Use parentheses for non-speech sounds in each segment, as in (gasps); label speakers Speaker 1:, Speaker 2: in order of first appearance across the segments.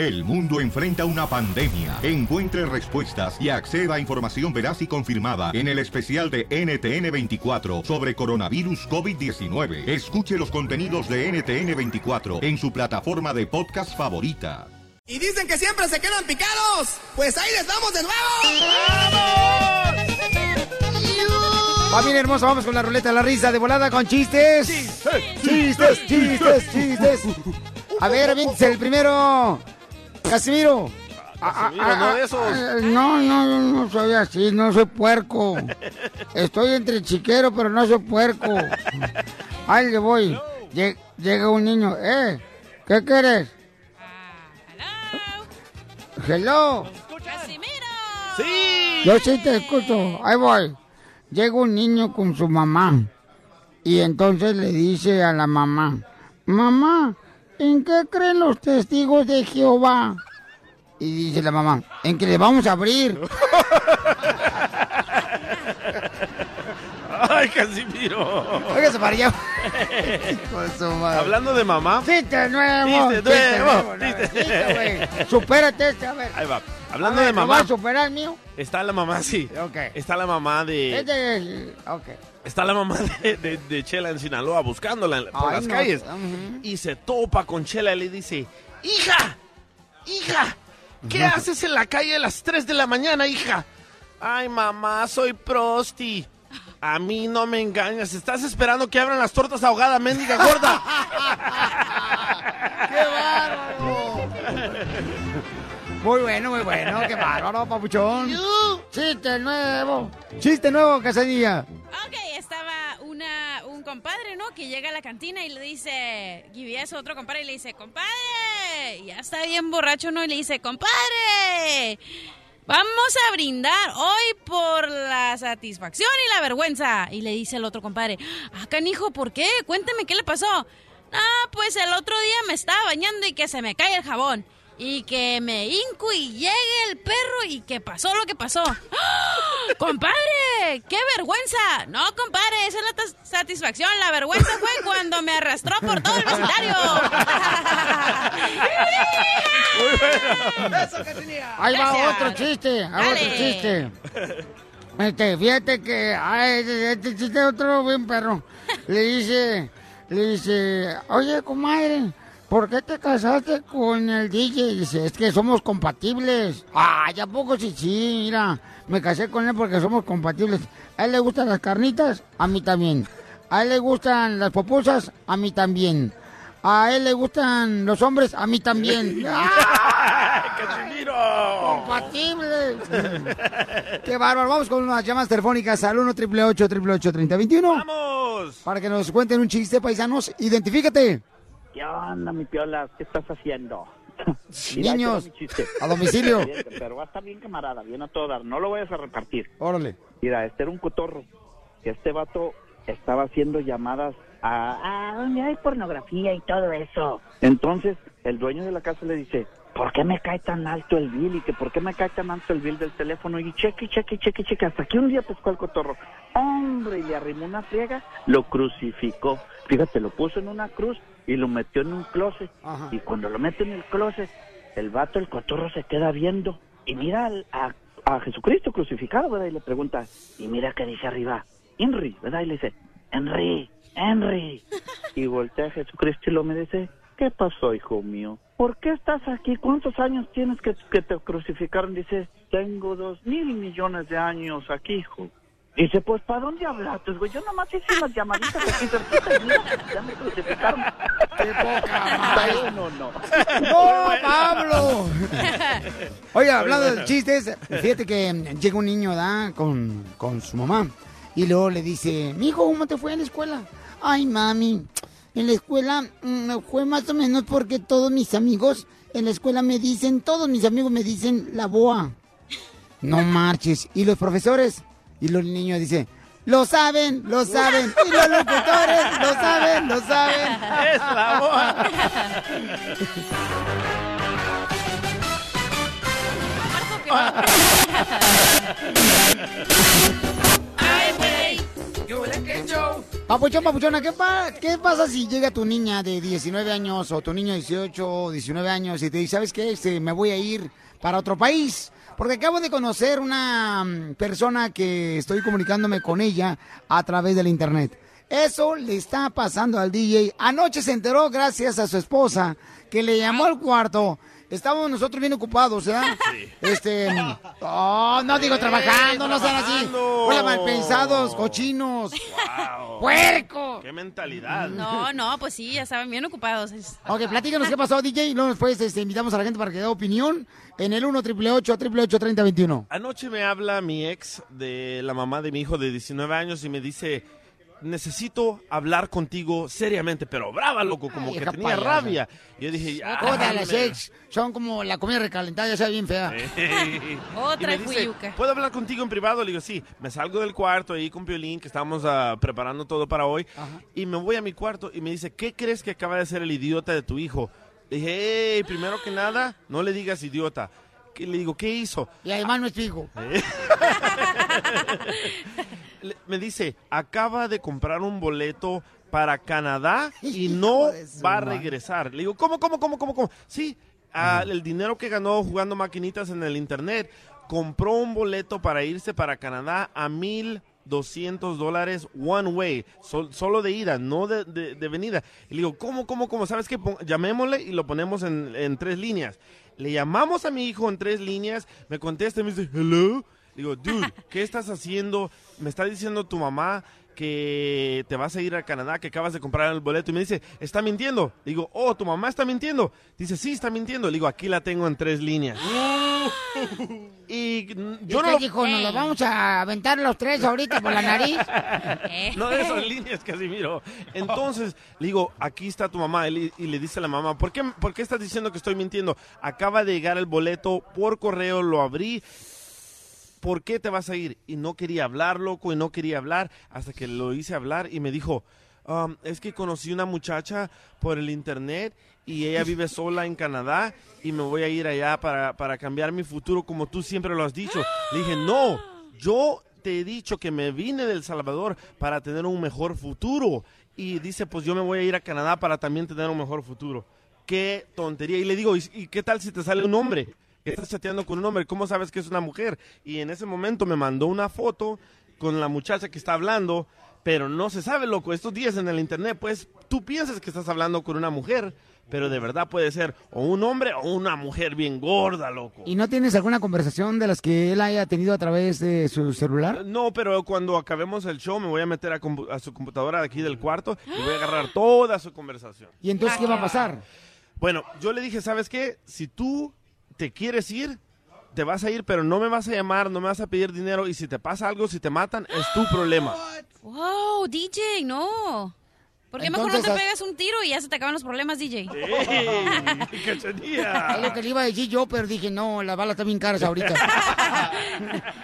Speaker 1: El mundo enfrenta una pandemia. Encuentre respuestas y acceda a información veraz y confirmada en el especial de NTN24 sobre coronavirus COVID-19. Escuche los contenidos de NTN24 en su plataforma de podcast favorita.
Speaker 2: Y dicen que siempre se quedan picados. Pues ahí les damos de nuevo.
Speaker 3: Familia hermosa, vamos con la ruleta de la risa de volada con chistes. Chistes, chistes, chistes. A ver, aviéntese el primero. Casimiro.
Speaker 4: Casimiro, no de esos.
Speaker 3: ah, No, no, no, no soy así, no soy puerco. Estoy entre chiquero, pero no soy puerco. Ahí le voy. Lle- Llega un niño, ¿eh? ¿Qué quieres? Hello.
Speaker 4: ¡Sí!
Speaker 3: Yo sí te escucho. Ahí voy. Llega un niño con su mamá. Y entonces le dice a la mamá, mamá, ¿en qué creen los testigos de Jehová? Y dice la mamá, en que le vamos a abrir. (laughs)
Speaker 4: ¡Ay, Casimiro!
Speaker 3: Óigase para (laughs) allá. Hijo de su madre.
Speaker 4: Hablando de mamá.
Speaker 3: Nuevo.
Speaker 4: Chiste nuevo, chiste.
Speaker 3: chiste, güey. Supérate este, a ver.
Speaker 4: Ahí va. Hablando
Speaker 3: A ver,
Speaker 4: de
Speaker 3: ¿lo
Speaker 4: mamá.
Speaker 3: vas a superar el mío?
Speaker 4: Está la mamá, sí.
Speaker 3: Ok.
Speaker 4: Está la mamá de.
Speaker 3: Este es... Ok.
Speaker 4: Está la mamá de, de- de Chela en Sinaloa buscándola por
Speaker 3: Ay,
Speaker 4: las
Speaker 3: no.
Speaker 4: calles. Y se topa con Chela y le dice: ¡Hija! ¡Hija! ¿Qué haces en la calle a las 3 de la mañana, hija? Ay, mamá, soy prosti. A mí no me engañas. Estás esperando que abran las tortas ahogadas, mendiga gorda. (laughs)
Speaker 3: ¡Qué bárbaro! Muy bueno, muy bueno, qué bárbaro, papuchón. Chiste nuevo. Chiste nuevo, Casadilla.
Speaker 5: Ok, estaba una, un compadre, ¿no? Que llega a la cantina y le dice, y ve a su otro compadre y le dice, compadre, y ya está bien borracho, ¿no? Y le dice, compadre, vamos a brindar hoy por la satisfacción y la vergüenza. Y le dice el otro compadre, ah, canijo, ¿por qué? Cuénteme qué le pasó. Ah, pues el otro día me estaba bañando y que se me cae el jabón. Y que me hinco y llegue el perro y que pasó lo que pasó. ¡Ah! ¡Compadre! ¡Qué vergüenza! No, compadre, esa es la satisfacción. La vergüenza fue cuando me arrastró por todo el vecindario.
Speaker 3: Ahí va
Speaker 5: Gracias.
Speaker 3: otro chiste, ahí va otro chiste. Este, fíjate que, ay, este, este chiste otro bien perro. Le dice, le dice, oye, comadre, ¿por qué te casaste con el DJ? Dice, es que somos compatibles. Ah, ya poco sí, sí, mira, me casé con él porque somos compatibles. A él le gustan las carnitas, a mí también. A él le gustan las popusas, a mí también. A él le gustan los hombres, a mí también. (laughs) ¡Ah!
Speaker 4: ¡Casimiro!
Speaker 3: compatibles. (laughs) Qué bárbaro. Vamos con unas llamadas telefónicas al 1 888 3021
Speaker 4: ¡Vamos!
Speaker 3: para que nos cuenten un chiste, paisanos. Identifícate.
Speaker 6: ¿Qué onda, mi piola? ¿Qué estás haciendo? (laughs) Mira,
Speaker 3: Niños, a domicilio. (laughs)
Speaker 6: Pero va a estar bien, camarada, bien a todo dar. No lo vayas a repartir.
Speaker 3: Órale.
Speaker 6: Mira, este era un cotorro. Este vato estaba haciendo llamadas a...
Speaker 7: Ah, donde hay pornografía y todo eso.
Speaker 6: Entonces, el dueño de la casa le dice, ¿por qué me cae tan alto el bill? Y que ¿por qué me cae tan alto el bill del teléfono? Y cheque, cheque, cheque, cheque. Hasta que un día pescó al cotorro. Hombre, y le arrimó una friega, lo crucificó. Fíjate, lo puso en una cruz y lo metió en un closet.
Speaker 3: Ajá.
Speaker 6: Y cuando lo mete en el closet, el vato, el cotorro, se queda viendo. Y mira al- a, a Jesucristo crucificado, ¿verdad? Y le pregunta, y mira que dice arriba, Henry, ¿verdad? Y le dice, Henry, Henry. (laughs) Y voltea a Jesucristo y lo me dice, ¿qué pasó, hijo mío? ¿Por qué estás aquí? ¿Cuántos años tienes que, que te crucificaron? Dice, tengo dos mil millones de años aquí, hijo. Dice, pues, ¿para dónde hablaste, güey? Yo nomás hice unas llamaditas aquí cerquita y mira, ya me crucificaron.
Speaker 3: ¡Qué poca
Speaker 6: ¿Está bien o no?
Speaker 3: ¡No, (laughs) Pablo! (laughs) Oye, hablando de chistes, fíjate que llega un niño, ¿da? Con, con su mamá. Y luego le dice, mijo, ¿cómo te fue en la escuela? Ay, mami, en la escuela mm, fue más o menos porque todos mis amigos en la escuela me dicen, todos mis amigos me dicen la boa. No (laughs) marches. ¿Y los profesores? Y los niños dicen, lo saben, lo saben. Y los locutores, lo saben, lo saben. (laughs)
Speaker 4: ¡Es la boa! (laughs)
Speaker 5: Ay, güey.
Speaker 2: Yo le que yo,
Speaker 3: Papuchón, papuchona, ¿qué, pa- ¿qué pasa si llega tu niña de 19 años o tu niño de 18 o 19 años y te dice, ¿sabes qué? Este, me voy a ir para otro país. Porque acabo de conocer una mm, persona que estoy comunicándome con ella a través del internet. Eso le está pasando al DJ. Anoche se enteró gracias a su esposa que le llamó al cuarto. Estábamos nosotros bien ocupados, ¿verdad? Este, (laughs) oh, no digo trabajando, no sean así. Hola, malpensados, cochinos. ¡Puerco!
Speaker 4: ¡Qué mentalidad!
Speaker 5: No, no, pues sí, ya estaban bien ocupados.
Speaker 3: Ok, platícanos qué pasó, DJ, y luego después este, invitamos a la gente para que dé opinión en el 1 888 3021
Speaker 4: Anoche me habla mi ex de la mamá de mi hijo de 19 años y me dice, necesito hablar contigo seriamente, pero brava, loco, como
Speaker 3: Ay,
Speaker 4: que tenía
Speaker 3: payasa.
Speaker 4: rabia. Yo dije, ya.
Speaker 3: Todas las
Speaker 4: me-
Speaker 3: ex son como la comida recalentada, ya sabe bien fea. (laughs)
Speaker 5: Otra fuyuca.
Speaker 4: ¿Puedo hablar contigo en privado? Le digo, sí. Me salgo del cuarto ahí con Piolín, que estamos ah, preparando todo para hoy. Y me voy a mi cuarto y me dice, ¿qué crees que acaba de hacer el idiota de tu hijo? Le dije, hey, primero que nada, no le digas idiota. Que Le digo, ¿qué hizo?
Speaker 3: Y además no es tu hijo. (laughs) (laughs)
Speaker 4: Me dice, acaba de comprar un boleto para Canadá (laughs) y no va a regresar. Le digo, ¿cómo, cómo, cómo, cómo, cómo? Sí, ah, el dinero que ganó jugando maquinitas en el internet, compró un boleto para irse para Canadá a mil 200 dólares one way, sol- solo de ida, no de, de- de venida. Y le digo, ¿cómo, cómo, cómo? ¿Sabes qué? Pon- Llamémosle y lo ponemos en, en tres líneas. Le llamamos a mi hijo en tres líneas, me contesta y me dice, hello. Digo, dude, ¿qué estás haciendo? Me está diciendo tu mamá que te vas a ir a Canadá, que acabas de comprar el boleto. Y me dice, ¿está mintiendo? Digo, oh, tu mamá está mintiendo. Dice, sí, está mintiendo. Le digo, aquí la tengo en tres líneas. (gasps) y yo no lo...
Speaker 3: dijo, nos lo vamos a aventar los tres ahorita por la nariz. (laughs)
Speaker 4: No de esas líneas, Casimiro. Entonces, le digo, aquí está tu mamá. Y le, y le dice a la mamá, ¿por qué, ¿por qué estás diciendo que estoy mintiendo? Acaba de llegar el boleto por correo, lo abrí. ¿Por qué te vas a ir? Y no quería hablar, loco, y no quería hablar, hasta que lo hice hablar y me dijo, "Um, es que conocí una muchacha por el internet y ella vive sola en Canadá y me voy a ir allá para, para cambiar mi futuro como tú siempre lo has dicho. Le dije, no, yo te he dicho que me vine del Salvador para tener un mejor futuro. Y dice, pues yo me voy a ir a Canadá para también tener un mejor futuro. Qué tontería. Y le digo, ¿y, y qué tal si te sale un hombre? Que estás chateando con un hombre, ¿cómo sabes que es una mujer? Y en ese momento me mandó una foto con la muchacha que está hablando, pero no se sabe, loco. Estos días en el internet, pues tú piensas que estás hablando con una mujer, pero de verdad puede ser o un hombre o una mujer bien gorda, loco.
Speaker 3: ¿Y no tienes alguna conversación de las que él haya tenido a través de su celular?
Speaker 4: No, pero cuando acabemos el show me voy a meter a, su computadora de aquí del cuarto y voy a agarrar toda su conversación.
Speaker 3: ¿Y entonces qué va a pasar?
Speaker 4: Bueno, yo le dije, ¿sabes qué? Si tú te quieres ir, te vas a ir, pero no me vas a llamar, no me vas a pedir dinero y si te pasa algo, si te matan, es tu problema.
Speaker 5: Wow, DJ, no. ¿Por qué mejor no te
Speaker 3: Entonces,
Speaker 5: pegas un tiro y ya se te acaban los problemas, DJ?
Speaker 4: ¡Ey! (laughs) ¡Cachanilla!
Speaker 3: Es lo que le iba a decir yo, pero dije, no, las balas están bien caras ahorita. (laughs)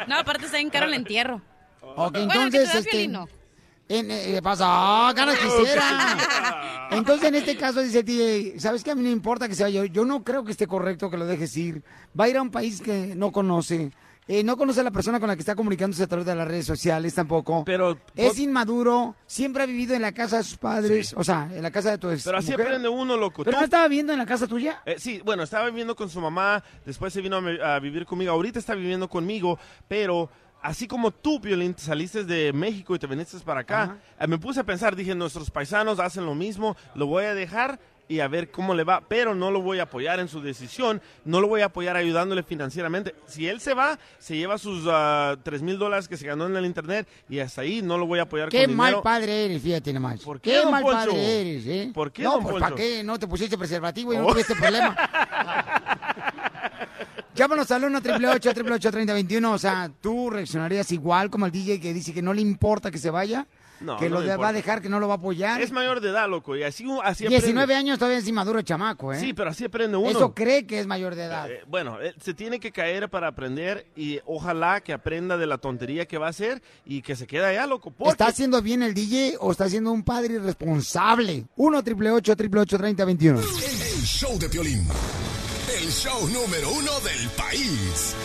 Speaker 5: No, aparte está bien caro el entierro.
Speaker 3: Ok,
Speaker 5: Bueno, que
Speaker 3: entonces,
Speaker 5: te da
Speaker 3: este... En, eh, ¿Qué pasa? ¡Ah, ganas quisiera! (laughs) Entonces, en este caso, dice DJ, ¿sabes qué? A mí no importa que se vaya. Yo no creo que esté correcto que lo dejes ir. Va a ir a un país que no conoce. Eh, no conoce a la persona con la que está comunicándose a través de las redes sociales tampoco.
Speaker 4: Pero,
Speaker 3: es inmaduro. Siempre ha vivido en la casa de sus padres. O sea, en la casa de tu ex
Speaker 4: pero así
Speaker 3: mujer.
Speaker 4: aprende uno, loco.
Speaker 3: ¿Pero
Speaker 4: Tú-
Speaker 3: no estaba viviendo en la casa tuya?
Speaker 4: Eh, sí, bueno, estaba viviendo con su mamá, después se vino a, a vivir conmigo, ahorita está viviendo conmigo, pero así como tú, Violín, te saliste de México y te viniste para acá, eh, me puse a pensar, dije, nuestros paisanos hacen lo mismo, lo voy a dejar y a ver cómo le va, pero no lo voy a apoyar en su decisión, no lo voy a apoyar ayudándole financieramente. Si él se va, se lleva sus tres mil dólares que se ganó en el internet y hasta ahí no lo voy a apoyar
Speaker 3: Qué
Speaker 4: con
Speaker 3: mal
Speaker 4: dinero.
Speaker 3: padre eres, fíjate nomás.
Speaker 4: ¿Por qué,
Speaker 3: mal
Speaker 4: Poncho?
Speaker 3: padre eres, eh?
Speaker 4: ¿Por qué,
Speaker 3: No,
Speaker 4: don
Speaker 3: pues? ¿para qué no te pusiste preservativo y no
Speaker 4: Oh.
Speaker 3: tuviste (laughs) problema? (laughs) Llámanos al 1 888 3021 O sea, ¿tú reaccionarías igual como el DJ que dice que no le importa que se vaya?
Speaker 4: No,
Speaker 3: que
Speaker 4: no
Speaker 3: lo de- va a dejar, que no lo va a apoyar.
Speaker 4: Es mayor de edad, loco, y así, así
Speaker 3: 19
Speaker 4: aprende.
Speaker 3: años todavía es inmaduro el chamaco, ¿eh?
Speaker 4: Sí, pero así aprende uno.
Speaker 3: Eso cree que es mayor de edad.
Speaker 4: Eh, bueno, eh, se tiene que caer para aprender y ojalá que aprenda de la tontería que va a hacer y que se quede allá, loco. Porque
Speaker 3: ¿Está haciendo bien el DJ o está siendo un padre irresponsable? 1 888 888 3021
Speaker 8: El show de Piolín. El show número uno del país.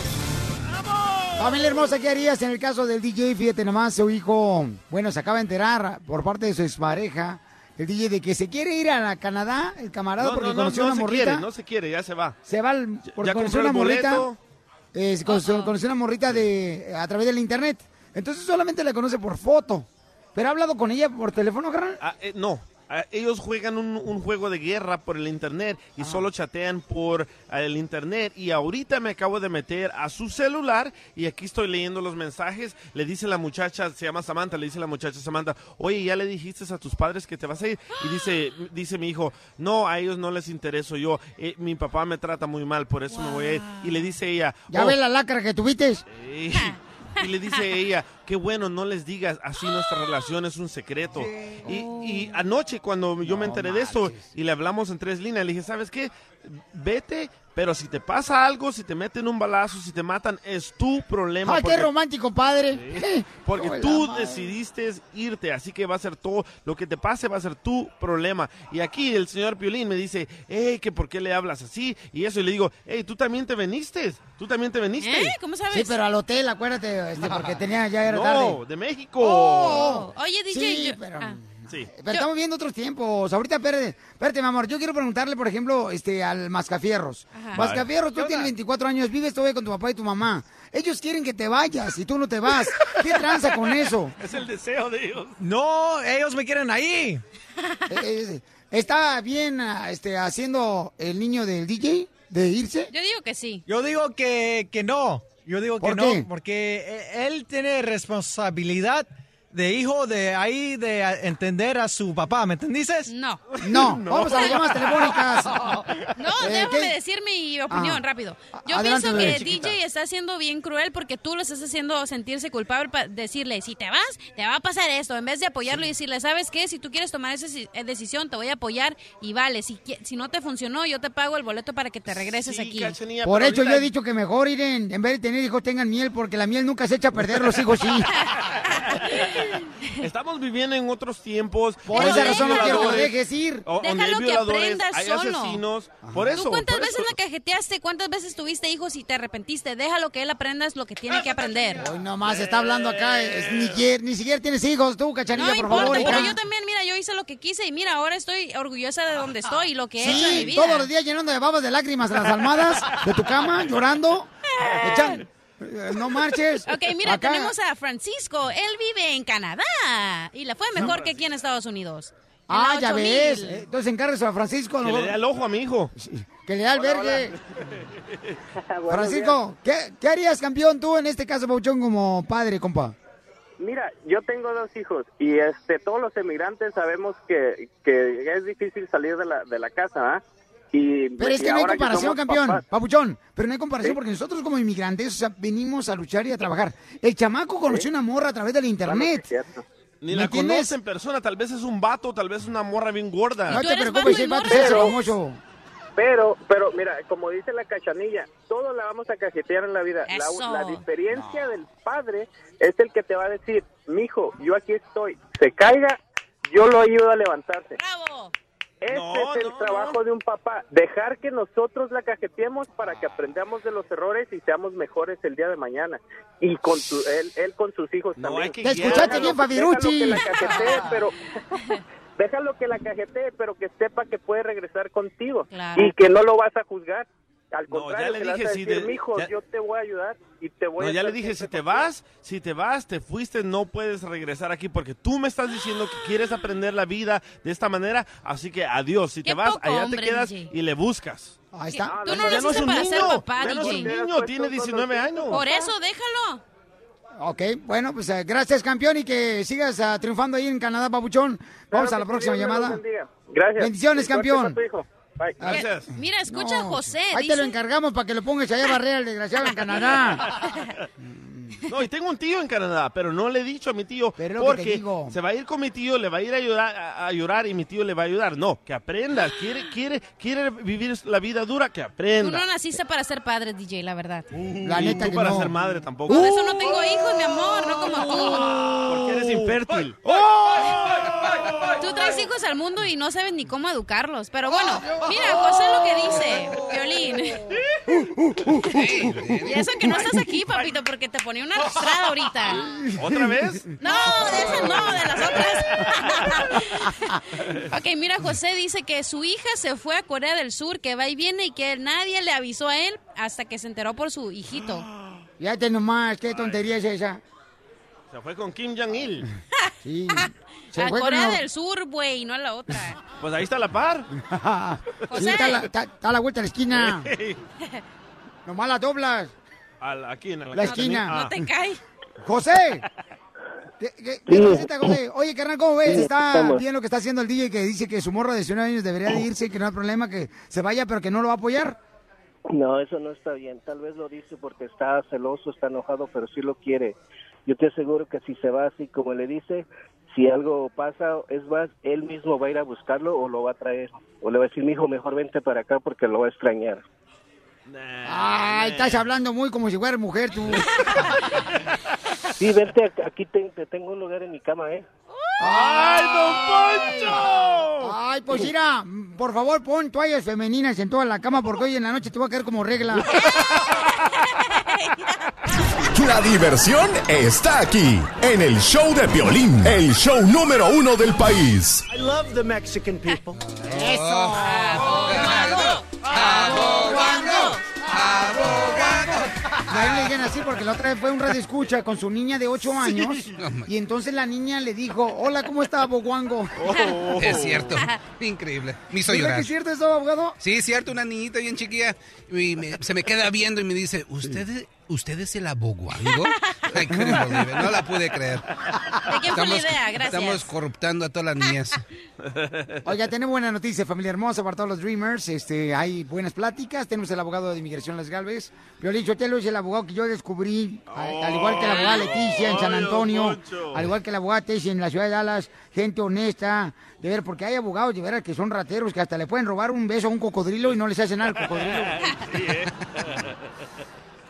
Speaker 3: Familia hermosa, ¿qué harías en el caso del DJ? Fíjate nomás, su hijo, bueno, se acaba de enterar por parte de su expareja, el DJ, de que se quiere ir a la Canadá, el camarada,
Speaker 4: No,
Speaker 3: porque
Speaker 4: no, no,
Speaker 3: conoció
Speaker 4: no
Speaker 3: una morrita.
Speaker 4: quiere, no se quiere, ya se va.
Speaker 3: Se va al- porque
Speaker 4: ya
Speaker 3: conoció una morrita. eh, conoció, conoció una morrita de a través del internet. Entonces solamente la conoce por foto. Pero ha hablado con ella por teléfono, carnal.
Speaker 4: Ah, eh, no, ellos juegan un, un juego de guerra por el internet y solo chatean por ah, el internet. Y ahorita me acabo de meter a su celular y aquí estoy leyendo los mensajes. Le dice la muchacha, se llama Samantha, le dice la muchacha Samantha, oye, ¿ya le dijiste a tus padres que te vas a ir? Y dice, dice mi hijo, no, a ellos no les intereso yo. Eh, mi papá me trata muy mal, por eso me voy a ir. Y le dice ella,
Speaker 3: Ya
Speaker 4: "Oh,
Speaker 3: ves la lacra que tuviste.
Speaker 4: eh, (laughs) Y le dice ella, qué bueno, no les digas, así nuestra relación es un secreto. Y, y anoche cuando yo me enteré de esto y le hablamos en tres líneas, le dije, ¿sabes qué? Vete, pero si te pasa algo, si te meten un balazo, si te matan, es tu problema.
Speaker 3: ¡Ay, qué romántico, padre!
Speaker 4: porque tú
Speaker 3: madre.
Speaker 4: decidiste irte, así que va a ser todo, lo que te pase va a ser tu problema. Y aquí el señor Piolín me dice, hey, que por qué le hablas así, y eso, y le digo, hey, tú también te veniste, tú también te veniste.
Speaker 5: ¿Eh? ¿Cómo sabes?
Speaker 3: Sí, pero al hotel, acuérdate, este, porque (laughs) tenía, ya era
Speaker 4: No,
Speaker 3: tarde.
Speaker 4: de México.
Speaker 3: Oh.
Speaker 5: Oye, DJ,
Speaker 3: Sí,
Speaker 5: yo-
Speaker 3: pero...
Speaker 5: ah.
Speaker 4: Sí.
Speaker 3: Pero estamos viendo otros tiempos. Ahorita, espérate, espérate, mi amor. Yo quiero preguntarle, por ejemplo, este, al Mascafierros.
Speaker 5: Ajá.
Speaker 3: Mascafierros, tú tienes 24 años, vives todavía con tu papá y tu mamá. Ellos quieren que te vayas y tú no te vas. ¿Qué tranza con eso? (laughs)
Speaker 4: Es el deseo de ellos.
Speaker 8: No, ellos me quieren ahí.
Speaker 3: Eh, eh, ¿Está bien este, haciendo el niño del DJ de irse?
Speaker 5: Yo digo que sí.
Speaker 8: Yo digo que, que no. Yo digo que
Speaker 3: ¿Por
Speaker 8: no,
Speaker 3: qué?
Speaker 8: porque eh, él tiene responsabilidad de hijo de ahí de entender a su papá, ¿me entendiste?
Speaker 5: No.
Speaker 3: No, (laughs) vamos a las llamadas telefónicas. (laughs)
Speaker 5: No,
Speaker 3: Eh,
Speaker 5: déjame
Speaker 3: ¿qué?
Speaker 5: decir mi opinión
Speaker 3: Ah.
Speaker 5: rápido. Yo
Speaker 3: Adelante,
Speaker 5: pienso
Speaker 3: bebé,
Speaker 5: que
Speaker 3: chiquita.
Speaker 5: DJ está siendo bien cruel porque tú lo estás haciendo sentirse culpable para decirle, si te vas, te va a pasar esto. En vez de apoyarlo y decirle, ¿sabes qué? Si tú quieres tomar esa eh, decisión, te voy a apoyar y vale. Si, si no te funcionó, yo te pago el boleto para que te regreses
Speaker 4: Sí,
Speaker 5: aquí.
Speaker 4: Cachanilla,
Speaker 3: Por eso yo he dicho que mejor Iren, en vez de tener hijos, tengan miel, porque la miel nunca se echa a perder, los hijos sí. (laughs) (laughs)
Speaker 4: Estamos viviendo en otros tiempos.
Speaker 3: Por esa razón no quiero que dejes ir.
Speaker 4: o- donde hay
Speaker 5: Déjalo que
Speaker 4: hay
Speaker 5: solo.
Speaker 4: asesinos. Por eso.
Speaker 5: ¿Tú cuántas
Speaker 4: por
Speaker 5: veces
Speaker 4: eso.
Speaker 5: la cajeteaste? ¿Cuántas veces tuviste hijos y te arrepentiste? Déjalo que él aprenda lo que tiene que aprender.
Speaker 3: Hoy nomás está hablando acá, es- ni, quier- ni siquiera tienes hijos tú, cachanilla,
Speaker 5: No
Speaker 3: por
Speaker 5: importa,
Speaker 3: favor.
Speaker 5: pero
Speaker 3: hija.
Speaker 5: yo también, mira, yo hice lo que quise y mira, ahora estoy orgullosa de donde estoy y lo que he hecho en mi
Speaker 3: Sí,
Speaker 5: vida.
Speaker 3: todos los días llenando de babas de lágrimas las almohadas de tu cama, llorando. (laughs) Echan- eh, no marches.
Speaker 5: Ok, mira,
Speaker 3: Acá-
Speaker 5: tenemos a Francisco. Él vive en Canadá y le fue mejor que aquí en Estados Unidos. En
Speaker 3: Ah,
Speaker 5: la
Speaker 3: ya
Speaker 5: 8000.
Speaker 3: ves. eh, Entonces encárguese a Francisco.
Speaker 4: Que le dé el ojo a mi hijo.
Speaker 3: Que le da albergue. (laughs) Francisco, ¿qué, qué harías, campeón, tú en este caso, Pauchón, como padre, compa?
Speaker 9: Mira, yo tengo dos hijos y este todos los emigrantes sabemos que, que es difícil salir de la, de la casa, ¿ah? Y,
Speaker 3: Pero es que no hay comparación, campeón.
Speaker 9: papás-
Speaker 3: Papuchón, pero no hay comparación
Speaker 9: Sí.
Speaker 3: porque nosotros como inmigrantes, o sea, venimos a luchar y a trabajar. El chamaco conoció una morra a través del internet.
Speaker 4: Ni
Speaker 3: ¿Me
Speaker 4: la
Speaker 3: entiendes?
Speaker 4: conoce en persona, tal vez es un vato, tal vez es una morra bien gorda.
Speaker 3: No te preocupes, el vato hace
Speaker 9: Pero-
Speaker 3: famoso.
Speaker 9: Pero, pero mira, como dice la cachanilla, todos la vamos a cajetear en la vida. La diferencia del padre es el que te va a decir, mijo, yo aquí estoy, se caiga, yo lo ayudo a levantarse.
Speaker 5: ¡Bravo!
Speaker 9: Este
Speaker 4: No,
Speaker 9: es el
Speaker 4: no,
Speaker 9: trabajo de un papá, dejar que nosotros la cajeteemos para que aprendamos de los errores y seamos mejores el día de mañana. Y con su, él, él con sus hijos
Speaker 4: No,
Speaker 9: también.
Speaker 4: hay que
Speaker 3: Te escuchaste
Speaker 9: Déjalo-
Speaker 3: bien, Fabirucci.
Speaker 9: déjalo que la cajetee, (laughs) pero déjalo que la cajetee, pero que sepa que puede regresar contigo
Speaker 5: Claro.
Speaker 9: y que no lo vas a juzgar. Al
Speaker 4: No, ya le dije, si de-
Speaker 9: mijo,
Speaker 4: ya-
Speaker 9: yo te voy a ayudar y te voy
Speaker 4: No,
Speaker 9: a
Speaker 4: ya le dije, si te
Speaker 9: contigo".
Speaker 4: vas, si te vas, te fuiste, no puedes regresar aquí porque tú me estás diciendo que quieres aprender la vida de esta manera, así que adiós. Si
Speaker 5: Qué
Speaker 4: te vas,
Speaker 5: poco
Speaker 4: allá
Speaker 5: hombre,
Speaker 4: te quedas
Speaker 5: DJ.
Speaker 4: y le buscas.
Speaker 3: Ahí está.
Speaker 5: Tú no
Speaker 4: Ya no es un niño,
Speaker 5: papá,
Speaker 4: ya no es un niño, tiene 19 años.
Speaker 5: Por eso, déjalo.
Speaker 3: Ok, bueno, pues eh, gracias, campeón, y que sigas ah, triunfando ahí en Canadá, Papuchón. Vamos
Speaker 9: Claro
Speaker 3: a la próxima llamada.
Speaker 9: Gracias.
Speaker 3: Bendiciones, campeón.
Speaker 9: Bye.
Speaker 4: Gracias.
Speaker 5: Mira, escucha a José.
Speaker 3: Ahí te lo encargamos para que lo pongas allá a barrer al desgraciado en Canadá. (laughs)
Speaker 4: No, y tengo un tío en Canadá, pero no le he dicho a mi tío
Speaker 3: Pero
Speaker 4: porque
Speaker 3: digo.
Speaker 4: se va a ir con mi tío, le va a ir a llorar, a, a llorar y mi tío le va a ayudar. No, que aprenda, quiere, quiere, quiere vivir la vida dura, que
Speaker 5: Tú
Speaker 4: aprenda.
Speaker 5: no naciste para ser padre, DJ, la verdad.
Speaker 3: La
Speaker 4: Y
Speaker 3: neta
Speaker 4: tú
Speaker 3: que
Speaker 4: para
Speaker 3: no.
Speaker 4: ser madre tampoco.
Speaker 5: Por eso no tengo hijos, mi amor, no como tú.
Speaker 4: Porque eres infértil.
Speaker 5: Tú traes hijos al mundo y no sabes ni cómo educarlos. Pero bueno, mira, José lo que dice, Violín. (laughs) Y eso que no estás aquí, papito, porque te ponía una arrastrada ahorita. (laughs)
Speaker 4: ¿Otra vez?
Speaker 5: No, de esas no, de las otras. (laughs) ok, mira, José dice que su hija se fue a Corea del Sur, que va y viene y que nadie le avisó a él hasta que se enteró por su hijito. (gasps)
Speaker 3: Fíjate nomás, qué tontería es esa.
Speaker 4: Se fue con Kim Jong-il. (laughs)
Speaker 3: Sí.
Speaker 5: a
Speaker 3: fue
Speaker 5: Corea
Speaker 3: con-
Speaker 5: del Sur, güey, no a la otra.
Speaker 4: Pues ahí está la par.
Speaker 3: Sí, está, a la, está- está a la vuelta de la esquina. Nomás la doblas.
Speaker 4: A la- aquí en la,
Speaker 3: La esquina.
Speaker 4: Ah.
Speaker 5: No te cae.
Speaker 3: José. ¿Qué, qué- qué receta, José? Oye, carnal, ¿cómo ves?
Speaker 10: Sí,
Speaker 3: Está
Speaker 10: estamos.
Speaker 3: bien lo que está haciendo el DJ que dice que su morro de 19 años debería de irse, que no hay problema, que se vaya, pero que no lo va a apoyar.
Speaker 10: No, eso no está bien. Tal vez lo dice porque está celoso, está enojado, pero sí lo quiere. Yo te aseguro que si se va así como le dice, si algo pasa, es más, él mismo va a ir a buscarlo o lo va a traer. O le va a decir, mi hijo, mejor vente para acá porque lo va a extrañar.
Speaker 3: Ay, estás hablando muy como si fueras mujer, tú. (laughs)
Speaker 10: Sí, vente, aquí te, te tengo un lugar en mi cama, ¿eh?
Speaker 4: ¡Ay, don Poncho!
Speaker 3: Ay, pues mira, por favor, pon toallas femeninas en toda la cama porque hoy en la noche te voy a quedar como regla. (laughs)
Speaker 11: La diversión está aquí, en el show de violín, el show número uno del país.
Speaker 12: I love the Mexican people.
Speaker 3: Eso.
Speaker 12: Abogado,
Speaker 3: abogado, A él le digan así porque la otra vez fue un radio escucha con su niña de 8 años y entonces la niña le dijo, hola, ¿cómo está, Boguango?
Speaker 13: Es cierto. Increíble. Me hizo
Speaker 3: ¿Verdad
Speaker 13: llorar.
Speaker 3: que es cierto eso, abogado?
Speaker 13: Sí, es cierto, una niñita bien chiquilla y me- se me queda viendo y me dice, ¿usted, ¿usted es el believe (laughs) it. No la pude creer.
Speaker 5: ¿De quién fue la idea? Gracias.
Speaker 13: Estamos corruptando a todas las niñas. (laughs)
Speaker 3: Oiga, tenemos buena noticia, familia hermosa, para todos los Dreamers. Este, hay buenas pláticas. Tenemos el abogado de inmigración, Les Galvez. Violín Sotelo es el abogado que yo descubrí, al, al igual que la abogada Leticia en San
Speaker 14: Ay,
Speaker 3: Antonio, al igual que la abogada Tessie en la ciudad de Dallas. Gente honesta, de ver, porque hay abogados de veras que son rateros, que hasta le pueden robar un beso a un cocodrilo y no les hacen nada al cocodrilo. (laughs)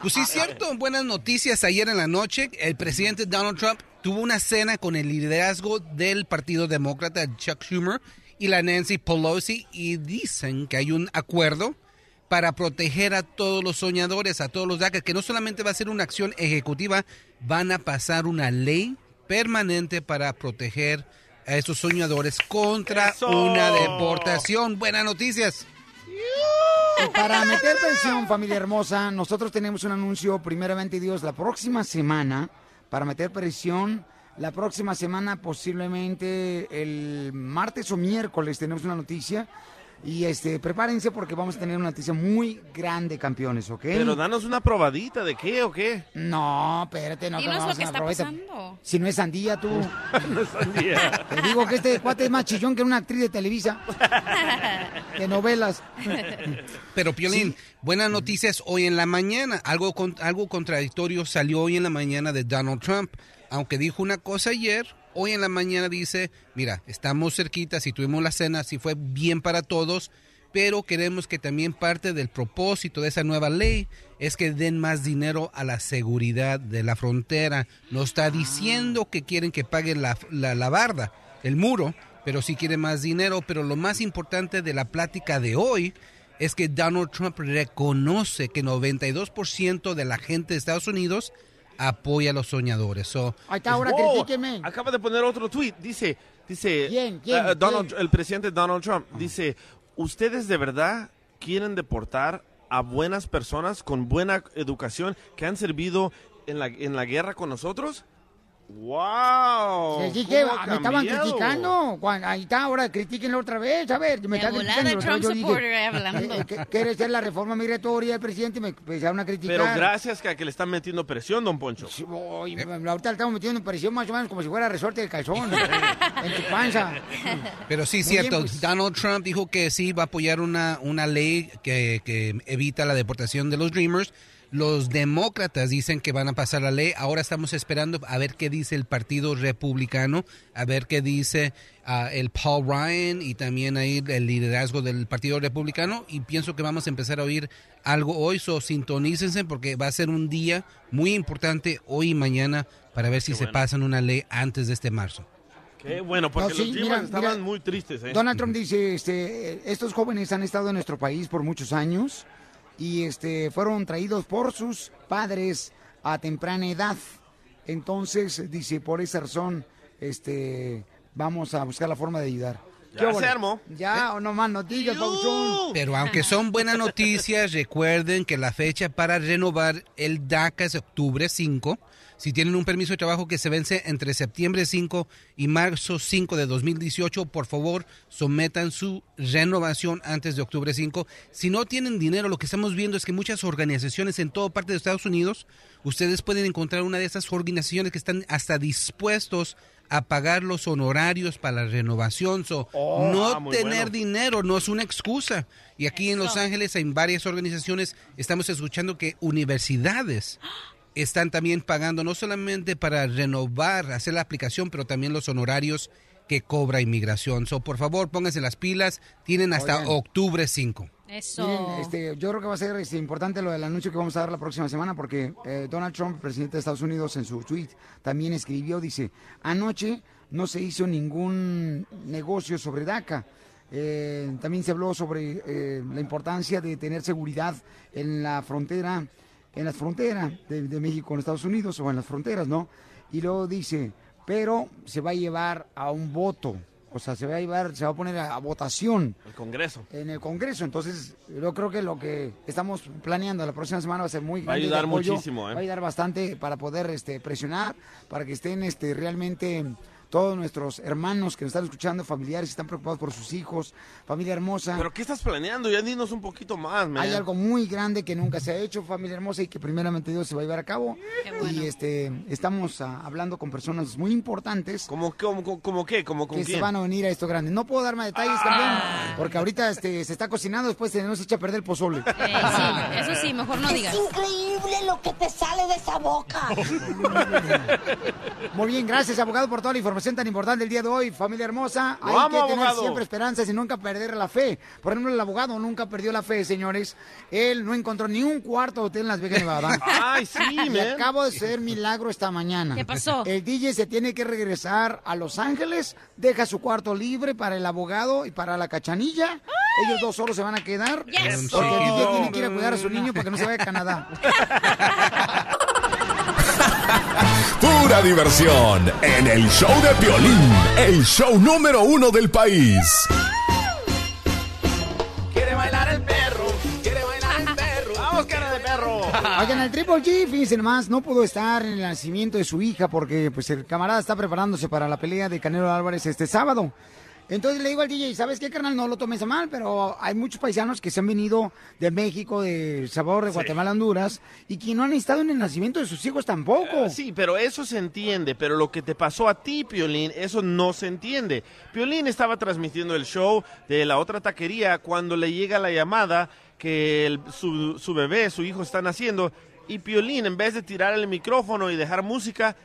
Speaker 13: Pues sí, es cierto. Buenas noticias. Ayer en la noche, el presidente Donald Trump tuvo una cena con el liderazgo del Partido Demócrata, Chuck Schumer, y la Nancy Pelosi, y dicen que hay un acuerdo para proteger a todos los soñadores, a todos los DACA, que no solamente va a ser una acción ejecutiva, van a pasar una ley permanente para proteger a esos soñadores contra
Speaker 14: ¡Eso!
Speaker 13: una deportación. Buenas noticias.
Speaker 3: Para meter presión, familia hermosa, nosotros tenemos un anuncio, primeramente Dios, la próxima semana, para meter presión. La próxima semana, posiblemente el martes o miércoles, tenemos una noticia. Y este, prepárense porque vamos a tener una noticia muy grande, campeones, ¿ok?
Speaker 4: Pero danos una probadita de qué o qué.
Speaker 3: No, espérate, no
Speaker 5: Dinos lo
Speaker 3: vamos
Speaker 5: que
Speaker 3: a
Speaker 5: está
Speaker 3: probeta.
Speaker 5: pasando.
Speaker 3: Si no es sandía, tú. (laughs)
Speaker 4: No es sandía.
Speaker 3: Te digo que este cuate es más chillón que una actriz de Televisa. (laughs) de novelas.
Speaker 13: Pero Piolín, buenas noticias hoy en la mañana. Algo, con- algo contradictorio salió hoy en la mañana de Donald Trump. Aunque dijo una cosa ayer, hoy en la mañana dice, mira, estamos cerquita, si tuvimos la cena, si fue bien para todos, pero queremos que también parte del propósito de esa nueva ley es que den más dinero a la seguridad de la frontera. No está diciendo que quieren que paguen la, la, la barda, el muro, pero sí quieren más dinero. Pero lo más importante de la plática de hoy es que Donald Trump reconoce que 92% de la gente de Estados Unidos apoya a los soñadores. So,
Speaker 3: Ahí está, ahora
Speaker 4: Wow,
Speaker 3: critíquenme.
Speaker 4: Acaba de poner otro tweet. Dice, dice,
Speaker 3: ¿Quién? ¿Quién?
Speaker 4: eh, Donald-
Speaker 3: ¿Quién?
Speaker 4: el presidente Donald Trump dice, ustedes de verdad quieren deportar a buenas personas con buena educación que han servido en la, en la guerra con nosotros. ¡Wow!
Speaker 3: Les dije,
Speaker 4: ¿Cómo ha
Speaker 3: me estaban criticando. Ahí está, ahora critíquenlo otra vez. A ver, me están criticando.
Speaker 5: Trump
Speaker 3: Yo dije,
Speaker 5: hablando.
Speaker 3: eh, eh, que- quiere ser la reforma migratoria del presidente y me empezaron a criticar.
Speaker 4: Pero gracias que a que le están metiendo presión, don Poncho.
Speaker 3: Oye, ahorita le estamos metiendo presión más o menos como si fuera resorte de calzón en tu panza.
Speaker 13: Pero sí,
Speaker 3: Muy
Speaker 13: cierto.
Speaker 3: bien, pues.
Speaker 13: Donald Trump dijo que sí va a apoyar una, una ley que, que evita la deportación de los Dreamers. Los demócratas dicen que van a pasar la ley. Ahora estamos esperando a ver qué dice el Partido Republicano, a ver qué dice ah, el Paul Ryan y también ahí el liderazgo del Partido Republicano. Y pienso que vamos a empezar a oír algo hoy. So, sintonícense porque va a ser un día muy importante hoy y mañana para ver si se pasan una ley antes de este marzo.
Speaker 4: Qué bueno, porque
Speaker 3: No, sí,
Speaker 4: los
Speaker 3: mira,
Speaker 4: estaban
Speaker 3: mira,
Speaker 4: muy tristes. ¿eh?
Speaker 3: Donald Trump dice, este, estos jóvenes han estado en nuestro país por muchos años y este fueron traídos por sus padres a temprana edad. Entonces, dice, por esa razón, este, vamos a buscar la forma de ayudar.
Speaker 4: Ya
Speaker 3: ¿Qué
Speaker 4: se
Speaker 3: óvole?
Speaker 4: armó.
Speaker 3: Ya, o no más noticias.
Speaker 13: Pero aunque son buenas noticias, recuerden que la fecha para renovar el DACA es octubre 5. Si tienen un permiso de trabajo que se vence entre septiembre 5 y marzo 5 de 2018, por favor, sometan su renovación antes de octubre 5. Si no tienen dinero, lo que estamos viendo es que muchas organizaciones en toda parte de Estados Unidos, ustedes pueden encontrar una de esas organizaciones que están hasta dispuestos a pagar los honorarios para la renovación. So,
Speaker 4: Oh,
Speaker 13: no
Speaker 4: ah,
Speaker 13: tener
Speaker 4: bueno.
Speaker 13: dinero no es una excusa. Y aquí en Los Ángeles, en varias organizaciones, estamos escuchando que universidades están también pagando no solamente para renovar, hacer la aplicación, pero también los honorarios que cobra inmigración. So, por favor, pónganse las pilas. Tienen hasta
Speaker 3: Oigan.
Speaker 13: octubre 5.
Speaker 5: Eso.
Speaker 3: Miren, este, yo creo que va a ser este, importante lo del anuncio que vamos a dar la próxima semana porque eh, Donald Trump, presidente de Estados Unidos, en su tweet también escribió, dice, anoche no se hizo ningún negocio sobre DACA. Eh, también se habló sobre eh, la importancia de tener seguridad en la frontera, en las fronteras de, de México con Estados Unidos o en las fronteras, ¿no? Y luego dice, pero se va a llevar a un voto, o sea, se va a llevar, se va a poner a- a votación
Speaker 4: El Congreso.
Speaker 3: en el Congreso. Entonces, yo creo que lo que estamos planeando la próxima semana va a ser muy
Speaker 4: Va a ayudar
Speaker 3: apoyo.
Speaker 4: muchísimo, ¿eh?
Speaker 3: Va a ayudar bastante para poder este, presionar, para que estén este, realmente todos nuestros hermanos que nos están escuchando, familiares que están preocupados por sus hijos, familia hermosa.
Speaker 4: ¿Pero qué estás planeando? Ya dinos un poquito más, man.
Speaker 3: Hay algo muy grande que nunca se ha hecho, familia hermosa, y que primeramente Dios se va a llevar a cabo. Y este, estamos ah, hablando con personas muy importantes.
Speaker 4: ¿Cómo, cómo, cómo qué? ¿Cómo con
Speaker 3: que se van a venir a esto grande. No puedo dar más detalles, campeón, porque ahorita este, se está cocinando, después se nos echa a perder el pozole.
Speaker 5: Eh, sí, eso sí, mejor no digas.
Speaker 14: increíble lo que te sale de esa boca. (laughs)
Speaker 3: Muy bien, gracias, abogado, por toda la información tan importante el día de hoy, familia hermosa.
Speaker 4: Lo
Speaker 3: Hay
Speaker 4: amo,
Speaker 3: que tener
Speaker 4: abogado.
Speaker 3: siempre esperanzas y nunca perder la fe. Por ejemplo, el abogado nunca perdió la fe, señores. Él no encontró ni un cuarto de hotel en Las Vegas, Nevada. (laughs)
Speaker 4: Ay, sí, (laughs)
Speaker 3: Y
Speaker 4: man.
Speaker 3: acabo de ser milagro esta mañana.
Speaker 5: ¿Qué pasó?
Speaker 3: El DJ se tiene que regresar a Los Ángeles, deja su cuarto libre para el abogado y para la cachanilla. Ellos dos solos se van a quedar.
Speaker 5: Yes.
Speaker 3: Porque el DJ tiene que ir a cuidar a su niño para que no se vaya a Canadá. (laughs)
Speaker 11: Pura diversión en el show de Piolín, el show número uno del país.
Speaker 4: Quiere bailar el perro. Quiere bailar el perro. (laughs) Vamos, cara de perro.
Speaker 3: Oigan, el Triple G, fíjense nomás, no pudo estar en el nacimiento de su hija porque pues el camarada está preparándose para la pelea de Canelo Álvarez este sábado. Entonces le digo al DJ, ¿sabes qué, carnal? No lo tomes a mal, pero hay muchos paisanos que se han venido de México, de El Salvador, de Guatemala, Honduras, y que no han estado en el nacimiento de sus hijos tampoco.
Speaker 4: Sí, pero eso se entiende, pero lo que te pasó a ti, Piolín, eso no se entiende. Piolín estaba transmitiendo el show de la otra taquería cuando le llega la llamada que el- su, su bebé, su hijo está naciendo, y Piolín, en vez de tirar el micrófono y dejar música,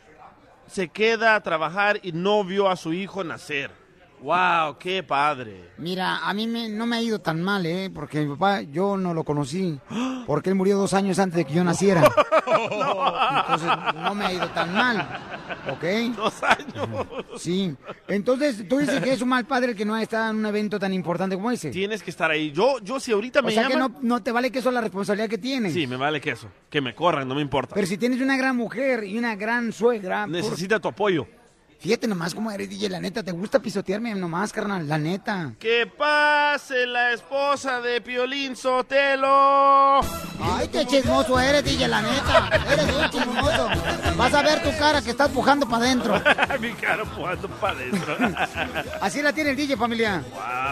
Speaker 4: se queda a trabajar y no vio a su hijo nacer. ¡Wow! ¡Qué padre!
Speaker 3: Mira, a mí me- no me ha ido tan mal, ¿eh? Porque mi papá, yo no lo conocí, porque él murió dos años antes de que yo naciera. Entonces, no me ha ido tan mal, ¿ok?
Speaker 4: Dos años.
Speaker 3: Sí. Entonces, tú dices que es un mal padre el que no ha estado en un evento tan importante como ese.
Speaker 4: Tienes que estar ahí. Yo, yo si ahorita me
Speaker 3: o sea que no, no te vale que eso es la responsabilidad que tienes.
Speaker 4: Sí, me vale que eso. Que me corran, no me importa.
Speaker 3: Pero si tienes una gran mujer y una gran suegra... por-
Speaker 4: Necesita tu apoyo.
Speaker 3: Fíjate nomás cómo eres, DJ, la neta, te gusta pisotearme nomás, carnal, la neta.
Speaker 4: ¡Que pase la esposa de Piolín Sotelo!
Speaker 3: Ay, qué chismoso eres, DJ, la neta. Eres un chismoso. Vas a ver tu cara que estás pujando para adentro. (laughs)
Speaker 4: Mi cara pujando para adentro. (laughs)
Speaker 3: Así la tiene el DJ, familia.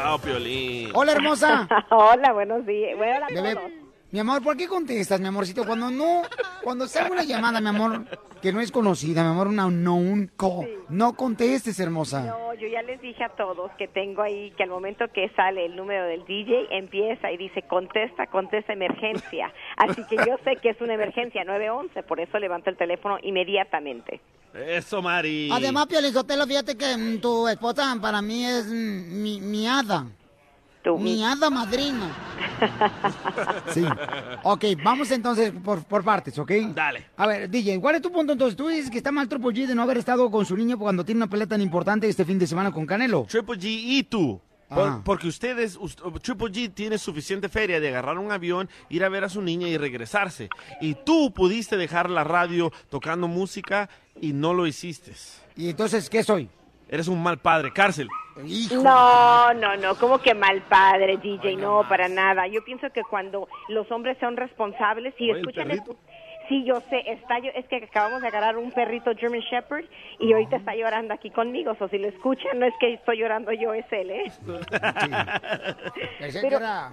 Speaker 4: ¡Wow, Piolín!
Speaker 3: Hola, hermosa. (laughs)
Speaker 7: Hola, buenos días. Bueno, hola
Speaker 3: Bebé,
Speaker 7: todos.
Speaker 3: Mi amor, ¿por qué contestas, mi amorcito? Cuando no, cuando sale una llamada, mi amor, que no es conocida, mi amor, una unknown call, no contestes, hermosa.
Speaker 7: No, yo ya les dije a todos que tengo ahí que al momento que sale el número del DJ empieza y dice contesta, contesta emergencia. Así que yo sé que es una emergencia 911, por eso levanto el teléfono inmediatamente.
Speaker 4: Eso, Mari.
Speaker 3: Además, Piolizotelo, fíjate que mm, tu esposa para mí es mm, mi, mi hada. Mi hada madrina. (laughs) Sí. Ok, vamos entonces por, por partes, ¿ok?
Speaker 4: Dale.
Speaker 3: A ver, DJ, ¿cuál es tu punto entonces? Tú dices que está mal Triple G de no haber estado con su niño cuando tiene una pelea tan importante este fin de semana con Canelo.
Speaker 4: Triple G y tú. Por-
Speaker 3: Ah.
Speaker 4: porque ustedes, us- Triple G tiene suficiente feria de agarrar un avión, ir a ver a su niña y regresarse. Y tú pudiste dejar la radio tocando música y no lo hiciste.
Speaker 3: ¿Y entonces qué soy?
Speaker 4: Eres un mal padre, cárcel.
Speaker 7: No, no, no, como que mal padre, DJ, no, para nada. Yo pienso que cuando los hombres son responsables y
Speaker 4: Oye,
Speaker 7: escuchan... Sí, yo sé, está yo, es que acabamos de agarrar un perrito German Shepherd y ahorita está llorando aquí conmigo, o si lo escuchan no es que estoy llorando yo, es él, ¿eh? (laughs) Pero-
Speaker 3: era...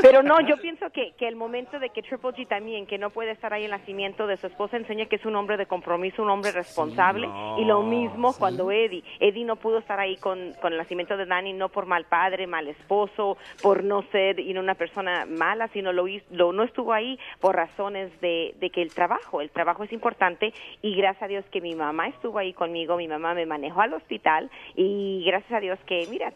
Speaker 7: Pero no, yo pienso que, que el momento de que Triple G también, que no puede estar ahí en el nacimiento de su esposa, enseña que es un hombre de compromiso, un hombre responsable.
Speaker 15: no,
Speaker 7: y lo mismo
Speaker 15: sí.
Speaker 7: cuando Eddie. Eddie no pudo estar ahí con, con el nacimiento de Danny, no por mal padre, mal esposo, por no ser y no una persona mala, sino lo, lo no estuvo ahí por razones de, de que el trabajo, el trabajo es importante. Y gracias a Dios que mi mamá estuvo ahí conmigo, mi mamá me manejó al hospital. Y gracias a Dios que, mira,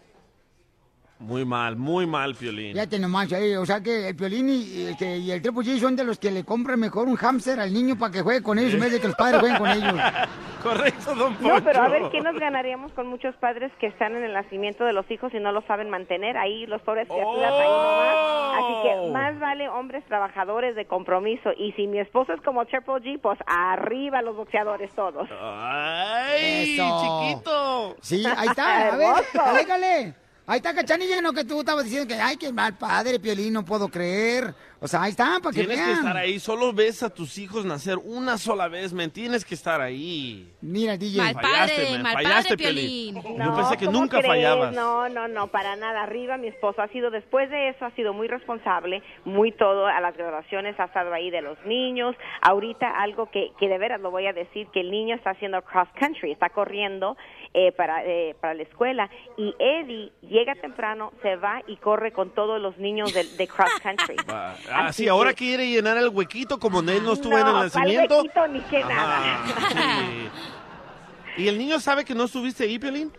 Speaker 4: Muy mal, muy mal, Piolín.
Speaker 3: Fíjate nomás, eh, o sea que el Piolín y, este, y el Triple G son de los que le compran mejor un hámster al niño para que juegue con ellos en vez de que los padres jueguen con ellos. (laughs)
Speaker 4: Correcto, don Poncho.
Speaker 7: No, pero a ver, ¿qué nos ganaríamos con muchos padres que están en el nacimiento de los hijos y no lo saben mantener? Ahí los pobres criaturas ahí nomás. Así que más vale hombres trabajadores de compromiso. Y si mi esposo es como Triple G, pues arriba los boxeadores todos.
Speaker 4: ¡Ay,
Speaker 3: Eso.
Speaker 4: chiquito!
Speaker 3: Sí, ahí está, (laughs) a ver. Ahí está, Cachanilla, no que tú estabas diciendo que, ay, qué mal padre, Piolín, no puedo creer. O sea, ahí está, para que
Speaker 4: Tienes que estar ahí, solo ves a tus hijos nacer una sola vez, men, tienes que estar ahí.
Speaker 3: Mira, DJ.
Speaker 5: Mal
Speaker 4: Fallaste,
Speaker 5: padre,
Speaker 4: men,
Speaker 5: mal
Speaker 4: fallaste,
Speaker 5: padre,
Speaker 4: Piolín.
Speaker 5: Piolín.
Speaker 4: Yo pensé que
Speaker 7: ¿cómo
Speaker 4: nunca
Speaker 7: crees?
Speaker 4: fallabas.
Speaker 7: No, no, no, para nada. Arriba mi esposo ha sido, después de eso, ha sido muy responsable, muy todo. A las graduaciones ha estado ahí de los niños. Ahorita algo que, que de veras lo voy a decir, que el niño está haciendo cross country, está corriendo eh, para, eh, para la escuela. Y Eddie llega temprano, se va y corre con todos los niños de, de cross country. (laughs)
Speaker 4: Ah, ah,
Speaker 7: Así
Speaker 4: sí, ahora
Speaker 7: que-
Speaker 4: quiere llenar el huequito como él no estuvo en el
Speaker 7: No, ¿cuál
Speaker 4: nacimiento.
Speaker 7: huequito ni qué
Speaker 4: Ajá, sí. ¿Y el niño sabe que no estuviste ahí, Piolín?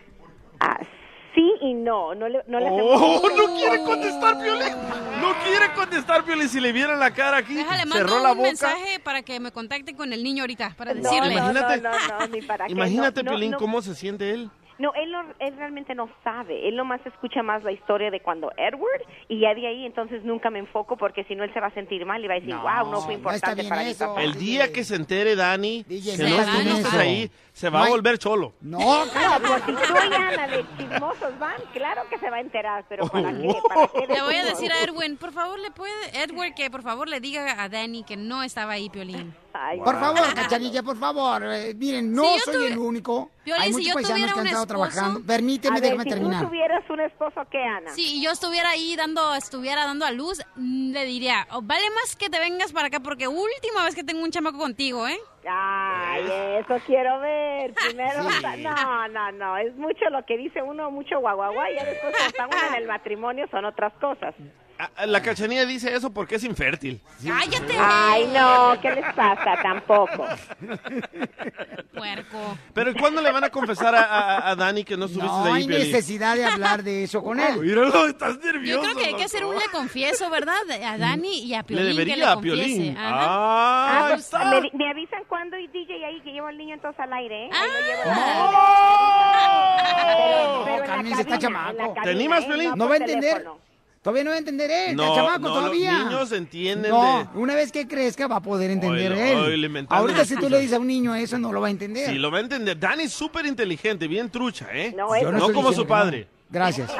Speaker 7: Sí y no, no le, no le
Speaker 4: Oh,
Speaker 7: hacemos-
Speaker 4: no quiere contestar, Piolín. No quiere contestar, Piolín. Si le vieran la cara aquí,
Speaker 5: Déjale,
Speaker 4: cerró la
Speaker 5: un
Speaker 4: boca.
Speaker 5: mensaje para que me contacten con el niño ahorita, para
Speaker 7: No,
Speaker 5: decirle.
Speaker 7: no,
Speaker 4: Imagínate-
Speaker 7: no, no, no, ni para qué,
Speaker 4: Imagínate,
Speaker 7: no, no,
Speaker 4: Piolín,
Speaker 7: no.
Speaker 4: cómo se siente él.
Speaker 7: No, él, no, él realmente no sabe. Él nomás escucha más la historia de cuando Edward y ya de ahí entonces nunca me enfoco porque si no él se va a sentir mal y va a decir, wow, no fue importante para mi papá.
Speaker 4: El día que se entere Dani
Speaker 3: DJ,
Speaker 4: que
Speaker 3: no hagan
Speaker 4: estuviste
Speaker 3: eso.
Speaker 4: ahí, se va
Speaker 3: No
Speaker 4: a
Speaker 3: hay-
Speaker 4: volver cholo.
Speaker 3: No, (laughs)
Speaker 7: No, pues si tú y Ana de chismosos van, claro que se va a enterar, pero ¿para qué? ¿Para qué
Speaker 5: Le voy a decir a Edwin, por favor, le puede, Edward, que por favor le diga a Danny que no estaba ahí, Piolín.
Speaker 3: Por favor, Cachanilla, por favor. eh, miren, no
Speaker 5: Si yo
Speaker 3: soy
Speaker 5: tuvi-
Speaker 3: el único.
Speaker 5: Piolín,
Speaker 3: Hay
Speaker 5: si
Speaker 3: muchos
Speaker 5: yo
Speaker 3: paisanos
Speaker 5: tuviera
Speaker 3: que han estado
Speaker 5: esposo-
Speaker 3: trabajando. Permíteme,
Speaker 7: a ver,
Speaker 3: déjame
Speaker 7: si
Speaker 3: terminar.
Speaker 7: tú tuvieras un esposo, ¿qué, Ana?
Speaker 5: Si yo estuviera ahí dando, estuviera dando a luz, mm, le diría, "Oh, vale más que te vengas para acá porque última vez que tengo un chamaco contigo, ¿eh?
Speaker 7: Ay, eso quiero ver. Primero, no, no, no, es mucho lo que dice uno, mucho guaguaguá, y después cuando está uno en el matrimonio son otras cosas.
Speaker 4: Ah, La cachanilla dice eso porque es infértil.
Speaker 5: ¡Cállate!
Speaker 7: Ay, no, ¿qué les pasa? Tampoco. (laughs)
Speaker 5: Puerco.
Speaker 4: Pero ¿y cuándo le van a confesar a, a- a Dani que no estuviste
Speaker 3: No
Speaker 4: ahí,
Speaker 3: hay
Speaker 4: Piolín?
Speaker 3: necesidad de hablar de eso con él. (laughs)
Speaker 4: Míralo, estás
Speaker 5: Yo
Speaker 4: nervioso.
Speaker 5: creo que hay que hacer un le confieso, ¿verdad? A Dani y a
Speaker 4: Le
Speaker 5: Piolín que
Speaker 4: debería
Speaker 5: le
Speaker 4: a. Piolín. Ah,
Speaker 7: Ah, pues,
Speaker 4: está.
Speaker 7: me, me avisan cuándo y DJ ahí que llevo al niño entonces al aire, ¿eh? Ahí lo llevo al
Speaker 3: No,
Speaker 7: Pero en la
Speaker 3: cálmense, está
Speaker 7: cabina, en la
Speaker 3: chamaco.
Speaker 7: cabina,
Speaker 4: ¿Te animas,
Speaker 7: ¿eh?
Speaker 4: Piolín?
Speaker 3: No
Speaker 7: por
Speaker 3: va a entender.
Speaker 7: teléfono.
Speaker 3: Todavía no va a entender él.
Speaker 4: No,
Speaker 3: chamaco
Speaker 4: no, los
Speaker 3: todavía.
Speaker 4: niños entienden
Speaker 3: No,
Speaker 4: de-
Speaker 3: una vez que crezca va a poder entender
Speaker 4: Oye,
Speaker 3: él.
Speaker 4: oye,
Speaker 3: Ahorita si tú le dices a un niño eso, no lo va a entender.
Speaker 4: Sí, lo va a entender. Dani es súper inteligente, bien trucha, ¿eh?
Speaker 7: No,
Speaker 4: No,
Speaker 7: eso-
Speaker 3: estoy
Speaker 4: como su padre. (laughs)
Speaker 3: no. Gracias.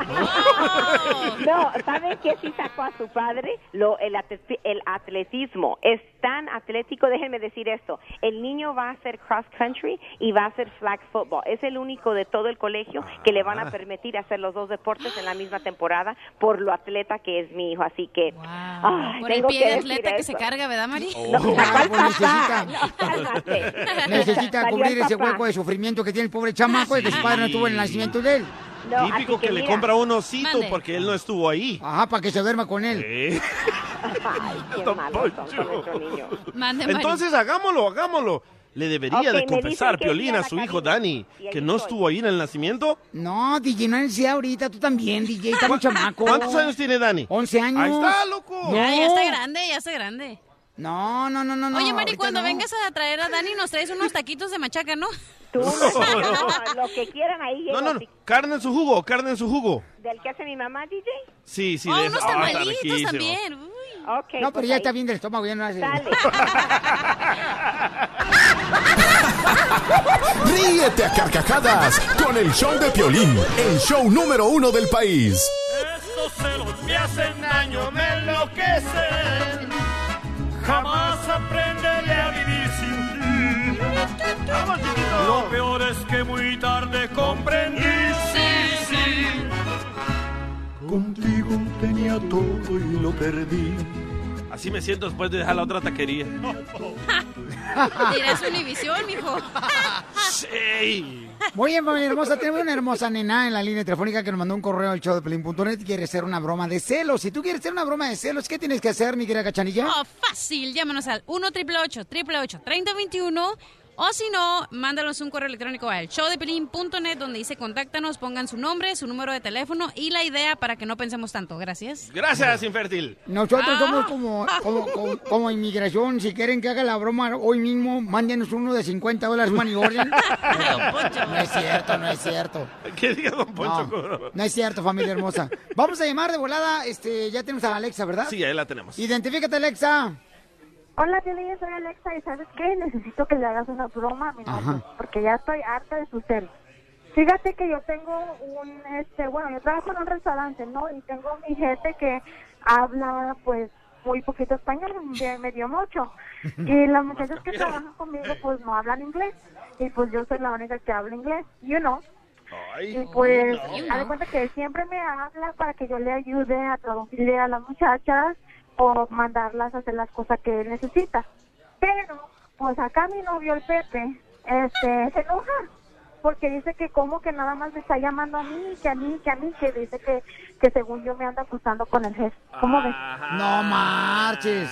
Speaker 7: No, ¿sabe qué sí sacó a su padre? Lo, el, el atletismo. Es tan atlético, déjenme decir esto. El niño va a hacer cross country y va a hacer flag football. Es el único de todo el colegio que le van a permitir hacer los dos deportes en la misma temporada por lo atleta que es mi hijo. Así que, ay,
Speaker 5: Por el
Speaker 7: tengo
Speaker 5: pie
Speaker 7: que
Speaker 5: de atleta que se carga, ¿verdad, Mari?
Speaker 7: No,
Speaker 3: Ah, pues necesita, (laughs)
Speaker 7: No,
Speaker 3: necesita cubrir ese hueco de sufrimiento que tiene el pobre chamaco de que su padre no estuvo en el nacimiento de él.
Speaker 7: No,
Speaker 4: Típico que, le compra un osito
Speaker 5: Mande.
Speaker 4: porque él no estuvo ahí.
Speaker 3: Ajá, para que se duerma con él.
Speaker 4: ¿Eh?
Speaker 7: Ay, (laughs) qué
Speaker 4: Don
Speaker 7: malos son
Speaker 4: Poncho.
Speaker 7: con nuestro niño.
Speaker 5: Mande, Mari.
Speaker 4: Entonces hagámoslo, hagámoslo. Le debería
Speaker 7: Ok,
Speaker 4: de confesar Piolín
Speaker 7: a
Speaker 4: su hijo. Dani que no
Speaker 7: estoy.
Speaker 4: estuvo ahí en el nacimiento.
Speaker 3: No, DJ, no necesidad ahorita. Tú también, DJ. Está muy chamaco.
Speaker 4: ¿Cuántos años tiene Dani?
Speaker 3: 11 años.
Speaker 4: Ahí está, loco.
Speaker 5: Ya, ya está grande, ya está grande.
Speaker 3: No, no, no, no. no,
Speaker 5: Oye, Mari, cuando
Speaker 3: no.
Speaker 5: vengas a traer a Dani, nos traes unos taquitos de machaca, ¿no?
Speaker 7: Tú, (laughs) no, lo que quieran ahí
Speaker 4: No, no, no. Carne en su jugo, carne en su jugo.
Speaker 7: del que hace mi mamá, DJ.
Speaker 4: Sí, sí.
Speaker 5: Oh,
Speaker 4: de
Speaker 5: unos.
Speaker 4: Ah,
Speaker 5: tamalitos también. Uy.
Speaker 7: Ok,
Speaker 3: No, pero
Speaker 7: pues
Speaker 3: ya
Speaker 7: ahí.
Speaker 3: está bien del estómago, ya no hace.
Speaker 7: Dale. (laughs)
Speaker 11: Ríete a carcajadas con el show de Piolín, el show número uno del país.
Speaker 15: Estos celos me hacen Jamás aprenderé a vivir sin ti. Lo peor es que muy tarde comprendí, sí, sí.
Speaker 16: Contigo tenía todo y lo perdí.
Speaker 4: Así me siento después de dejar la otra taquería. (laughs)
Speaker 5: Dirás Univisión, mijo. (laughs)
Speaker 4: Sí.
Speaker 3: Muy bien, familia hermosa. Tenemos una hermosa nena en la línea telefónica que nos mandó un correo al show de Pelín.net y quiere hacer una broma de celos. Si tú quieres hacer una broma de celos, ¿qué tienes que hacer, mi querida cachanilla?
Speaker 5: Oh, fácil. Llámanos al 1 888 3021 o si no, mándanos un correo electrónico al showdepelín.net donde dice contáctanos, pongan su nombre, su número de teléfono y la idea para que no pensemos tanto. Gracias.
Speaker 4: Gracias, infértil.
Speaker 3: Nosotros
Speaker 5: Ah.
Speaker 3: somos como, como, como, como inmigración. Si quieren que haga la broma hoy mismo, mándenos uno de 50 dólares money order. (laughs) No es cierto, no es cierto.
Speaker 4: ¿Qué diga Don Poncho?
Speaker 3: No, no es cierto, familia hermosa. Vamos a llamar de volada, este, ya tenemos a Alexa, ¿verdad?
Speaker 4: Sí, ahí la tenemos.
Speaker 3: Identifícate, Alexa.
Speaker 17: Hola, Piolín, soy Alexa y ¿sabes qué? Necesito que le hagas una broma a mi novio, porque ya estoy harta de sus celos. Fíjate que yo tengo un, este, bueno, yo trabajo en un restaurante, ¿no? Y tengo mi jefe que habla, pues, muy poquito español, me- medio mucho. (laughs) Y las muchachas que trabajan conmigo, pues, no hablan inglés. Y pues yo soy la única que habla inglés, you know. Y pues, haz de cuenta que siempre me habla para que yo le ayude a traducirle a las muchachas o mandarlas a hacer las cosas que él necesita. Pero, pues acá mi novio, el Pepe, este, se enoja porque dice que como que nada más me está llamando a mí, que a mí, que a mí, que dice que, que según yo me anda acusando con el jefe. ¿Cómo ves?
Speaker 3: No marches.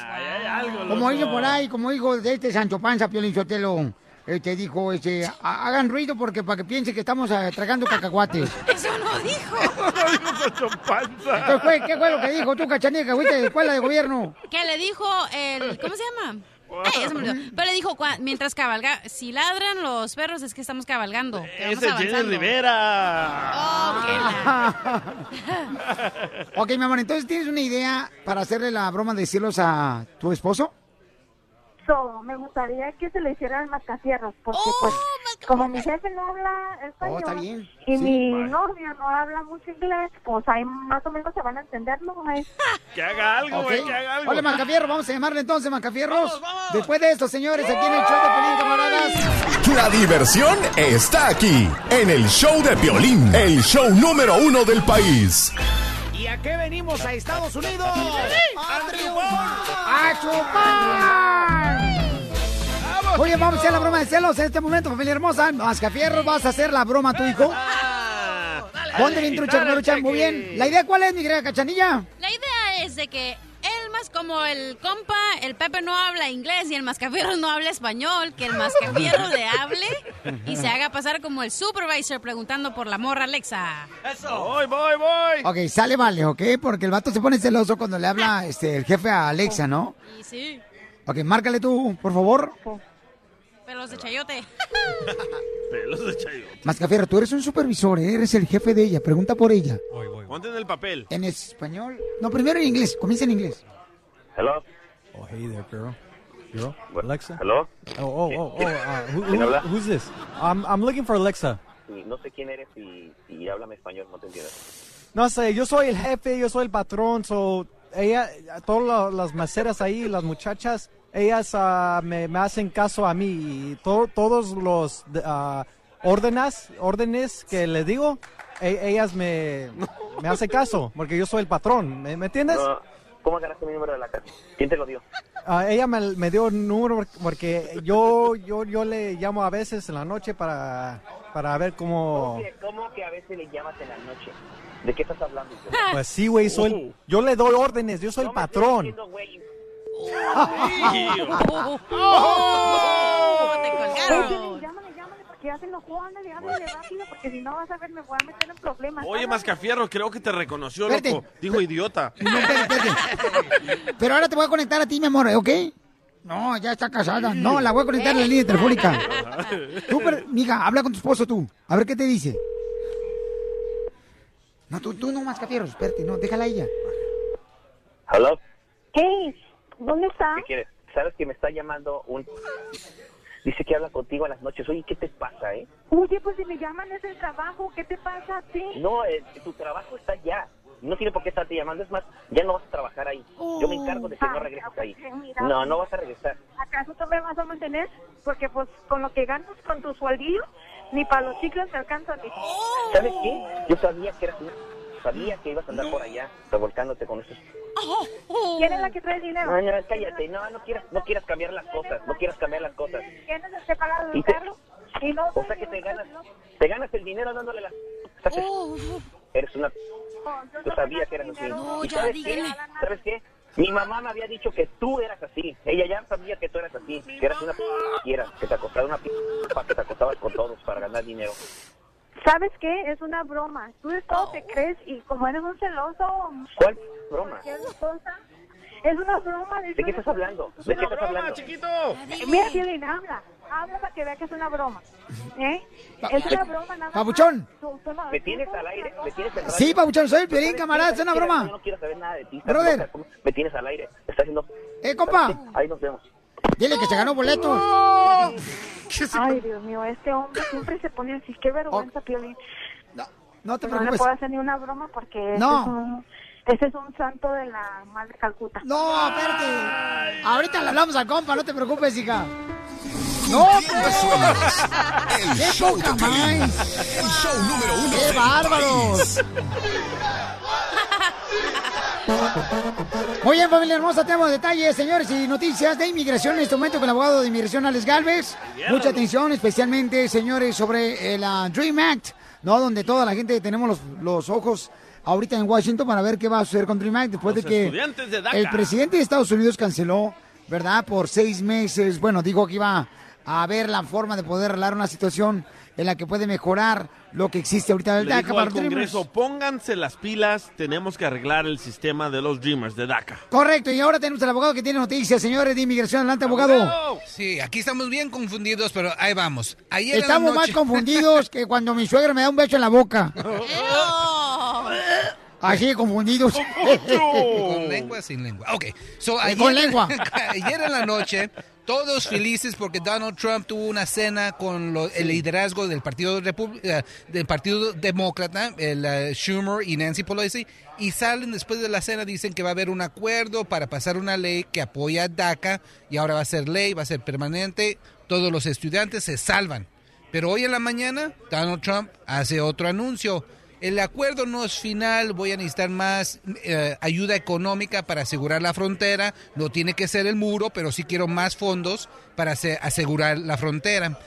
Speaker 3: Como dice por ahí, como dijo de este Sancho Panza, Piolín Sotelo, te dijo, este, "Ha- hagan ruido porque para que piense que estamos ah, tragando cacahuates. (laughs)
Speaker 5: Eso no dijo. (laughs)
Speaker 3: ¿Qué fue, ¿Qué fue lo que dijo tú, cachanilla, que fuiste de escuela de gobierno?
Speaker 5: Que le dijo el. ¿Cómo se llama? Ay, se me olvidó. Pero le dijo, mientras cabalga, si ladran los perros es que estamos cabalgando. que
Speaker 4: Ese es Jenny. Rivera.
Speaker 5: Oh, qué la- (laughs)
Speaker 3: ok, mi amor, entonces tienes una idea para hacerle la broma de celos a tu esposo?
Speaker 17: Me gustaría que se le hiciera el mascafierros, porque pues como mi jefe no habla español
Speaker 3: Oh, está bien.
Speaker 17: y
Speaker 3: Sí.
Speaker 17: mi
Speaker 3: Bye.
Speaker 17: novio no habla mucho inglés, pues ahí más o menos se van a entender, ¿no? (laughs)
Speaker 4: Que haga algo,
Speaker 3: Ok.
Speaker 4: güey, que haga algo.
Speaker 3: Hola, Macafierro, vamos a llamarle entonces, Macafierros. Después de esto, señores, aquí en el show de Pelín, camaradas.
Speaker 11: La diversión está aquí, en el show de Piolín, el show número uno del país.
Speaker 3: ¿Y a qué venimos a Estados Unidos? ¡A ¡A chupar! Oye, vamos a hacer la broma de celos en este momento, familia hermosa. Mascafierros, vas a hacer la broma a tu hijo. Ponte bien trucha,
Speaker 5: Dale,
Speaker 3: trucha, muy bien. ¿La idea cuál es, mi querida cachanilla?
Speaker 5: La idea es de que él más como el compa, el Pepe no habla inglés y el mascafierro no habla español, que el mascafierro le hable y se haga pasar como el supervisor preguntando por la morra Alexa.
Speaker 4: Voy, voy, voy.
Speaker 3: Ok, sale vale, ¿ok? Porque el vato se pone celoso cuando le habla este, el jefe a Alexa, ¿no?
Speaker 5: Y sí,
Speaker 3: Ok, márcale tú, por favor. (laughs)
Speaker 5: pelos de chayote.
Speaker 4: Pelos de chayo.
Speaker 3: Mascafierro, tú eres un supervisor, ¿eh? eres el jefe de ella. Pregunta por ella.
Speaker 4: Ponte en el papel.
Speaker 3: ¿En español? No, primero en inglés. Comienza en inglés.
Speaker 18: Hello.
Speaker 8: Oh, hey there, girl. Girl, Alexa.
Speaker 18: Hello.
Speaker 8: Oh, oh, oh, oh. Uh, who,
Speaker 18: ¿Quién
Speaker 8: who-
Speaker 18: habla?
Speaker 8: who's this? I'm, I'm looking for Alexa.
Speaker 18: No sé quién eres y, y háblame español, no te entiendo.
Speaker 8: No sé, yo soy el jefe, yo soy el patrón, so ella, todas la- las meseras ahí, las muchachas, ellas ah, me, me hacen caso a mí y to- todos los ah, órdenes, órdenes que les digo, e- ellas me, me hacen caso porque yo soy el patrón, ¿me, me entiendes?
Speaker 18: No, ¿Cómo agarraste mi número de la casa? ¿Quién te lo dio?
Speaker 8: Ah, ella me, me dio un número porque yo, yo, yo le llamo a veces en la noche para, para ver cómo...
Speaker 18: ¿Cómo que, cómo que a veces le llamas en la noche? ¿De qué estás hablando?
Speaker 8: Pues sí, güey, soy, el- yo le doy órdenes, yo soy el patrón.
Speaker 5: ¡Oh! ¡Te
Speaker 17: Oye,
Speaker 5: colgaron!
Speaker 17: llámale, llámale, porque ya se enojó, ándale, rápido, porque si no vas a ver, me voy a meter en problemas.
Speaker 4: Oye, Mascafierro, creo que te reconoció,
Speaker 3: Espérate.
Speaker 4: loco. Dijo idiota.
Speaker 3: Pero ahora te voy a conectar a ti, mi amor, ¿ok? No, ya está casada. No, la voy a conectar en la línea telefónica. (laughs) Tú, pero, mija, habla con tu esposo tú. A ver qué te dice. No, tú, tú no más, Capierro, espérate, no, déjala a ella.
Speaker 9: ¿Hello?
Speaker 17: Hey, ¿dónde está?
Speaker 18: ¿Qué quieres? ¿Sabes que me está llamando un... Dice que habla contigo a las noches. Oye, ¿qué te pasa, eh?
Speaker 17: Oye, pues si me llaman es el trabajo, ¿qué te pasa a ti?
Speaker 18: No, eh, tu trabajo está allá. No tiene por qué estarte llamando. Es más, ya no vas a trabajar ahí. Yo me encargo de que no regreses ahí.
Speaker 17: pues, mira.
Speaker 18: No, no vas a regresar.
Speaker 17: ¿Acaso tú me vas a mantener? Porque pues con lo que ganas con tu sueldillo, ni para los chicos te alcanza a ti.
Speaker 18: ¿Sabes qué? Yo sabía que eras una... Sabía que ibas a andar por allá revolcándote con esos...
Speaker 17: ¿Quién es la que trae el dinero?
Speaker 18: No, no, cállate. No, no quieras, no quieras cambiar las cosas. No quieras cambiar las cosas.
Speaker 17: ¿Quién es el que paga
Speaker 18: Y
Speaker 17: el
Speaker 18: te-
Speaker 17: carro? Y no,
Speaker 18: O sea que te ganas, te ganas el dinero dándole las... Estás- Eres una... Yo sabía que eras así.
Speaker 17: No,
Speaker 18: ¿Y
Speaker 17: ya,
Speaker 18: sabes qué? ¿Sabes qué? Mi mamá me había dicho que tú eras así. Ella ya sabía que tú eras así. Que eras una p... que te acostaba una p... que te acostabas con todos para ganar dinero.
Speaker 17: ¿Sabes qué? Es una broma. Tú de todo te crees y como eres un celoso...
Speaker 18: ¿Cuál broma?
Speaker 17: cosa, Es una broma.
Speaker 18: ¿De qué estás hablando? ¿De qué estás hablando?
Speaker 17: Eh, Mira, Piolín, habla. Habla para que vea que es una broma. ¿Eh? Es una broma nada no-
Speaker 18: ¿Me tienes al aire? ¿Me tienes en radio?
Speaker 3: Sí, Papuchón, soy el Piolín, camarada, es una broma.
Speaker 18: Yo no quiero saber nada de ti. Me tienes al aire. Está haciendo...
Speaker 3: Eh, compa.
Speaker 18: Ahí nos vemos.
Speaker 3: Dile que se ganó boleto. (laughs)
Speaker 17: Ay, Dios mío, este hombre siempre se pone así. Qué vergüenza, Piolín.
Speaker 3: No te
Speaker 17: No le
Speaker 3: preocupes.
Speaker 17: puedo hacer ni una broma porque
Speaker 3: No.
Speaker 17: ese, es un, ese es un santo de la madre Calcuta.
Speaker 3: No, espérate. Ahorita le hablamos al compa, no te preocupes, hija. No, pues. (laughs)
Speaker 11: El
Speaker 3: ¡Qué
Speaker 11: show
Speaker 3: poca más!
Speaker 11: El show número uno
Speaker 3: ¡Qué bárbaros! (laughs) Muy bien, familia hermosa, tenemos detalles, señores, y noticias de inmigración en este momento con el abogado de inmigración Alex Galvez. Mucha atención, especialmente, señores, sobre el ah, Dream Act, ¿no? Donde toda la gente tenemos los, los ojos ahorita en Washington para ver qué va a suceder con Dream Act después
Speaker 4: Los
Speaker 3: de que
Speaker 4: de
Speaker 3: el presidente de Estados Unidos canceló, ¿verdad? Por seis meses, bueno, dijo que iba a ver la forma de poder arreglar una situación en la que puede mejorar lo que existe ahorita del
Speaker 4: Le
Speaker 3: DACA
Speaker 4: dijo
Speaker 3: para
Speaker 4: al
Speaker 3: los Dreamers.
Speaker 4: Congreso, pónganse las pilas, tenemos que arreglar el sistema de los Dreamers de DACA.
Speaker 3: Correcto, y ahora tenemos al abogado que tiene noticias, señores de inmigración. Adelante, abogado.
Speaker 13: Sí, aquí estamos bien confundidos, pero ahí vamos. Ayer en la
Speaker 3: Estamos más confundidos (laughs) que cuando mi suegra me da un beso en la boca. (laughs) Así confundidos.
Speaker 13: Con lengua, sin lengua. Ok. So,
Speaker 3: Eh, con lengua. (laughs)
Speaker 13: ayer en la noche, todos felices porque Donald Trump tuvo una cena con lo- el liderazgo del Partido, Repu- eh, del partido Demócrata, el eh, Schumer y Nancy Pelosi, y salen después de la cena, dicen que va a haber un acuerdo para pasar una ley que apoya a DACA, y ahora va a ser ley, va a ser permanente, todos los estudiantes se salvan. Pero hoy en la mañana, Donald Trump hace otro anuncio. El acuerdo no es final, voy a necesitar más eh, ayuda económica para asegurar la frontera, no tiene que ser el muro, pero sí quiero más fondos para ase- asegurar la frontera.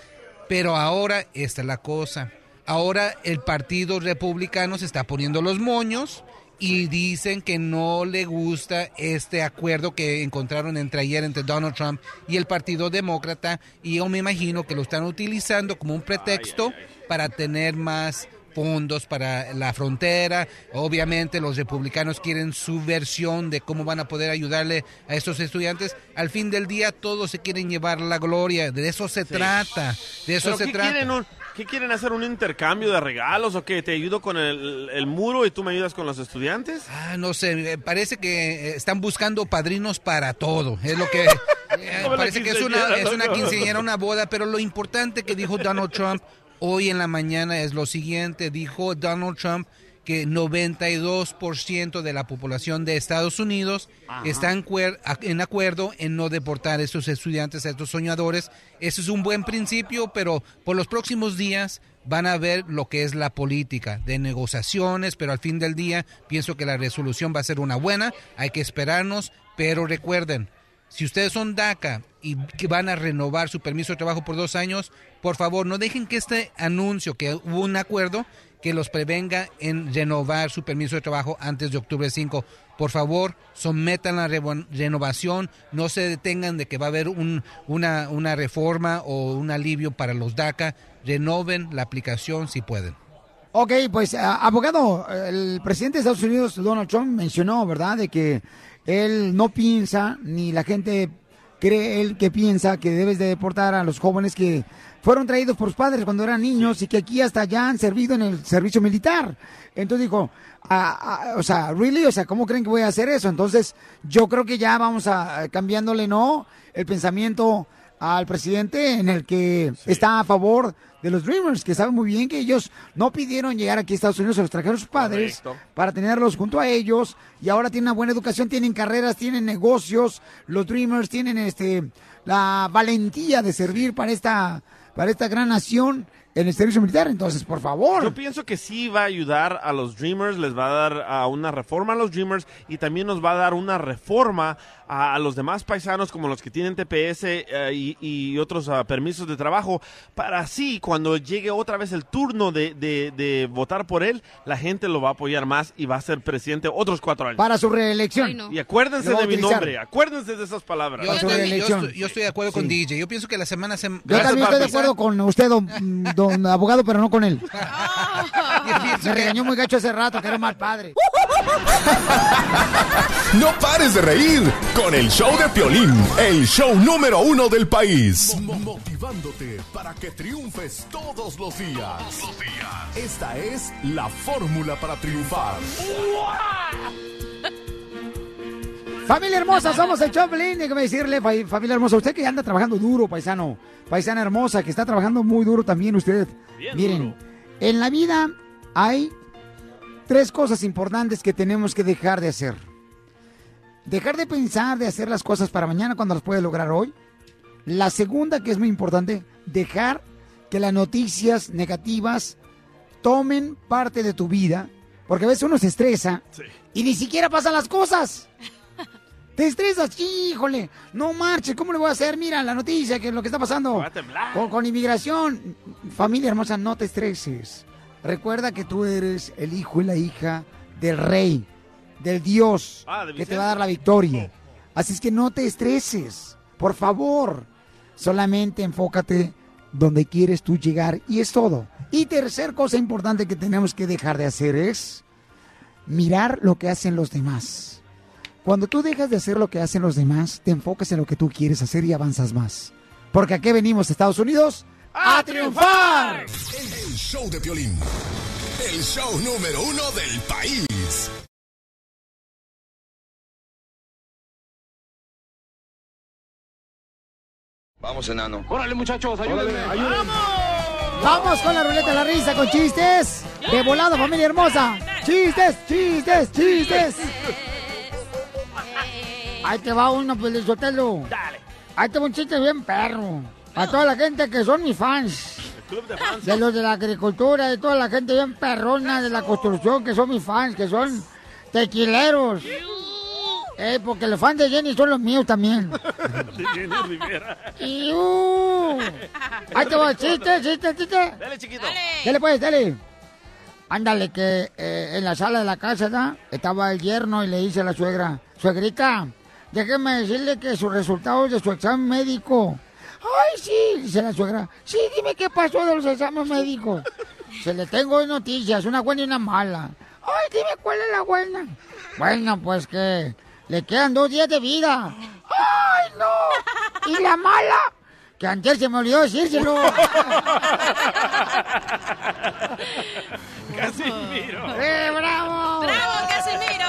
Speaker 13: Pero ahora esta es la cosa. Ahora el Partido Republicano se está poniendo los moños y dicen que no le gusta este acuerdo que encontraron entre ayer entre Donald Trump y el Partido Demócrata y yo me imagino que lo están utilizando como un pretexto para tener más fondos para la frontera. Obviamente los republicanos quieren su versión de cómo van a poder ayudarle a estos estudiantes. Al fin del día todos se quieren llevar la gloria. De eso se trata. De eso
Speaker 4: ¿Pero
Speaker 13: se
Speaker 4: qué
Speaker 13: trata.
Speaker 4: Quieren un- ¿Qué quieren hacer? ¿Un intercambio de regalos o qué? ¿Te ayudo con el, el muro y tú me ayudas con los estudiantes?
Speaker 13: Ah, no sé, parece que eh, están buscando padrinos para todo. Es lo que (laughs) eh, parece que es una, es una quinceañera, una boda, pero lo importante que dijo Donald Trump hoy en la mañana es lo siguiente. Dijo Donald Trump que 92% de la población de Estados Unidos
Speaker 19: Ajá.
Speaker 13: está en, cuer- en acuerdo en no deportar a estos estudiantes, a estos soñadores. Eso es un buen principio, pero por los próximos días van a ver lo que es la política de negociaciones, pero al fin del día pienso que la resolución va a ser una buena. Hay que esperarnos, pero recuerden, si ustedes son DACA y que van a renovar su permiso de trabajo por dos años, por favor, no dejen que este anuncio, que hubo un acuerdo, que los prevenga en renovar su permiso de trabajo antes de octubre 5. Por favor, sometan la renovación, no se detengan de que va a haber un- una, una reforma o un alivio para los DACA. Renoven la aplicación si pueden.
Speaker 3: Ok, pues abogado, el presidente de Estados Unidos, Donald Trump, mencionó, ¿verdad?, de que él no piensa, ni la gente cree él que piensa que debes de deportar a los jóvenes que fueron traídos por sus padres cuando eran niños y que aquí hasta ya han servido en el servicio militar. Entonces dijo, ah, ah, o sea, really, o sea, ¿cómo creen que voy a hacer eso? Entonces, yo creo que ya vamos a cambiándole, ¿no? El pensamiento al presidente en el que está a favor de los Dreamers, que saben muy bien que ellos no pidieron llegar aquí a Estados Unidos, se los trajeron sus padres
Speaker 4: Correcto.
Speaker 3: para tenerlos junto a ellos y ahora tienen una buena educación, tienen carreras, tienen negocios, los Dreamers tienen este la valentía de servir para esta para esta gran nación en el servicio militar, entonces, por favor.
Speaker 4: Yo pienso que sí va a ayudar a los Dreamers, les va a dar a una reforma a los Dreamers y también nos va a dar una reforma a, a los demás paisanos como los que tienen TPS eh, y, y otros ah, permisos de trabajo para así cuando llegue otra vez el turno de, de- de votar por él, la gente lo va a apoyar más y va a ser presidente otros cuatro años.
Speaker 3: Para su reelección.
Speaker 4: Y acuérdense de mi nombre, acuérdense de esas palabras.
Speaker 13: Yo estoy, yo estoy- yo estoy de acuerdo con DJ. Yo pienso que la semana se...
Speaker 3: Yo también estoy de acuerdo con usted, don, don (laughs) abogado, pero no con él. (laughs) Me regañó muy gacho hace rato, que era mal padre. (laughs)
Speaker 11: No pares de reír con el show de Piolín, el show número uno del país. Motivándote para que triunfes todos los días. Esta es la fórmula para triunfar.
Speaker 3: Familia hermosa, somos el Choplin. Déjame decirle, fa- familia hermosa, usted que anda trabajando duro, paisano, paisana hermosa, que está trabajando muy duro también usted.
Speaker 4: Bien
Speaker 3: Miren,
Speaker 4: duro.
Speaker 3: en la vida hay tres cosas importantes que tenemos que dejar de hacer. Dejar de pensar de hacer las cosas para mañana cuando las puede lograr hoy. La segunda, que es muy importante, dejar que las noticias negativas tomen parte de tu vida, porque a veces uno se estresa y ni siquiera pasan las cosas. Te estresas, híjole, no marches, ¿cómo le voy a hacer? Mira la noticia, que es lo que está pasando con, con inmigración. Familia hermosa, no te estreses. Recuerda que tú eres el hijo y la hija del rey, del Dios,
Speaker 4: Ah,
Speaker 3: que te va a dar la victoria. Así es que no te estreses, por favor. Solamente enfócate donde quieres tú llegar y es todo. Y tercer cosa importante que tenemos que dejar de hacer es mirar lo que hacen los demás. Cuando tú dejas de hacer lo que hacen los demás, te enfocas en lo que tú quieres hacer y avanzas más. Porque aquí venimos, Estados Unidos, a triunfar.
Speaker 11: El show de Piolín, el show número uno del país.
Speaker 19: Vamos, enano. Órale, muchachos, ayúdenme.
Speaker 3: Vamos con la ruleta de la risa, con chistes. De volado, familia hermosa. Chistes, chistes, chistes. Ahí te va uno, Pelizotelo. Dale. Ahí te va un chiste bien perro. A toda la gente que son mis fans.
Speaker 4: Club de fans.
Speaker 3: De los de la agricultura, de toda la gente bien perrona de la construcción, que son mis fans, que son tequileros. Eh, porque los fans de Jenny son los míos también. (laughs)
Speaker 4: De Jenny Rivera.
Speaker 3: Y, uh, ahí te va, chiste, chiste, chiste.
Speaker 4: Dale, chiquito.
Speaker 3: Dale pues, dale. Ándale, que eh, en la sala de la casa, ¿da? Estaba el yerno y le dice a la suegra, suegrita, déjeme decirle que sus resultados de su examen médico. Ay, sí, dice la suegra. Sí, dime qué pasó de los exámenes médicos. Se le tengo dos noticias, una buena y una mala. Ay, dime cuál es la buena. Bueno, pues que le quedan dos días de vida. ¡Ay, no! ¿Y la mala? Que antes se me olvidó decírselo. (laughs)
Speaker 4: Casimiro.
Speaker 3: ¡Eh, bravo!
Speaker 5: ¡Bravo, Casimiro!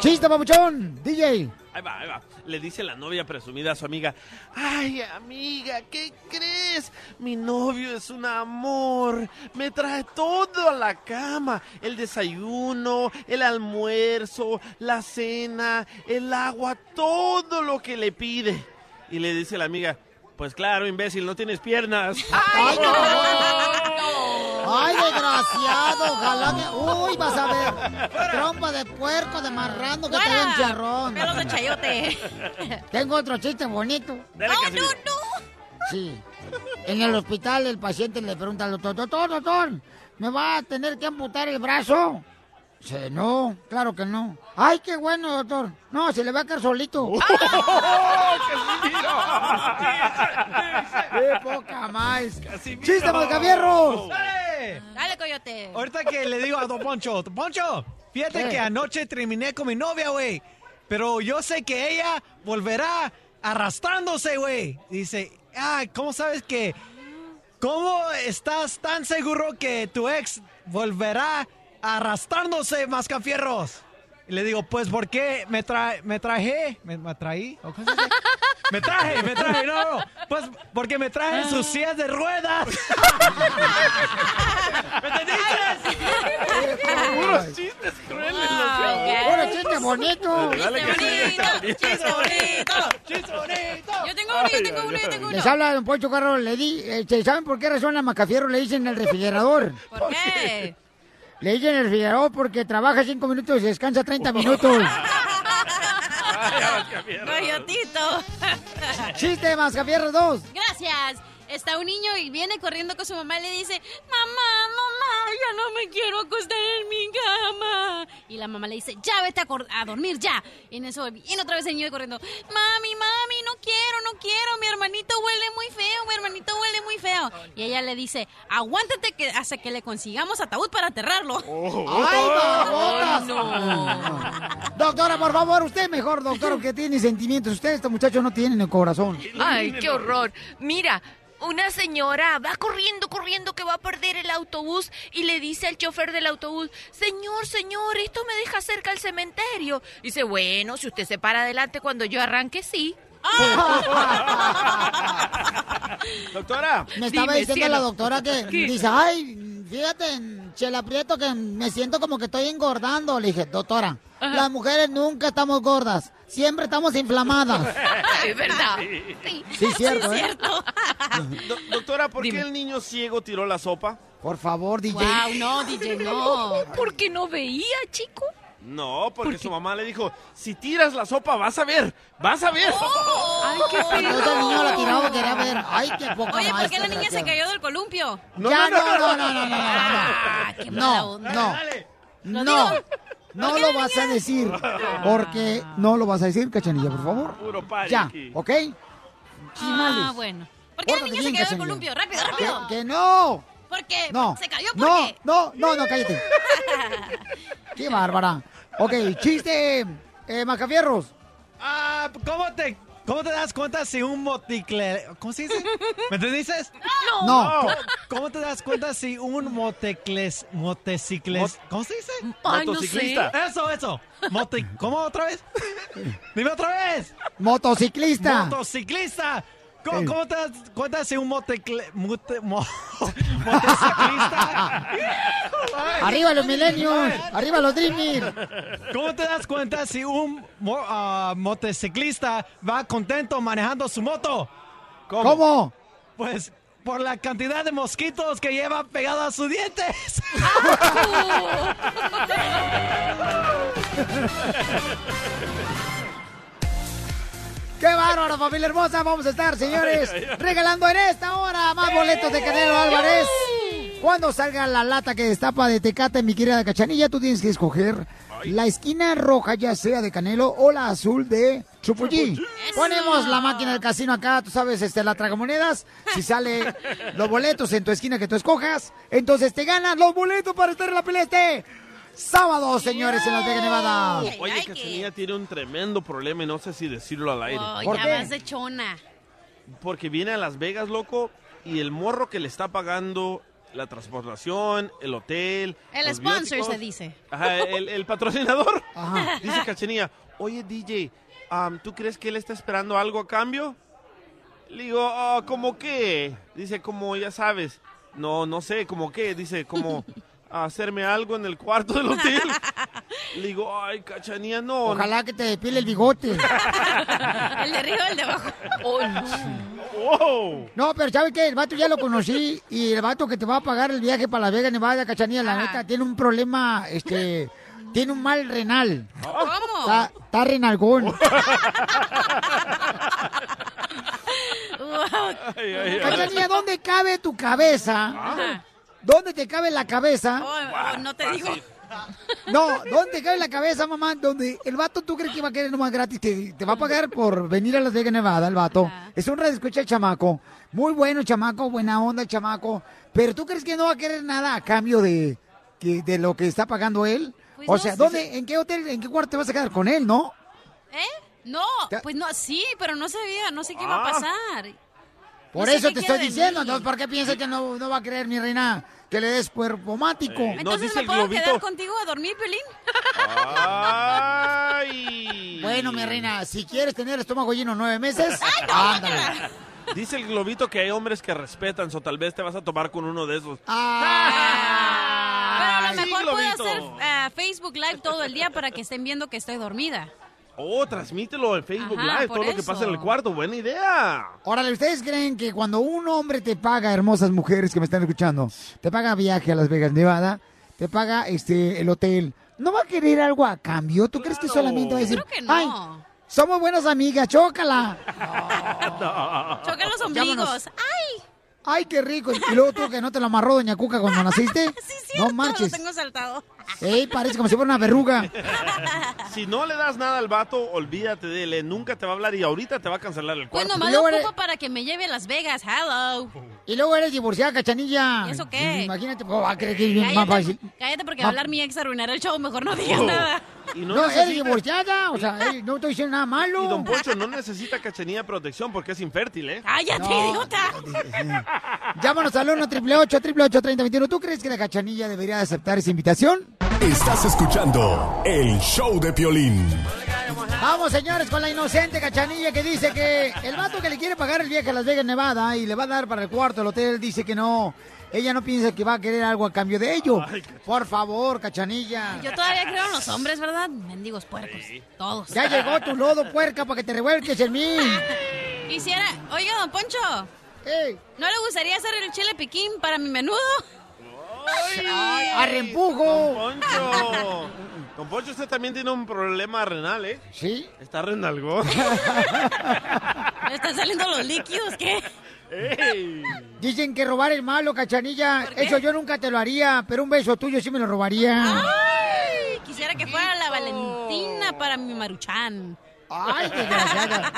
Speaker 3: ¡Chiste, papuchón! DJ.
Speaker 4: Ahí va, ahí va. Le dice la novia presumida a su amiga, ay amiga, ¿qué crees? Mi novio es un amor, me trae todo a la cama, el desayuno, el almuerzo, la cena, el agua, todo lo que le pide. Y le dice la amiga, pues claro, imbécil, no tienes piernas.
Speaker 3: ¡Ay, no! (laughs) ¡Ay, desgraciado! Ojalá que... ¡Uy, vas a ver! Trompa de puerco, de marrano, que te
Speaker 5: ¡Fuera!
Speaker 3: un charrón.
Speaker 5: Pelos de chayote.
Speaker 3: Tengo otro chiste bonito.
Speaker 4: Dale,
Speaker 5: ¡Oh,
Speaker 4: Casimiro.
Speaker 5: no, no!
Speaker 3: Sí. En el hospital el paciente le pregunta al doctor, doctor, doctor, ¿me va a tener que amputar el brazo? Dice, no, claro que no. Ay, qué bueno, doctor. No, se le va a caer solito. (laughs) ¡Qué poca más! ¡Chiste, Malcavierros!
Speaker 8: ¡Dale!
Speaker 5: Dale, coyote.
Speaker 8: Ahorita que le digo a Don Poncho, Don Poncho, fíjate
Speaker 3: ¿Qué?
Speaker 8: que anoche terminé con mi novia, güey. Pero yo sé que ella volverá arrastrándose, güey. Dice, ah, ¿cómo sabes que? ¿Cómo estás tan seguro que tu ex volverá arrastrándose, mascafierros? Y le digo, pues, ¿por qué me, trae, me traje? ¿Me, me traí? Me traje, me traje, no, no. Pues, porque me traje sus sillas de ruedas. (laughs) ¿Me entendiste?
Speaker 4: Puros chistes crueles.
Speaker 3: ¡Puro chiste bonito!
Speaker 4: Dale que sí.
Speaker 5: ¡Chiste bonito! ¡Chiste bonito! Yo tengo uno, yo tengo uno, yo tengo uno.
Speaker 3: Les habla Don Poncho Carro, le di, este, ¿saben por qué razón a Macafierro le dicen el refrigerador?
Speaker 5: ¿Por qué?
Speaker 3: Le dicen el refrigerador porque trabaja cinco minutos y descansa 30 minutos. (laughs)
Speaker 5: Coyotito.
Speaker 3: ¡Chiste, Mascafierro 2!
Speaker 5: Gracias. Está un niño y viene corriendo con su mamá y le dice, mamá, mamá, ya no me quiero acostar en mi cama. Y la mamá le dice, ya vete a, a dormir, ya. Y en eso viene otra vez el niño corriendo, mami, mami, no quiero, no quiero, mi hermanito huele muy feo, mi hermanito huele muy feo. Y ella le dice, aguántate que hasta que le consigamos ataúd para aterrarlo.
Speaker 3: ¡Ay, babotas! Doctora, por favor, usted mejor, doctor, (laughs) que tiene sentimientos. Usted, este muchacho, no tiene en el corazón.
Speaker 20: Ay, qué horror. Mira, una señora va corriendo, corriendo que va a perder el autobús y le dice al chofer del autobús, señor, señor, esto me deja cerca al cementerio. Dice, bueno, si usted se para adelante cuando yo arranque, sí. (laughs)
Speaker 4: Doctora.
Speaker 3: Me estaba
Speaker 20: Dime,
Speaker 3: diciendo
Speaker 20: cielo.
Speaker 3: la doctora que (laughs)
Speaker 20: ¿Qué?
Speaker 3: dice, ay, fíjate, Chela Prieto, que me siento como que estoy engordando. Le dije, doctora, las mujeres nunca estamos gordas, siempre estamos inflamadas. (laughs)
Speaker 20: Es verdad. Sí,
Speaker 3: Sí, cierto, ¿eh? (laughs)
Speaker 4: Do- doctora, ¿por qué el niño ciego tiró la sopa?
Speaker 3: Por favor, DJ.
Speaker 5: Wow, no, DJ, (laughs) no.
Speaker 20: Porque no veía, chico.
Speaker 4: No, porque su mamá le dijo, si tiras la sopa vas a ver, vas a ver.
Speaker 20: Ay, qué
Speaker 3: Entonces el niño la tiró, quería ver. Ay, qué poca
Speaker 5: Oye, ¿por qué la niña se cayó del columpio?
Speaker 3: ya, no, no, no, no, no,
Speaker 5: Ah, qué
Speaker 3: no, no,
Speaker 5: onda.
Speaker 3: no,
Speaker 5: ¿Lo
Speaker 3: no,
Speaker 5: digo?
Speaker 3: no lo vas a decir, porque no lo vas a decir, cachanilla, por favor.
Speaker 4: Puro party
Speaker 3: Ya,
Speaker 4: aquí.
Speaker 3: ¿ok?
Speaker 5: Ah,
Speaker 3: Chimales.
Speaker 5: bueno. ¿Por qué la
Speaker 3: Pórtate
Speaker 5: niña
Speaker 3: bien,
Speaker 5: se cayó del
Speaker 3: Cachanilla.
Speaker 5: columpio? Rápido, rápido.
Speaker 3: Que, que no.
Speaker 5: ¿Por qué?
Speaker 3: No.
Speaker 5: ¿Se cayó por
Speaker 3: no,
Speaker 5: qué?
Speaker 3: no, no, no, cállate. (laughs) Qué bárbara. Ok, chiste, eh, Macafierros.
Speaker 8: Ah, ¿cómo te, ¿Cómo te das cuenta si un moticle... ¿Cómo se dice? ¿Me entiendes?
Speaker 3: No. No.
Speaker 8: ¿Cómo, cómo te das cuenta si un motecles... Motocicles... ¿Cómo se dice?
Speaker 20: Ay, no Motociclista. sé.
Speaker 8: Eso, eso. ¿Cómo otra vez? (laughs) Dime otra vez.
Speaker 3: Motociclista.
Speaker 8: Motociclista. ¿Cómo,
Speaker 3: Sí.
Speaker 8: cómo te das cuenta si un motecle, mote, mo- (laughs) motociclista? (laughs)
Speaker 3: Arriba los milenios. Arriba los Dreamers.
Speaker 8: ¿Cómo te das cuenta si un mo- ah, motociclista va contento manejando su moto?
Speaker 3: ¿Cómo?
Speaker 8: Pues por la cantidad de mosquitos que lleva pegados a sus dientes. (laughs)
Speaker 3: ¡Qué bárbaro, familia hermosa! Vamos a estar, señores, regalando en esta hora más boletos de Canelo Álvarez. Cuando salga la lata que destapa de Tecate, mi querida Cachanilla, tú tienes que escoger la esquina roja, ya sea de Canelo o la azul de Chupulli. Ponemos la máquina del casino acá, tú sabes, este, la tragamonedas. Si sale (laughs) los boletos en tu esquina que tú escojas, entonces te ganas los boletos para estar en la pelea este sábado, señores, en Las Vegas, Nevada.
Speaker 4: Oye, Cachanilla tiene un tremendo problema y no sé si decirlo al aire.
Speaker 5: Oh, ya vas de chona.
Speaker 4: Porque viene a Las Vegas, loco, y el morro que le está pagando la transportación, el hotel.
Speaker 5: El
Speaker 4: los
Speaker 5: sponsor se dice.
Speaker 4: Ajá, el, el patrocinador. (laughs)
Speaker 3: Ajá.
Speaker 4: Dice Cachanilla, oye DJ, am, ¿tú crees que él está esperando algo a cambio? Le digo, "Ah, ¿cómo qué? Dice, como ya sabes. No, no sé, ¿cómo qué? Dice, como hacerme algo en el cuarto del hotel. Le digo, ay, Cachanilla, no.
Speaker 3: Ojalá que te depile el bigote. (laughs)
Speaker 5: El de arriba, el de abajo.
Speaker 4: ¡Wow!
Speaker 3: No, pero ¿sabes qué? El vato ya lo conocí y el vato que te va a pagar el viaje para la Vega Nevada, Cachanilla, la neta, tiene un problema, este, tiene un mal renal.
Speaker 5: ¿Cómo?
Speaker 3: Está, está renalgón. (laughs)
Speaker 4: Ay.
Speaker 3: Cachanilla, ¿dónde cabe tu cabeza?
Speaker 5: Ajá.
Speaker 3: ¿Dónde te cabe la cabeza?
Speaker 5: Oh, oh, no te digo. (laughs)
Speaker 3: No, ¿dónde te cabe la cabeza, mamá? Donde el vato tú crees que va a querer nomás gratis, te, te va a pagar por venir a Las Vegas, Nevada, el vato. Es un radio escucha el chamaco. Muy bueno, chamaco, buena onda, el chamaco. Pero tú crees que no va a querer nada a cambio de, que- de lo que está pagando él.
Speaker 5: Pues
Speaker 3: o
Speaker 5: no
Speaker 3: sea. ¿dónde, en qué hotel, en qué cuarto te vas a quedar con él, no?
Speaker 5: ¿Eh? No, pues no, sí, pero no sabía, no sé qué iba a
Speaker 3: Ah.
Speaker 5: pasar.
Speaker 3: Por
Speaker 5: No sé
Speaker 3: eso te estoy diciendo, entonces, ¿por qué piensas que no, no va a creer mi reina que le des cuerpo mático?
Speaker 5: Entonces, ¿me puedo quedar contigo a dormir, Pelín?
Speaker 3: Bueno, mi reina, si quieres tener estómago lleno nueve meses, (laughs) ándale.
Speaker 4: Dice el globito que hay hombres que respetan, o tal vez te vas a tomar con uno de esos.
Speaker 3: Ah.
Speaker 5: Pero a lo
Speaker 4: sí,
Speaker 5: mejor puedo
Speaker 4: Globito.
Speaker 5: hacer eh, Facebook Live todo el día para que estén viendo que estoy dormida.
Speaker 4: Oh, transmítelo en Facebook
Speaker 5: Ajá,
Speaker 4: Live, todo lo que pasa en el cuarto. Buena idea.
Speaker 3: Órale, ¿ustedes creen que cuando un hombre te paga, hermosas mujeres que me están escuchando, te paga viaje a Las Vegas, Nevada, te paga este el hotel, ¿no va a querer algo a cambio? ¿Tú crees que solamente va a decir,
Speaker 5: Creo que no.
Speaker 3: ay, somos buenas amigas, chócala? (laughs)
Speaker 5: Chocan los ombligos. ¡Ay!
Speaker 3: Ay, qué rico. Y luego tú que no te lo amarró Doña Cuca cuando naciste. (laughs) no
Speaker 5: Todo
Speaker 3: marches.
Speaker 5: lo tengo saltado.
Speaker 3: Ey, parece como si fuera una verruga. (laughs)
Speaker 4: Si no le das nada al vato, olvídate de él. eh, Nunca te va a hablar y ahorita te va a cancelar el
Speaker 5: Pues
Speaker 4: cuarto.
Speaker 5: nomás lo ocupo para que me lleve a Las Vegas. Hello.
Speaker 3: Y luego eres divorciada, cachanilla.
Speaker 5: ¿Y eso qué?
Speaker 3: Imagínate, ¿cómo va a creer que es bien más
Speaker 5: Cállate,
Speaker 3: fácil?
Speaker 5: cállate porque
Speaker 3: Ah.
Speaker 5: va a hablar mi ex a arruinar el show. Mejor no digas
Speaker 4: Oh.
Speaker 5: nada.
Speaker 4: Y
Speaker 3: No,
Speaker 4: no,
Speaker 3: eres divorciada, o sea, ey, no estoy diciendo nada malo.
Speaker 4: Y Don Poncho no necesita cachanilla de protección porque es infértil, ¿eh?
Speaker 5: ¡Cállate,
Speaker 3: No.
Speaker 5: idiota!
Speaker 3: Llámanos al 1 888 3021 ¿Tú crees que la cachanilla debería de aceptar esa invitación?
Speaker 11: Estás escuchando el show de Piolín.
Speaker 3: Vamos, señores, con la inocente cachanilla que dice que el vato que le quiere pagar el viaje a Las Vegas, Nevada, y le va a dar para el cuarto del hotel, dice que no. Ella no piensa que va a querer algo a cambio de ello. Por favor, cachanilla.
Speaker 5: Yo todavía creo en los hombres, ¿verdad? Mendigos puercos. Todos.
Speaker 3: Ya llegó tu lodo, puerca, para que te revuelques en mí. (laughs)
Speaker 5: Quisiera... Oiga, don Poncho. ¿No le gustaría hacer el chile piquín para mi menudo?
Speaker 3: Ay, a reempujo.
Speaker 4: Don Poncho. (laughs) Don Poncho, usted también tiene un problema renal, ¿eh?
Speaker 3: Sí.
Speaker 4: Está renalgón. (laughs)
Speaker 5: ¿Me están saliendo los líquidos? ¿Qué?
Speaker 3: Dicen que robar es malo, cachanilla. Eso yo nunca te lo haría, pero un beso tuyo sí me lo robaría.
Speaker 5: Ay, quisiera que fuera la Valentina para mi maruchan.
Speaker 3: Ay, desgraciada.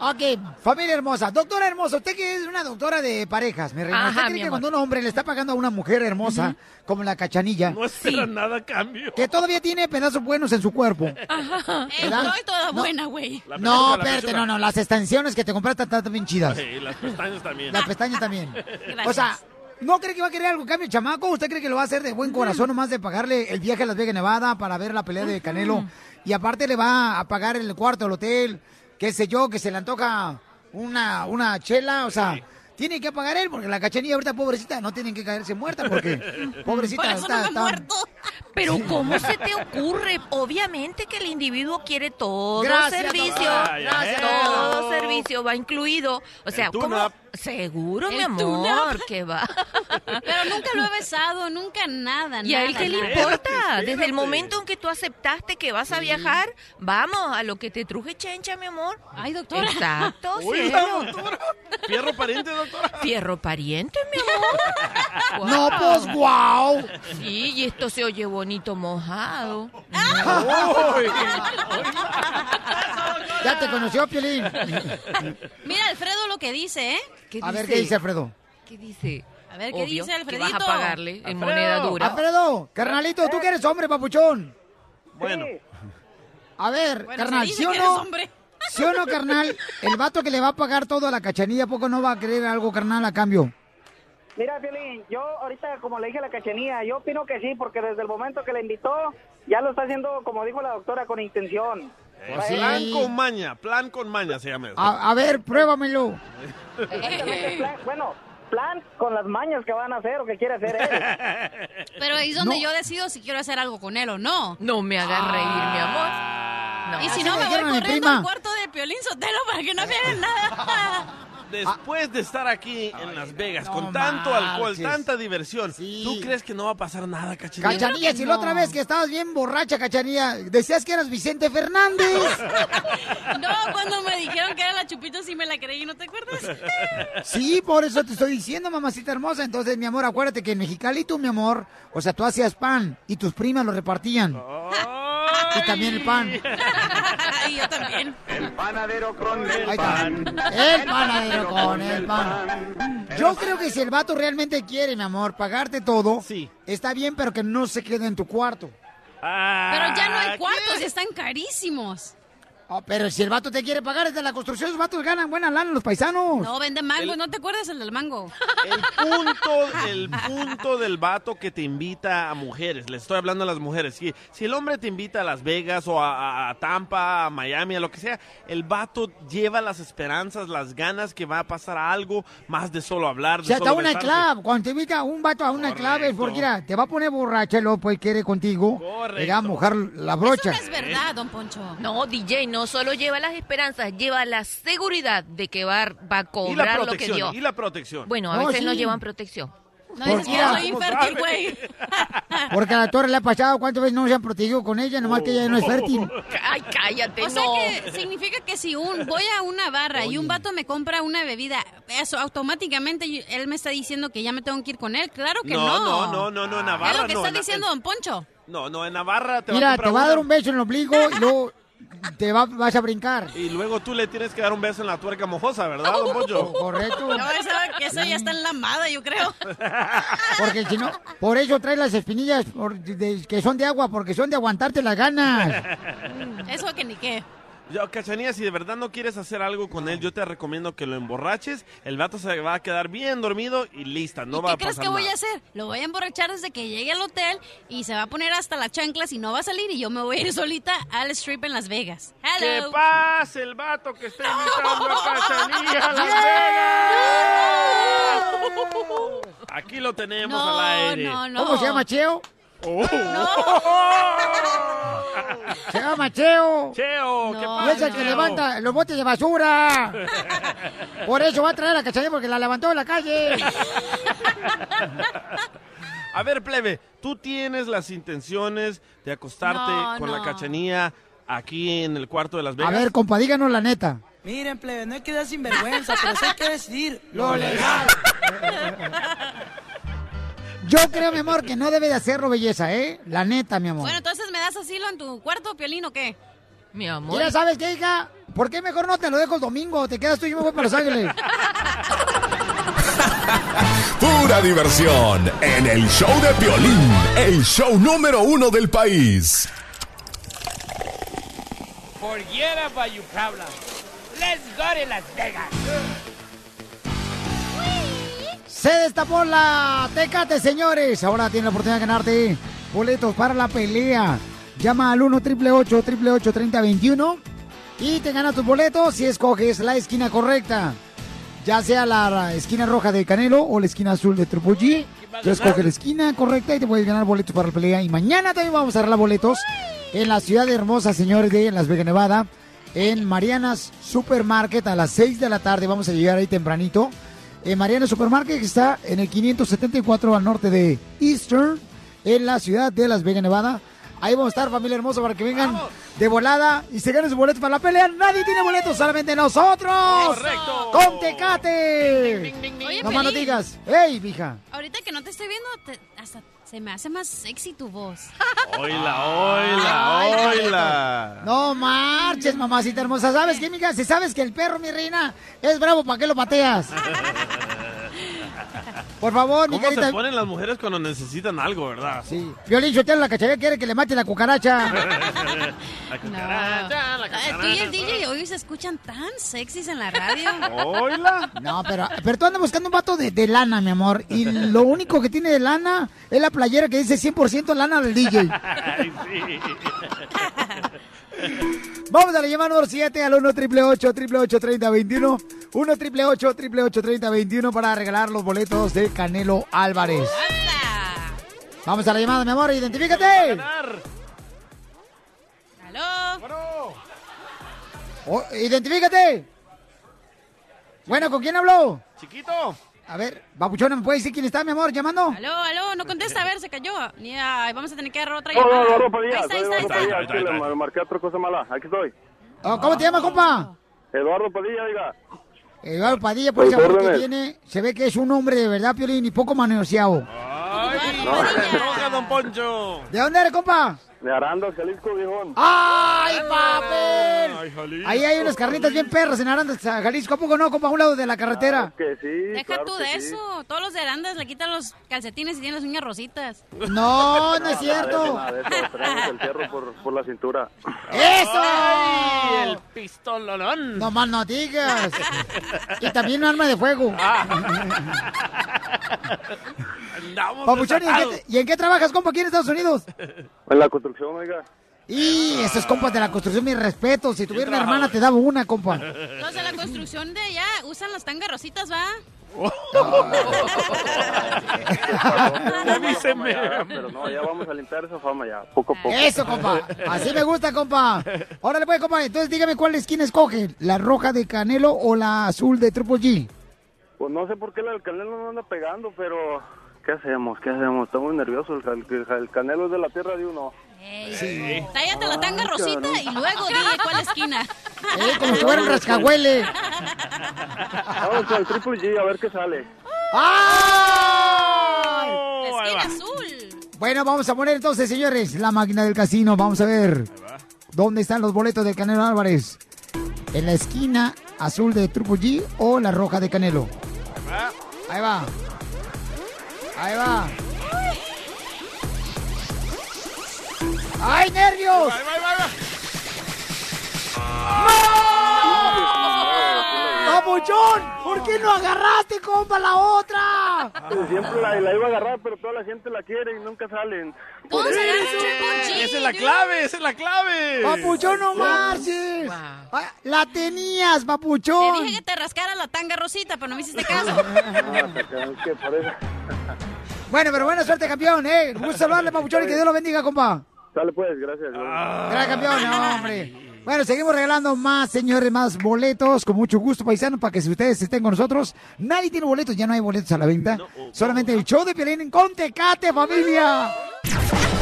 Speaker 3: Ok, familia hermosa. Doctora hermosa, usted que es una doctora de parejas, mi reina.
Speaker 20: Ajá,
Speaker 3: ¿Usted cree que
Speaker 20: amor.
Speaker 3: cuando un hombre le está pagando a una mujer hermosa, como la cachanilla,
Speaker 4: No espera nada a cambio.
Speaker 3: que todavía tiene pedazos buenos en su cuerpo?
Speaker 5: Ajá.
Speaker 3: ¿Verdad?
Speaker 5: Estoy toda
Speaker 3: No.
Speaker 5: buena, güey.
Speaker 3: No, espérate, no, no, las extensiones que te compraste están también chidas.
Speaker 4: Sí, las pestañas también.
Speaker 3: Las pestañas también.
Speaker 5: Gracias.
Speaker 3: O sea, ¿no cree que va a querer algo cambio, chamaco? ¿Usted cree que lo va a hacer de buen corazón nomás de pagarle el viaje a Las Vegas, Nevada para ver la pelea de Canelo? Y aparte le va a pagar el cuarto del hotel, qué sé yo, que se le antoja una, una chela, o sea... Tiene que pagar él, porque la cachanilla ahorita, pobrecita, no tienen que caerse muerta, porque pobrecita (laughs)
Speaker 20: Por eso
Speaker 3: está,
Speaker 20: no
Speaker 3: está-
Speaker 20: muerto. Pero ¿cómo se te ocurre? Obviamente que el individuo quiere todo
Speaker 3: Gracias,
Speaker 20: servicio. Todo servicio va incluido. O sea, ¿cómo? Seguro, mi amor, que va. (laughs)
Speaker 5: Pero nunca lo he besado, nunca nada,
Speaker 20: ¿Y a él
Speaker 5: nada,
Speaker 20: qué le importa?
Speaker 4: Espérate,
Speaker 20: Desde el momento en que tú aceptaste que vas a viajar, vamos, a lo que te truje chencha, mi amor.
Speaker 5: Ay, doctora.
Speaker 20: Exacto,
Speaker 4: Oiga, doctora. Fierro pariente, doctora.
Speaker 20: Fierro pariente, mi amor. (laughs)
Speaker 3: No, pues, guau.
Speaker 20: Sí, y esto se oye bonito mojado. (laughs)
Speaker 3: Ya te conoció, Piolín.
Speaker 5: Mira, Alfredo lo que dice, ¿eh?
Speaker 20: ¿Qué
Speaker 3: A ver, ¿qué dice Alfredo?
Speaker 20: ¿Qué dice?
Speaker 5: A ver, ¿qué
Speaker 20: Obvio,
Speaker 5: dice
Speaker 20: que
Speaker 5: Alfredito?
Speaker 20: vas a pagarle en
Speaker 4: Alfredo.
Speaker 20: moneda dura.
Speaker 3: Alfredo, carnalito, tú que eres hombre, papuchón.
Speaker 4: Bueno,
Speaker 3: A ver,
Speaker 5: Bueno,
Speaker 3: carnal, ¿sí o
Speaker 5: que
Speaker 3: no? (laughs) ¿Sí o no, carnal? El vato que le va a pagar todo a la cachanilla, ¿a poco no va a querer algo, carnal, a cambio?
Speaker 6: Mira, Piolín, yo ahorita, como le dije a la cachanía, yo opino que sí, porque desde el momento que le invitó, ya lo está haciendo, como dijo la doctora, con intención.
Speaker 3: Pues sí.
Speaker 4: plan con maña, plan con maña se llama eso.
Speaker 3: A, a ver, pruébamelo. (laughs)
Speaker 6: Bueno, plan con las mañas que van a hacer o que quiere hacer él. (laughs)
Speaker 5: Pero ahí es donde
Speaker 3: No.
Speaker 5: yo decido si quiero hacer algo con él o no.
Speaker 20: No me hagas reír, mi amor. No.
Speaker 5: Y si
Speaker 3: Así
Speaker 5: no, me voy corriendo al cuarto de Piolín Sotelo para que no me hagan nada. (laughs)
Speaker 4: Después de estar aquí en Las Vegas
Speaker 3: no
Speaker 4: con tanto alcohol, tanta diversión,
Speaker 3: Sí.
Speaker 4: ¿tú crees que no va a pasar nada, cachanilla?
Speaker 3: Cachanilla, si la otra vez que estabas bien borracha, cachanilla, decías que eras Vicente Fernández. (laughs)
Speaker 5: No, cuando me dijeron que era la chupito sí me la creí, ¿no te acuerdas? (laughs)
Speaker 3: Sí, por eso te estoy diciendo, mamacita hermosa. Entonces, mi amor, acuérdate que en Mexicali tú, mi amor, o sea, tú hacías pan y tus primas lo repartían. Y también el pan. (laughs)
Speaker 5: y yo también.
Speaker 16: El panadero con el pan.
Speaker 3: El panadero con el pan. Yo creo que si el vato realmente quiere, mi amor, pagarte todo,
Speaker 4: Sí.
Speaker 3: está bien, pero que no se quede en tu cuarto.
Speaker 4: Ah,
Speaker 5: Pero ya no hay
Speaker 4: ¿qué?
Speaker 5: cuartos y están carísimos.
Speaker 3: Oh, pero si el vato te quiere pagar desde la construcción, los vatos ganan buena lana los paisanos.
Speaker 5: No, vende mango, ¿no te acuerdas el del mango? (laughs)
Speaker 4: El punto, el punto del vato que te invita a mujeres, le estoy hablando a las mujeres, si, si el hombre te invita a Las Vegas o a, a- a Tampa, a Miami, a lo que sea, el vato lleva las esperanzas, las ganas que va a pasar algo más de solo hablar,
Speaker 3: O
Speaker 4: de
Speaker 3: sea, está
Speaker 4: solo
Speaker 3: una
Speaker 4: besarse.
Speaker 3: clave. Cuando te invita un vato a una clave es porque mira, te va a poner borracha y luego pues quiere contigo. Te va a mojar la brocha.
Speaker 20: Eso no es verdad, don Poncho. No, DJ, no solo lleva las esperanzas, lleva la seguridad de que va, va a cobrar lo que dio.
Speaker 4: y la protección.
Speaker 20: Bueno, a
Speaker 3: No,
Speaker 20: veces no llevan protección.
Speaker 5: No dices que
Speaker 3: mira,
Speaker 5: yo soy infértil, (laughs) güey. (laughs)
Speaker 3: Porque a la torre le ha pasado cuántas veces no se han protegido con ella, nomás que ella no es fértil. (laughs)
Speaker 20: Ay, cállate,
Speaker 5: O sea
Speaker 20: no.
Speaker 5: que significa que si un voy a una barra y un vato me compra una bebida, eso automáticamente él me está diciendo que ya me tengo que ir con él. Claro que
Speaker 4: No,
Speaker 5: no.
Speaker 4: no, no, no, no, en Navarra
Speaker 5: Es lo que
Speaker 4: no,
Speaker 5: está
Speaker 4: en-
Speaker 5: diciendo don Poncho.
Speaker 4: No, no, en Navarra te va a
Speaker 3: Mira, te va a dar un beso en el ombligo y luego te va- vas a brincar.
Speaker 4: Y luego tú le tienes que dar un beso en la tuerca mojosa, ¿verdad, don Poncho? (laughs)
Speaker 3: Correcto.
Speaker 5: No, eso, que eso ya está enlamada, yo creo. (laughs)
Speaker 3: Porque si no, por eso trae las espinillas por- de- que son de agua, porque son de aguantarte las ganas.
Speaker 5: Eso que ni qué.
Speaker 4: Yo, Cachanía, si de verdad no quieres hacer algo con él, yo te recomiendo que lo emborraches. El vato se va a quedar bien dormido y lista, no va
Speaker 5: ¿Qué
Speaker 4: a
Speaker 5: crees
Speaker 4: pasar
Speaker 5: que voy a hacer? Lo voy a emborrachar desde que llegue al hotel y se va a poner hasta las chanclas y no va a salir y yo me voy a ir solita al strip en Las Vegas.
Speaker 4: ¡Que
Speaker 5: Hello.
Speaker 4: pase el vato que está invitando a (laughs) Cachanía a Las Vegas! Aquí lo tenemos
Speaker 5: No,
Speaker 4: al aire.
Speaker 5: no, no.
Speaker 3: ¿Cómo se llama Cheo?
Speaker 4: Oh. (laughs)
Speaker 3: Se llama Cheo.
Speaker 4: Cheo, ¿qué
Speaker 3: Y
Speaker 4: pasa,
Speaker 3: es el que
Speaker 4: Cheo?
Speaker 3: levanta los botes de basura. (laughs) Por eso va a traer a Cachanilla porque la levantó en la calle. (laughs)
Speaker 4: A ver, plebe, tú tienes las intenciones de acostarte
Speaker 3: No,
Speaker 4: con la
Speaker 3: no.
Speaker 4: Cachanía aquí en el cuarto de Las
Speaker 3: A
Speaker 4: Vegas.
Speaker 3: ver, compa, díganos la neta.
Speaker 2: Miren, plebe, no hay que dar sinvergüenza, pero sí hay que decidir
Speaker 3: Lo legal. Yo creo, mi amor, que no debe de hacerlo belleza, ¿eh? La neta, mi amor.
Speaker 5: Bueno, entonces me das asilo en tu cuarto, Piolín, o qué?
Speaker 20: Mi amor.
Speaker 3: Mira, ¿sabes qué, hija? ¿Por qué mejor no te lo dejo el domingo? Te quedas tú y yo me voy para Los Ángeles. (laughs)
Speaker 11: Pura diversión en el show de Piolín, el show número uno del país.
Speaker 2: Forget about your problems. Let's go to Las Vegas.
Speaker 3: Se destapó la Tecate, señores. Ahora tiene la oportunidad de ganarte boletos para la pelea. Llama al 1 888 3021 y te gana tus boletos si escoges la esquina correcta. Ya sea la esquina roja de Canelo o la esquina azul de Triple G. Tú escoges la esquina correcta y te puedes ganar boletos para la pelea. Y mañana también vamos a regalar boletos en la ciudad hermosa, señores, de Las Vegas, Nevada. En Marianas Supermarket a las 6 de la tarde. Vamos a llegar ahí tempranito. En Mariana Supermarket que está en el 574 al norte de Eastern, en la ciudad de Las Vegas, Nevada. Ahí vamos a estar, familia hermosa, para que vengan de volada y se ganen sus boletos para la pelea. Nadie tiene boletos, solamente nosotros.
Speaker 4: ¡Correcto!
Speaker 3: ¡Con Tecate!
Speaker 5: Oye,
Speaker 3: no más no digas. ¡Ey, mija!
Speaker 5: Ahorita que no te estoy viendo, te- hasta se me hace más sexy tu voz.
Speaker 4: Oila, oila, oila.
Speaker 3: No marches, mamacita hermosa. ¿Sabes qué, mija? Si sabes que el perro, mi reina, es bravo, ¿para qué lo pateas? (laughs) Por favor, mi
Speaker 4: ¿Cómo se ponen las mujeres cuando necesitan algo, verdad?
Speaker 3: Sí. Violín Sotelo, la cacharilla quiere que le mate la cucaracha. (laughs)
Speaker 4: la cucaracha, la
Speaker 5: Ah, Tú y el
Speaker 4: cucaracha.
Speaker 5: DJ hoy se escuchan tan sexys en la radio.
Speaker 4: Oila.
Speaker 3: No, pero, pero tú andas buscando un vato de, de lana, mi amor. Y lo único que tiene de lana es la playera que dice 100% lana del DJ. (laughs)
Speaker 4: Ay, sí. (laughs)
Speaker 3: Vamos a la llamada número 7 al 1 888 3021 1 888 3021 para regalar los boletos de Canelo Álvarez. Vamos a la llamada, mi amor, identifícate.
Speaker 5: ¿Aló?
Speaker 3: Oh, identifícate. Bueno, ¿con quién habló?
Speaker 4: Chiquito.
Speaker 3: A ver, Babuchona, ¿me puede decir quién está, mi amor, llamando?
Speaker 5: Aló, aló, no contesta, a ver, se cayó. Ay, vamos a tener que agarrar otra
Speaker 9: No,
Speaker 5: llamada.
Speaker 9: no, Eduardo Padilla,
Speaker 5: Ahí está,
Speaker 9: soy
Speaker 5: ahí está, ahí
Speaker 9: Eduardo
Speaker 5: está.
Speaker 9: Aquí le marqué otra cosa mala, aquí estoy.
Speaker 3: Oh, ¿Cómo te llamas, compa?
Speaker 9: Eduardo Padilla, oiga.
Speaker 3: Eduardo Padilla, por esa que tiene, se ve que es un hombre de verdad, Piolín, y poco manoseado.
Speaker 9: Ay,
Speaker 4: droga, don Poncho.
Speaker 3: ¿De dónde eres, compa?
Speaker 21: De Arandas, Jalisco, viejón.
Speaker 3: ¡Ay, papel!
Speaker 21: Ay, Jalisco.
Speaker 3: Ahí hay unas carnitas bien perras en Arandas, Jalisco. ¿A poco no, compa? A un lado de la carretera.
Speaker 21: Que sí,
Speaker 5: Deja
Speaker 21: claro
Speaker 5: tú
Speaker 21: que
Speaker 5: de
Speaker 21: sí.
Speaker 5: eso. Todos los de Arandas le quitan los calcetines y tienen las uñas rositas.
Speaker 3: No, no es
Speaker 21: Nada de
Speaker 3: cierto.
Speaker 21: eso, nada de eso. Tenemos el fierro por, por la cintura.
Speaker 3: ¡Eso!
Speaker 4: ¡Ay, el pistolón!
Speaker 3: No más no digas. Y también un arma de fuego. (laughs)
Speaker 4: Andamos
Speaker 3: Papuchón, ¿y en,
Speaker 4: desatados.
Speaker 3: qué, y en qué trabajas, compa, aquí en Estados Unidos?
Speaker 21: En la construcción, oiga.
Speaker 3: Y esos compas de la construcción, mi respeto. Si tuviera una hermana, te daba una, compa.
Speaker 5: Los de la construcción de allá usan las tangas rositas, ¿va? (laughs)
Speaker 21: Avíseme. Pero no, ya vamos a limpiar esa fama ya, poco a poco.
Speaker 3: Eso, compa. Así me gusta, compa. Órale, pues, compa. Entonces, dígame cuál esquina escoge. ¿La roja de Canelo o la azul de Triple G?
Speaker 21: Pues no sé por qué el canelo no anda pegando, pero ¿qué hacemos? ¿Qué hacemos? Estamos nerviosos. El, el- el canelo es de la tierra de uno.
Speaker 5: Sí. Tállate la tanga
Speaker 21: Ah,
Speaker 5: rosita
Speaker 21: cabrón.
Speaker 5: y luego dile cuál esquina. (laughs)
Speaker 3: Eh, como si fuera un rascahuele.
Speaker 21: Vamos con el Triple G a ver qué sale.
Speaker 3: ¡Ay!
Speaker 5: Esquina azul.
Speaker 3: Bueno, vamos a poner entonces, señores, la máquina del casino. Vamos a ver. ¿Dónde están los boletos de Canelo Álvarez? ¿En la esquina azul de Triple G o la roja de Canelo? Ahí va. Ahí va. ¡Ay, nervios! ¡Papuchón! ¿Por qué no agarraste, compa, la otra?
Speaker 21: Siempre la, la iba a agarrar, pero toda la gente la quiere y nunca salen. Por eso.
Speaker 4: Esa es la clave, esa es la clave.
Speaker 3: Papuchón, no marches. Ay, La tenías,
Speaker 5: Te
Speaker 3: papuchón.
Speaker 5: dije que te rascara la tanga rosita, pero no me hiciste caso.
Speaker 21: Ah. (laughs)
Speaker 3: Bueno, pero buena suerte, campeón, ¿eh? Un gusto saludarle, papuchón, y que Dios lo bendiga, compa.
Speaker 21: Sale pues, gracias.
Speaker 3: Gracias, campeón, no, (laughs) hombre. Bueno, seguimos regalando más, señores, más boletos, con mucho gusto, paisanos, para que si ustedes estén con nosotros. Nadie tiene boletos, ya no hay boletos a la venta. Solamente el show de Piolín con Tecate, familia.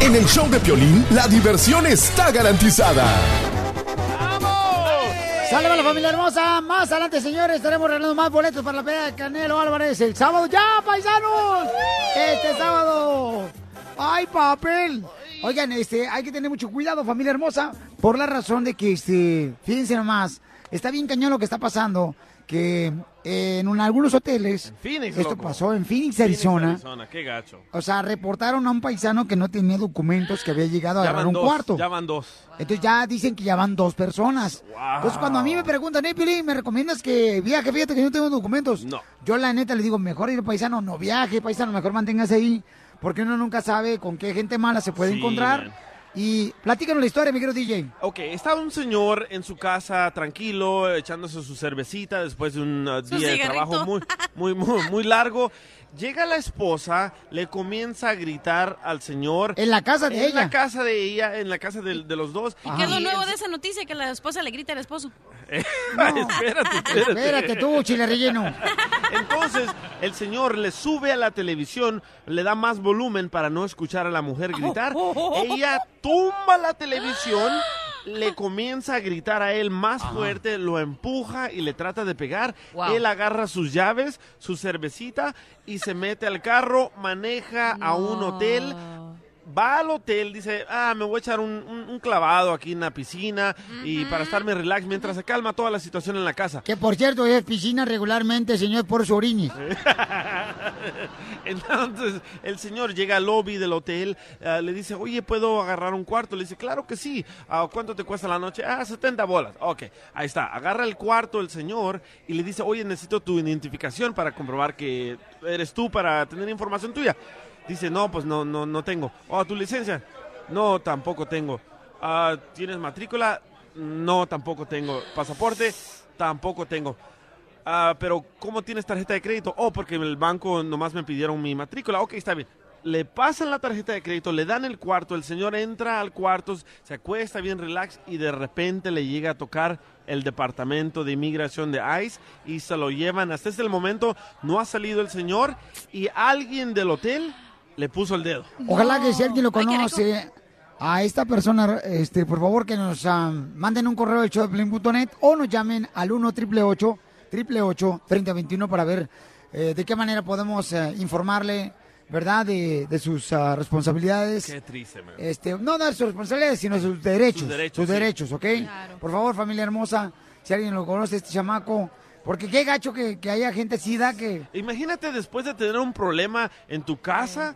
Speaker 11: En el show de Piolín, la diversión está garantizada.
Speaker 3: Sale la familia hermosa. Más adelante, señores, estaremos regalando más boletos para la pelea de Canelo Álvarez el sábado. ¡Ya, paisanos! Este sábado. ¡Ay, papel! Oigan, este, hay que tener mucho cuidado, familia hermosa, por la razón de que, este, fíjense nomás, está bien cañón lo que está pasando, que eh, en un- algunos hoteles,
Speaker 4: Phoenix,
Speaker 3: esto
Speaker 4: loco.
Speaker 3: pasó en Phoenix, Arizona,
Speaker 4: Arizona, qué gacho.
Speaker 3: o sea, reportaron a un paisano que no tenía documentos, que había llegado a
Speaker 4: Ya
Speaker 3: agarrar un
Speaker 4: dos,
Speaker 3: cuarto.
Speaker 4: ya van dos.
Speaker 3: Entonces ya dicen que ya van dos personas. Entonces cuando a mí me preguntan, hey, Piolín, ¿me recomiendas que viaje? Fíjate que yo no tengo documentos.
Speaker 4: No.
Speaker 3: Yo la neta le digo, mejor ir paisano, no viaje, paisano, mejor manténgase ahí, porque uno nunca sabe con qué gente mala se puede
Speaker 4: Sí,
Speaker 3: encontrar.
Speaker 4: man.
Speaker 3: Y platícanos la historia, mi querido DJ.
Speaker 4: Ok, estaba un señor en su casa tranquilo, echándose su cervecita después de un uh, día de trabajo muy, muy, muy, muy (laughs) largo. Llega la esposa, le comienza a gritar al señor.
Speaker 3: En la casa de
Speaker 4: en
Speaker 3: ella.
Speaker 4: la casa de ella, en la casa de, de los dos.
Speaker 5: ¿Qué es lo
Speaker 4: Y
Speaker 5: nuevo de esa noticia? Que la esposa le grita al esposo. (laughs)
Speaker 4: espérate, espérate.
Speaker 3: Espérate tú, chile relleno.
Speaker 4: Entonces, el señor le sube a la televisión, le da más volumen para no escuchar a la mujer gritar. (laughs) Ella tumba la televisión, le comienza a gritar a él más fuerte, lo empuja y le trata de pegar.
Speaker 20: Wow.
Speaker 4: Él agarra sus llaves, su cervecita y se mete al carro, maneja a un hotel. Va al hotel, dice, ah, me voy a echar un, un- un clavado aquí en la piscina y para estarme relax mientras se calma toda la situación en la casa.
Speaker 3: Que por cierto es piscina regularmente, señor, por su orines. (laughs)
Speaker 4: Entonces el señor llega al lobby del hotel, eh, le dice, oye, ¿puedo agarrar un cuarto? Le dice, claro que sí. Ah, ¿Cuánto te cuesta la noche? Ah, 70 bolas. Ok, ahí está. Agarra el cuarto el señor y le dice, oye, necesito tu identificación para comprobar que eres tú para tener información tuya. Dice, no, pues no, no, no tengo. Oh, ¿tu licencia? No, tampoco tengo. Ah, ¿Tienes matrícula? No, tampoco tengo. ¿Pasaporte? Tampoco tengo. Ah, pero ¿cómo tienes tarjeta de crédito? Oh, porque el banco nomás me pidieron mi matrícula. Ok, está bien. Le pasan la tarjeta de crédito, le dan el cuarto, el señor entra al cuarto, se acuesta bien relax y de repente le llega a tocar el departamento de inmigración de ICE y se lo llevan. Hasta este momento no ha salido el señor y alguien del hotel le puso el dedo.
Speaker 3: Ojalá que si alguien lo conoce a esta persona, este, por favor que nos ah, manden un correo al showdeplin.net o nos llamen al 1 888 888 3021 para ver eh, de qué manera podemos eh, informarle ¿verdad? De, de sus ah, responsabilidades.
Speaker 4: Qué triste, man.
Speaker 3: Este, no dar sus responsabilidades, sino sus derechos.
Speaker 4: Sus derechos,
Speaker 3: sus
Speaker 4: sí.
Speaker 3: derechos, ¿ok? Por favor, familia hermosa, si alguien lo conoce, este chamaco, porque qué gacho que, que haya gente así, da que...
Speaker 4: Imagínate después de tener un problema en tu casa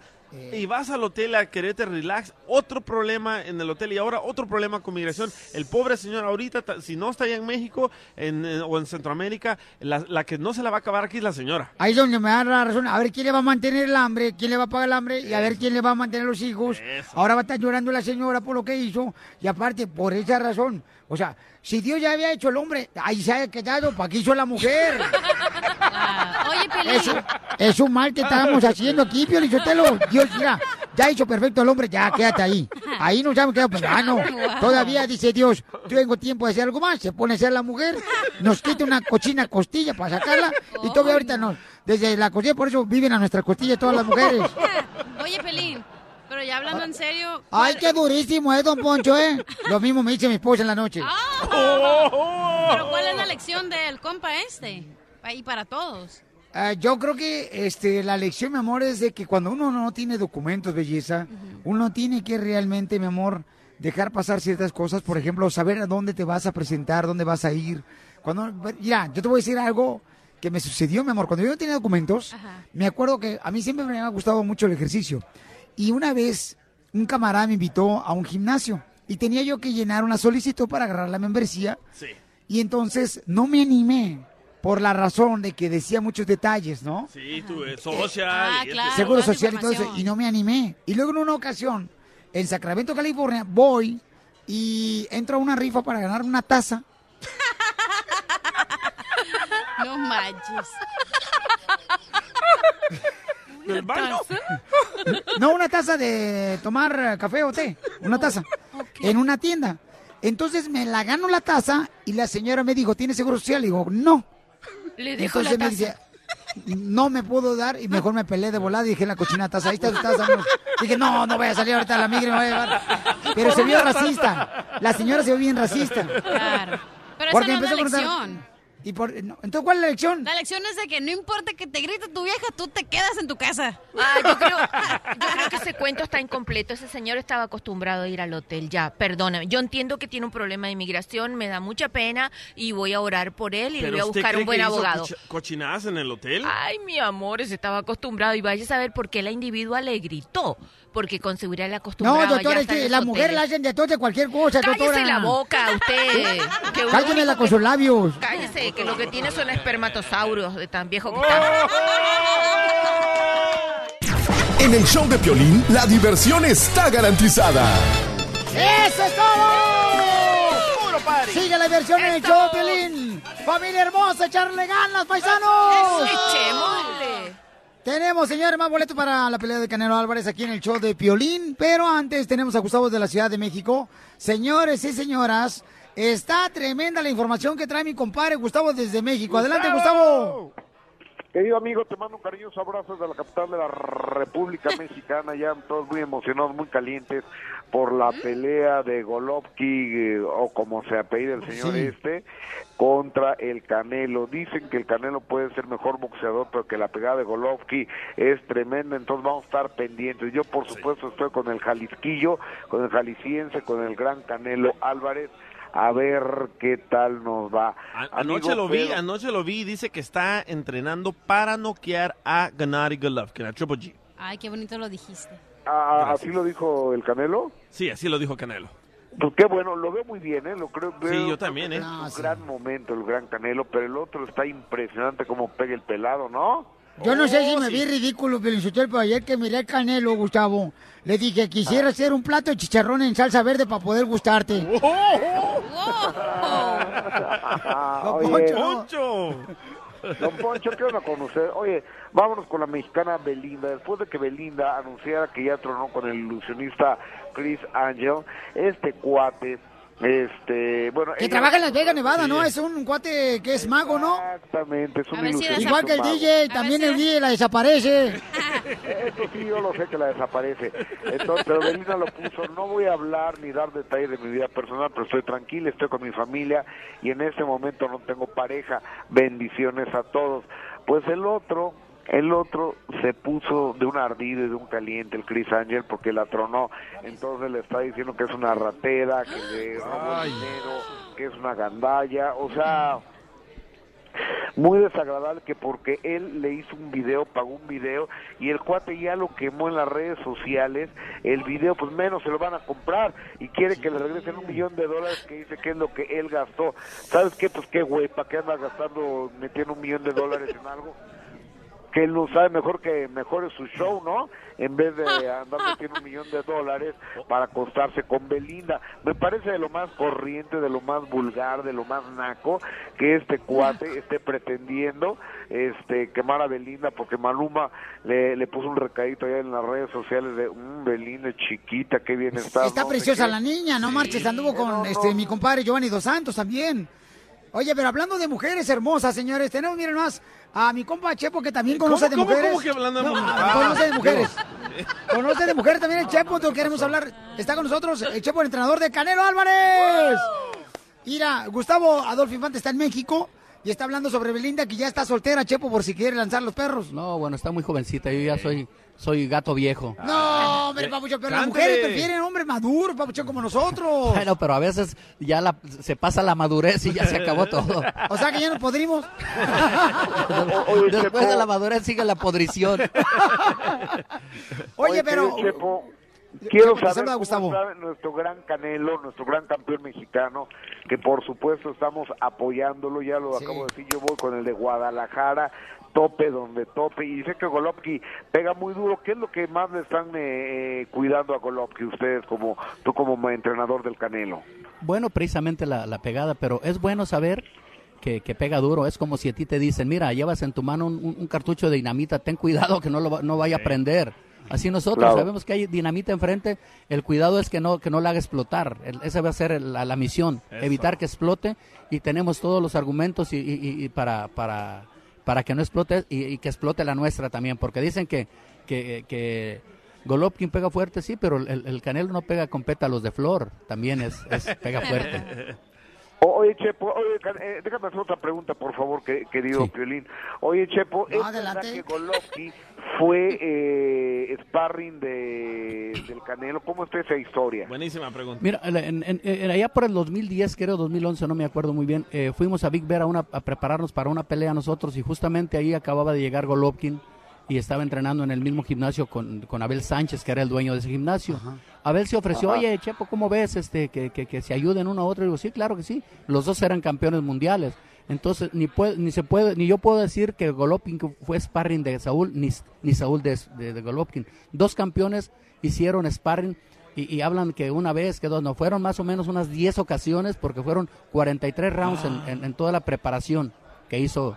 Speaker 4: y vas al hotel a quererte relax, otro problema en el hotel y ahora otro problema con migración. El pobre señor ahorita, ta- si no está allá en México en- en- o en Centroamérica, la, la que no se la va a acabar aquí es la señora.
Speaker 3: Ahí es donde me da la razón. A ver quién le va a mantener el hambre, quién le va a pagar el hambre y a ver quién le va a mantener los hijos. Ahora va a estar llorando la señora por lo que hizo y aparte, por esa razón. O sea, si Dios ya había hecho el hombre, ahí se haya quedado, ¿para qué hizo la mujer? (laughs)
Speaker 5: Oye, Pelín.
Speaker 3: Es, un- es un mal que estábamos haciendo aquí, Pio Lichotelo. Dios, mira, ya hizo perfecto el hombre, ya quédate ahí. (laughs) Ahí nos hemos quedado, pero ah, no. (laughs) Todavía dice Dios, tengo tiempo de hacer algo más. Se pone a ser la mujer, nos quita una cochina costilla para sacarla y todavía ahorita no. Desde la costilla, por eso viven a nuestra costilla todas las mujeres. (laughs)
Speaker 5: Oye, Pelín, pero ya hablando en serio.
Speaker 3: Ay, qué durísimo, ¿eh, don Poncho, eh? Lo mismo me dice mi esposa en la noche.
Speaker 5: Pero ¿cuál es la lección del compa este? Y para todos.
Speaker 3: Ah, yo creo que este, la lección, mi amor, es de que cuando uno no tiene documentos, belleza, uno tiene que realmente, mi amor, dejar pasar ciertas cosas. Por ejemplo, saber a dónde te vas a presentar, dónde vas a ir. Cuando, mira, yo te voy a decir algo que me sucedió, mi amor. Cuando yo no tenía documentos, me acuerdo que a mí siempre me ha gustado mucho el ejercicio. Y una vez, un camarada me invitó a un gimnasio y tenía yo que llenar una solicitud para agarrar la membresía.
Speaker 4: Sí.
Speaker 3: Y entonces no me animé por la razón de que decía muchos detalles, ¿no?
Speaker 4: Sí, tú, eh, social.
Speaker 5: Ah,
Speaker 4: y
Speaker 3: Seguro social y todo eso, y no me animé. Y luego en una ocasión, en Sacramento, California, voy y entro a una rifa para ganar una taza. (laughs)
Speaker 5: No manches. (laughs)
Speaker 4: ¿Del baño?
Speaker 3: No, una taza de tomar café o té, una taza, en una tienda. Entonces me la gano la taza y la señora me dijo, ¿tiene seguro social? Y digo, no.
Speaker 20: Le dejo
Speaker 3: Entonces
Speaker 20: la
Speaker 3: me dice, no me puedo dar y mejor me peleé de volada y dije la cochina taza, ahí está tu taza. amor". Dije, no, no voy a salir ahorita la migra, me voy a llevar. (laughs) Pero se vio racista. La señora se vio bien racista.
Speaker 5: Claro. Pero
Speaker 3: Porque
Speaker 5: esa no es la lección.
Speaker 3: Y por, no, entonces, ¿cuál es la lección?
Speaker 5: La lección es de que no importa que te grite tu vieja, tú te quedas en tu casa.
Speaker 20: Ah, yo creo, yo creo que ese cuento está incompleto. Ese señor estaba acostumbrado a ir al hotel. Ya, perdóname. Yo entiendo que tiene un problema de inmigración, me da mucha pena y voy a orar por él y le
Speaker 4: ¿Pero
Speaker 20: voy a buscar un buen
Speaker 4: hizo
Speaker 20: abogado.
Speaker 4: coch- cochinadas en el hotel?
Speaker 20: Ay, mi amor, ese estaba acostumbrado. Y vaya a saber por qué la individua le gritó. Porque con seguridad le
Speaker 3: No,
Speaker 20: acostumbraba
Speaker 3: doctora,
Speaker 20: ya
Speaker 3: es que las mujeres la hacen de todo, de cualquier cosa,
Speaker 20: Cállese
Speaker 3: doctora.
Speaker 20: la boca, usted. (laughs) único
Speaker 3: con
Speaker 20: que-
Speaker 3: sus labios.
Speaker 20: Cállese, que lo que tiene son espermatosaurios de tan viejo que está. (laughs)
Speaker 11: En el show de Piolín, la diversión está garantizada.
Speaker 3: ¡Eso es todo! Sigue la diversión en el show, de Piolín. Familia hermosa, echarle ganas, paisanos.
Speaker 20: Echémosle.
Speaker 3: Tenemos, señores, más boletos para la pelea de Canelo Álvarez aquí en el show de Piolín. Pero antes tenemos a Gustavo de la Ciudad de México. Señores y señoras, está tremenda la información que trae mi compadre Gustavo desde México. Adelante, Gustavo.
Speaker 22: Querido amigo, te mando un cariñoso abrazo desde la capital de la República (laughs) Mexicana, ya todos muy emocionados, muy calientes por la pelea de Golovkin, eh, o como se apellida el señor
Speaker 23: Sí.
Speaker 22: este, contra el Canelo. Dicen que el Canelo puede ser mejor boxeador, pero que la pegada de Golovkin es tremenda, entonces vamos a estar pendientes. Yo, por supuesto, estoy con el Jalisquillo, con el Jalisciense, con el gran Canelo Álvarez, a ver qué tal nos va. Amigo,
Speaker 4: Anoche lo vi,
Speaker 22: pero-
Speaker 4: anoche lo vi y dice que está entrenando para noquear a Gennady Golovkin, a Triple G.
Speaker 5: Ay, qué bonito lo dijiste.
Speaker 22: Ah, ¿Así lo dijo el Canelo?
Speaker 4: Sí, así lo dijo Canelo.
Speaker 22: Pues qué bueno, lo veo muy bien, ¿eh? Lo creo,
Speaker 4: Sí, yo también,
Speaker 22: creo que
Speaker 4: ¿eh?
Speaker 22: Es un gran momento el gran Canelo, pero el otro está impresionante como pega el pelado, ¿no?
Speaker 3: Yo no sé si
Speaker 22: Oh,
Speaker 3: me
Speaker 22: sí.
Speaker 3: vi ridículo, pero ayer que miré el Canelo, Gustavo, le dije, quisiera
Speaker 22: Ah.
Speaker 3: hacer un plato de chicharrón en salsa verde para poder gustarte. (laughs)
Speaker 22: Oye,
Speaker 3: Poncho.
Speaker 22: Don Poncho, ¿qué onda con usted? Oye, vámonos con la mexicana Belinda. Después de que Belinda anunciara que ya tronó con el ilusionista Chris Angel, este cuate, este, bueno...
Speaker 3: Que
Speaker 22: ella-
Speaker 3: trabaja en Las Vegas, Nevada,
Speaker 22: Sí.
Speaker 3: ¿no? Es un cuate que es mago, ¿no?
Speaker 22: Exactamente, es un ilusionista
Speaker 3: Igual que el. DJ, también el DJ la desaparece. (laughs)
Speaker 22: Eso sí, yo lo sé que la desaparece. Entonces, pero Belinda lo puso, no voy a hablar ni dar detalles de mi vida personal, pero estoy tranquila, estoy con mi familia y en este momento no tengo pareja. Bendiciones a todos. Pues el otro, El otro se puso de un ardido y de un caliente, el Chris Angel, porque la tronó. Entonces le está diciendo que es una ratera, que le robó dinero, que es una gandalla. O sea, muy desagradable que porque él le hizo un video, pagó un video y el cuate ya lo quemó en las redes sociales, el video pues menos se lo van a comprar y quiere que le regresen un millón de dólares que dice que es lo que él gastó. ¿Sabes qué? Pues qué güey, ¿para qué anda gastando, metiendo un millón de dólares en algo? Que él no sabe mejor que mejore su show, ¿no? En vez de (laughs) andar metiendo un millón de dólares para acostarse con Belinda. Me parece de lo más corriente, de lo más vulgar, de lo más naco que este cuate (laughs) esté pretendiendo este quemar a Belinda porque Maluma le, le puso un recadito allá en las redes sociales de un Belinda chiquita, qué bien está.
Speaker 3: Está preciosa la niña, no marches, anduvo con este mi compadre Giovanni Dos Santos también. Oye, pero hablando de mujeres hermosas, señores, tenemos, miren más, a mi compa Chepo que también conoce de
Speaker 4: ¿Cómo- cómo-
Speaker 3: mujeres.
Speaker 4: cómo que hablando de
Speaker 3: No,
Speaker 4: mujeres?
Speaker 3: ah, (laughs) Conoce de
Speaker 4: Ah,
Speaker 3: mujeres. (laughs) Conoce de mujeres también el Chepo, te queremos hablar. Está con nosotros el Chepo, el entrenador de Canelo Álvarez. Mira, Gustavo Adolfo Infante está en México y está hablando sobre Belinda, que ya está soltera, Chepo, por si quiere lanzar los perros.
Speaker 24: No, bueno, está muy jovencita. Yo ya soy, soy gato viejo.
Speaker 3: No, hombre, papuchón, pero las
Speaker 24: cántele.
Speaker 3: mujeres prefieren hombres maduros, papuchón, como nosotros. (laughs)
Speaker 24: Bueno, pero a veces ya la- se pasa la madurez y ya se acabó todo.
Speaker 3: O sea que ya nos podrimos. (laughs)
Speaker 24: Después de la madurez sigue la podrición.
Speaker 3: Oye, pero-
Speaker 22: Chepo, quiero saber cómo
Speaker 3: Gustavo.
Speaker 22: está nuestro gran Canelo, nuestro gran campeón mexicano, que por supuesto estamos apoyándolo, ya lo acabo de decir, yo voy con el de Guadalajara, tope donde tope, y dice que Golovkin pega muy duro. ¿Qué es lo que más le están eh, cuidando a Golovkin ustedes, como tú como entrenador del Canelo?
Speaker 24: Bueno, precisamente la, la pegada, pero es bueno saber que, que pega duro. Es como si a ti te dicen, mira, llevas en tu mano un, un- un cartucho de dinamita, ten cuidado que no, lo, va- no vaya a prender. Así nosotros
Speaker 22: Claro.
Speaker 24: sabemos que hay dinamita enfrente, el cuidado es que no, que no la haga explotar. El- esa va a ser el- la, la misión,
Speaker 23: Eso.
Speaker 24: evitar que explote y tenemos todos los argumentos y, y- y- y para, para, para que no explote y, y que explote la nuestra también, porque dicen que, que, que Golovkin pega fuerte, sí, pero el, el Canelo no pega con pétalos de flor, también es, es pega fuerte. (laughs)
Speaker 22: Oye, Chepo, oye, eh, déjame hacer otra pregunta, por favor, que- querido Piolín. Oye, Chepo, ¿es verdad que Golovkin fue eh, sparring de, del Canelo? ¿Cómo está esa historia?
Speaker 4: Buenísima pregunta.
Speaker 24: Mira, en- en- en- allá por el 2010, creo 2011, no me acuerdo muy bien, eh, fuimos a Big Bear a, una, a prepararnos para una pelea nosotros y justamente ahí acababa de llegar Golovkin y estaba entrenando en el mismo gimnasio con, con Abel Sánchez, que era el dueño de ese gimnasio. Abel se ofreció,
Speaker 23: Ajá.
Speaker 24: oye, Chepo, ¿cómo ves este que, que, que se ayuden uno a otro? Y digo, sí, claro que sí. Los dos eran campeones mundiales. Entonces, ni puede, ni se puede, ni yo puedo decir que Golovkin fue sparring de Saúl, ni, ni Saúl de, de, de Golovkin. Dos campeones hicieron sparring y, y hablan que una vez, que dos, no, fueron más o menos unas 10 ocasiones porque fueron 43 rounds en, en- en toda la preparación que hizo,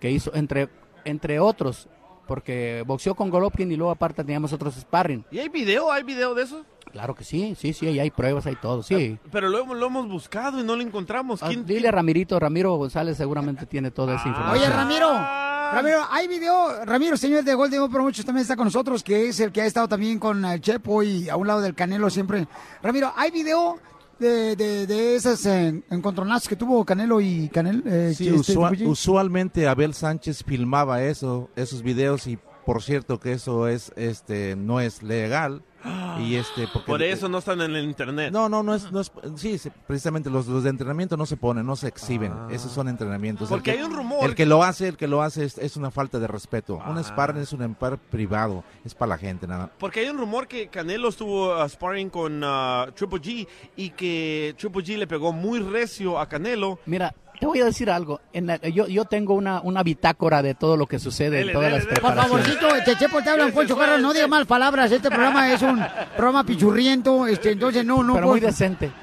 Speaker 24: que hizo entre, entre otros, porque boxeó con Golovkin y luego aparte teníamos otros sparring.
Speaker 4: ¿Y hay video? ¿Hay video de eso?
Speaker 24: Claro que sí, sí, sí, hay pruebas, hay todo, sí.
Speaker 4: Pero lo, hemos- lo hemos buscado y no lo encontramos.
Speaker 24: Ah,
Speaker 4: ¿Quién,
Speaker 24: dile a Ramirito, Ramiro González seguramente tiene toda esa información.
Speaker 3: Oye, Ramiro, Ramiro, hay video, Ramiro, señor de Golden Open muchos también está con nosotros, que es el que ha estado también con el Chepo y a un lado del Canelo siempre. Ramiro, ¿hay video de, de, de esas encontronazos que tuvo Canelo y Canelo? eh,
Speaker 25: Sí,
Speaker 3: este,
Speaker 25: usualmente Abel Sánchez filmaba eso, esos videos y por cierto que eso es, este, no es legal (gasps) y este porque
Speaker 4: Por eso no están en el internet.
Speaker 25: no, no, no es, no es sí, precisamente los, los de entrenamiento no se ponen, no se exhiben, esos son entrenamientos.
Speaker 4: Porque
Speaker 25: que-
Speaker 4: hay un rumor
Speaker 25: El que lo hace, el que lo hace es, es una falta de respeto. Un
Speaker 4: Ah.
Speaker 25: sparring es un sparring privado, es para la gente nada.
Speaker 4: Porque hay un rumor que Canelo estuvo uh, sparring con uh, Triple G y que Triple G le pegó muy recio a Canelo.
Speaker 24: Mira, te voy a decir algo. En la- yo, yo tengo una, una bitácora de todo lo que sucede en
Speaker 4: Dele,
Speaker 24: todas
Speaker 4: dele,
Speaker 24: las
Speaker 4: dele.
Speaker 3: Por favorcito, este Chepo te hablan, Poncho Carlos, no diga mal palabras, este programa es un programa pichurriento, este, entonces no, no.
Speaker 24: Pero muy decente. (laughs)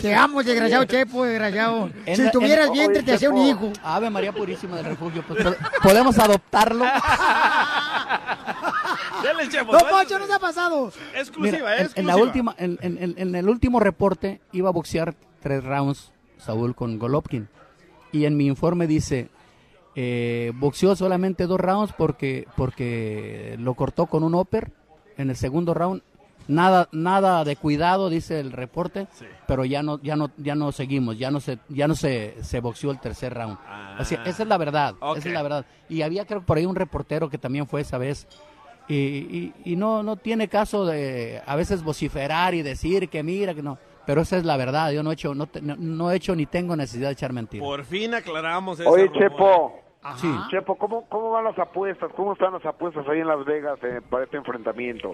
Speaker 3: Te amo, desgraciado Chepo, desgraciado.
Speaker 24: En
Speaker 3: si
Speaker 24: la-
Speaker 3: tuvieras
Speaker 24: en-
Speaker 3: vientre,
Speaker 24: Oye,
Speaker 3: te hacía un hijo.
Speaker 24: Ave María Purísima del Refugio. pues, po- podemos adoptarlo. (laughs)
Speaker 4: Chepo,
Speaker 3: No. Poncho, no se ha pasado.
Speaker 4: Exclusiva,
Speaker 24: Mira, en,
Speaker 4: exclusiva.
Speaker 24: en la última, en, en- en- en el último reporte iba a boxear tres rounds Saúl con Golovkin. Y en mi informe dice, eh, boxeó solamente dos rounds porque, porque lo cortó con un upper en el segundo round nada nada de cuidado dice el reporte pero ya no ya no ya no seguimos ya no se ya no se, se boxeó el tercer round Así, esa es la verdad esa es la verdad y había creo por ahí un reportero que también fue esa vez y, y- y no no tiene caso de a veces vociferar y decir que mira que no pero esa es la verdad yo no he hecho no, te- no, no he hecho ni tengo necesidad de echar mentiras
Speaker 4: Por fin aclaramos eso.
Speaker 22: Oye, Chepo.
Speaker 24: Sí.
Speaker 22: Chepo, ¿cómo, ¿cómo van las apuestas? ¿Cómo están las apuestas ahí en Las Vegas eh, para este enfrentamiento?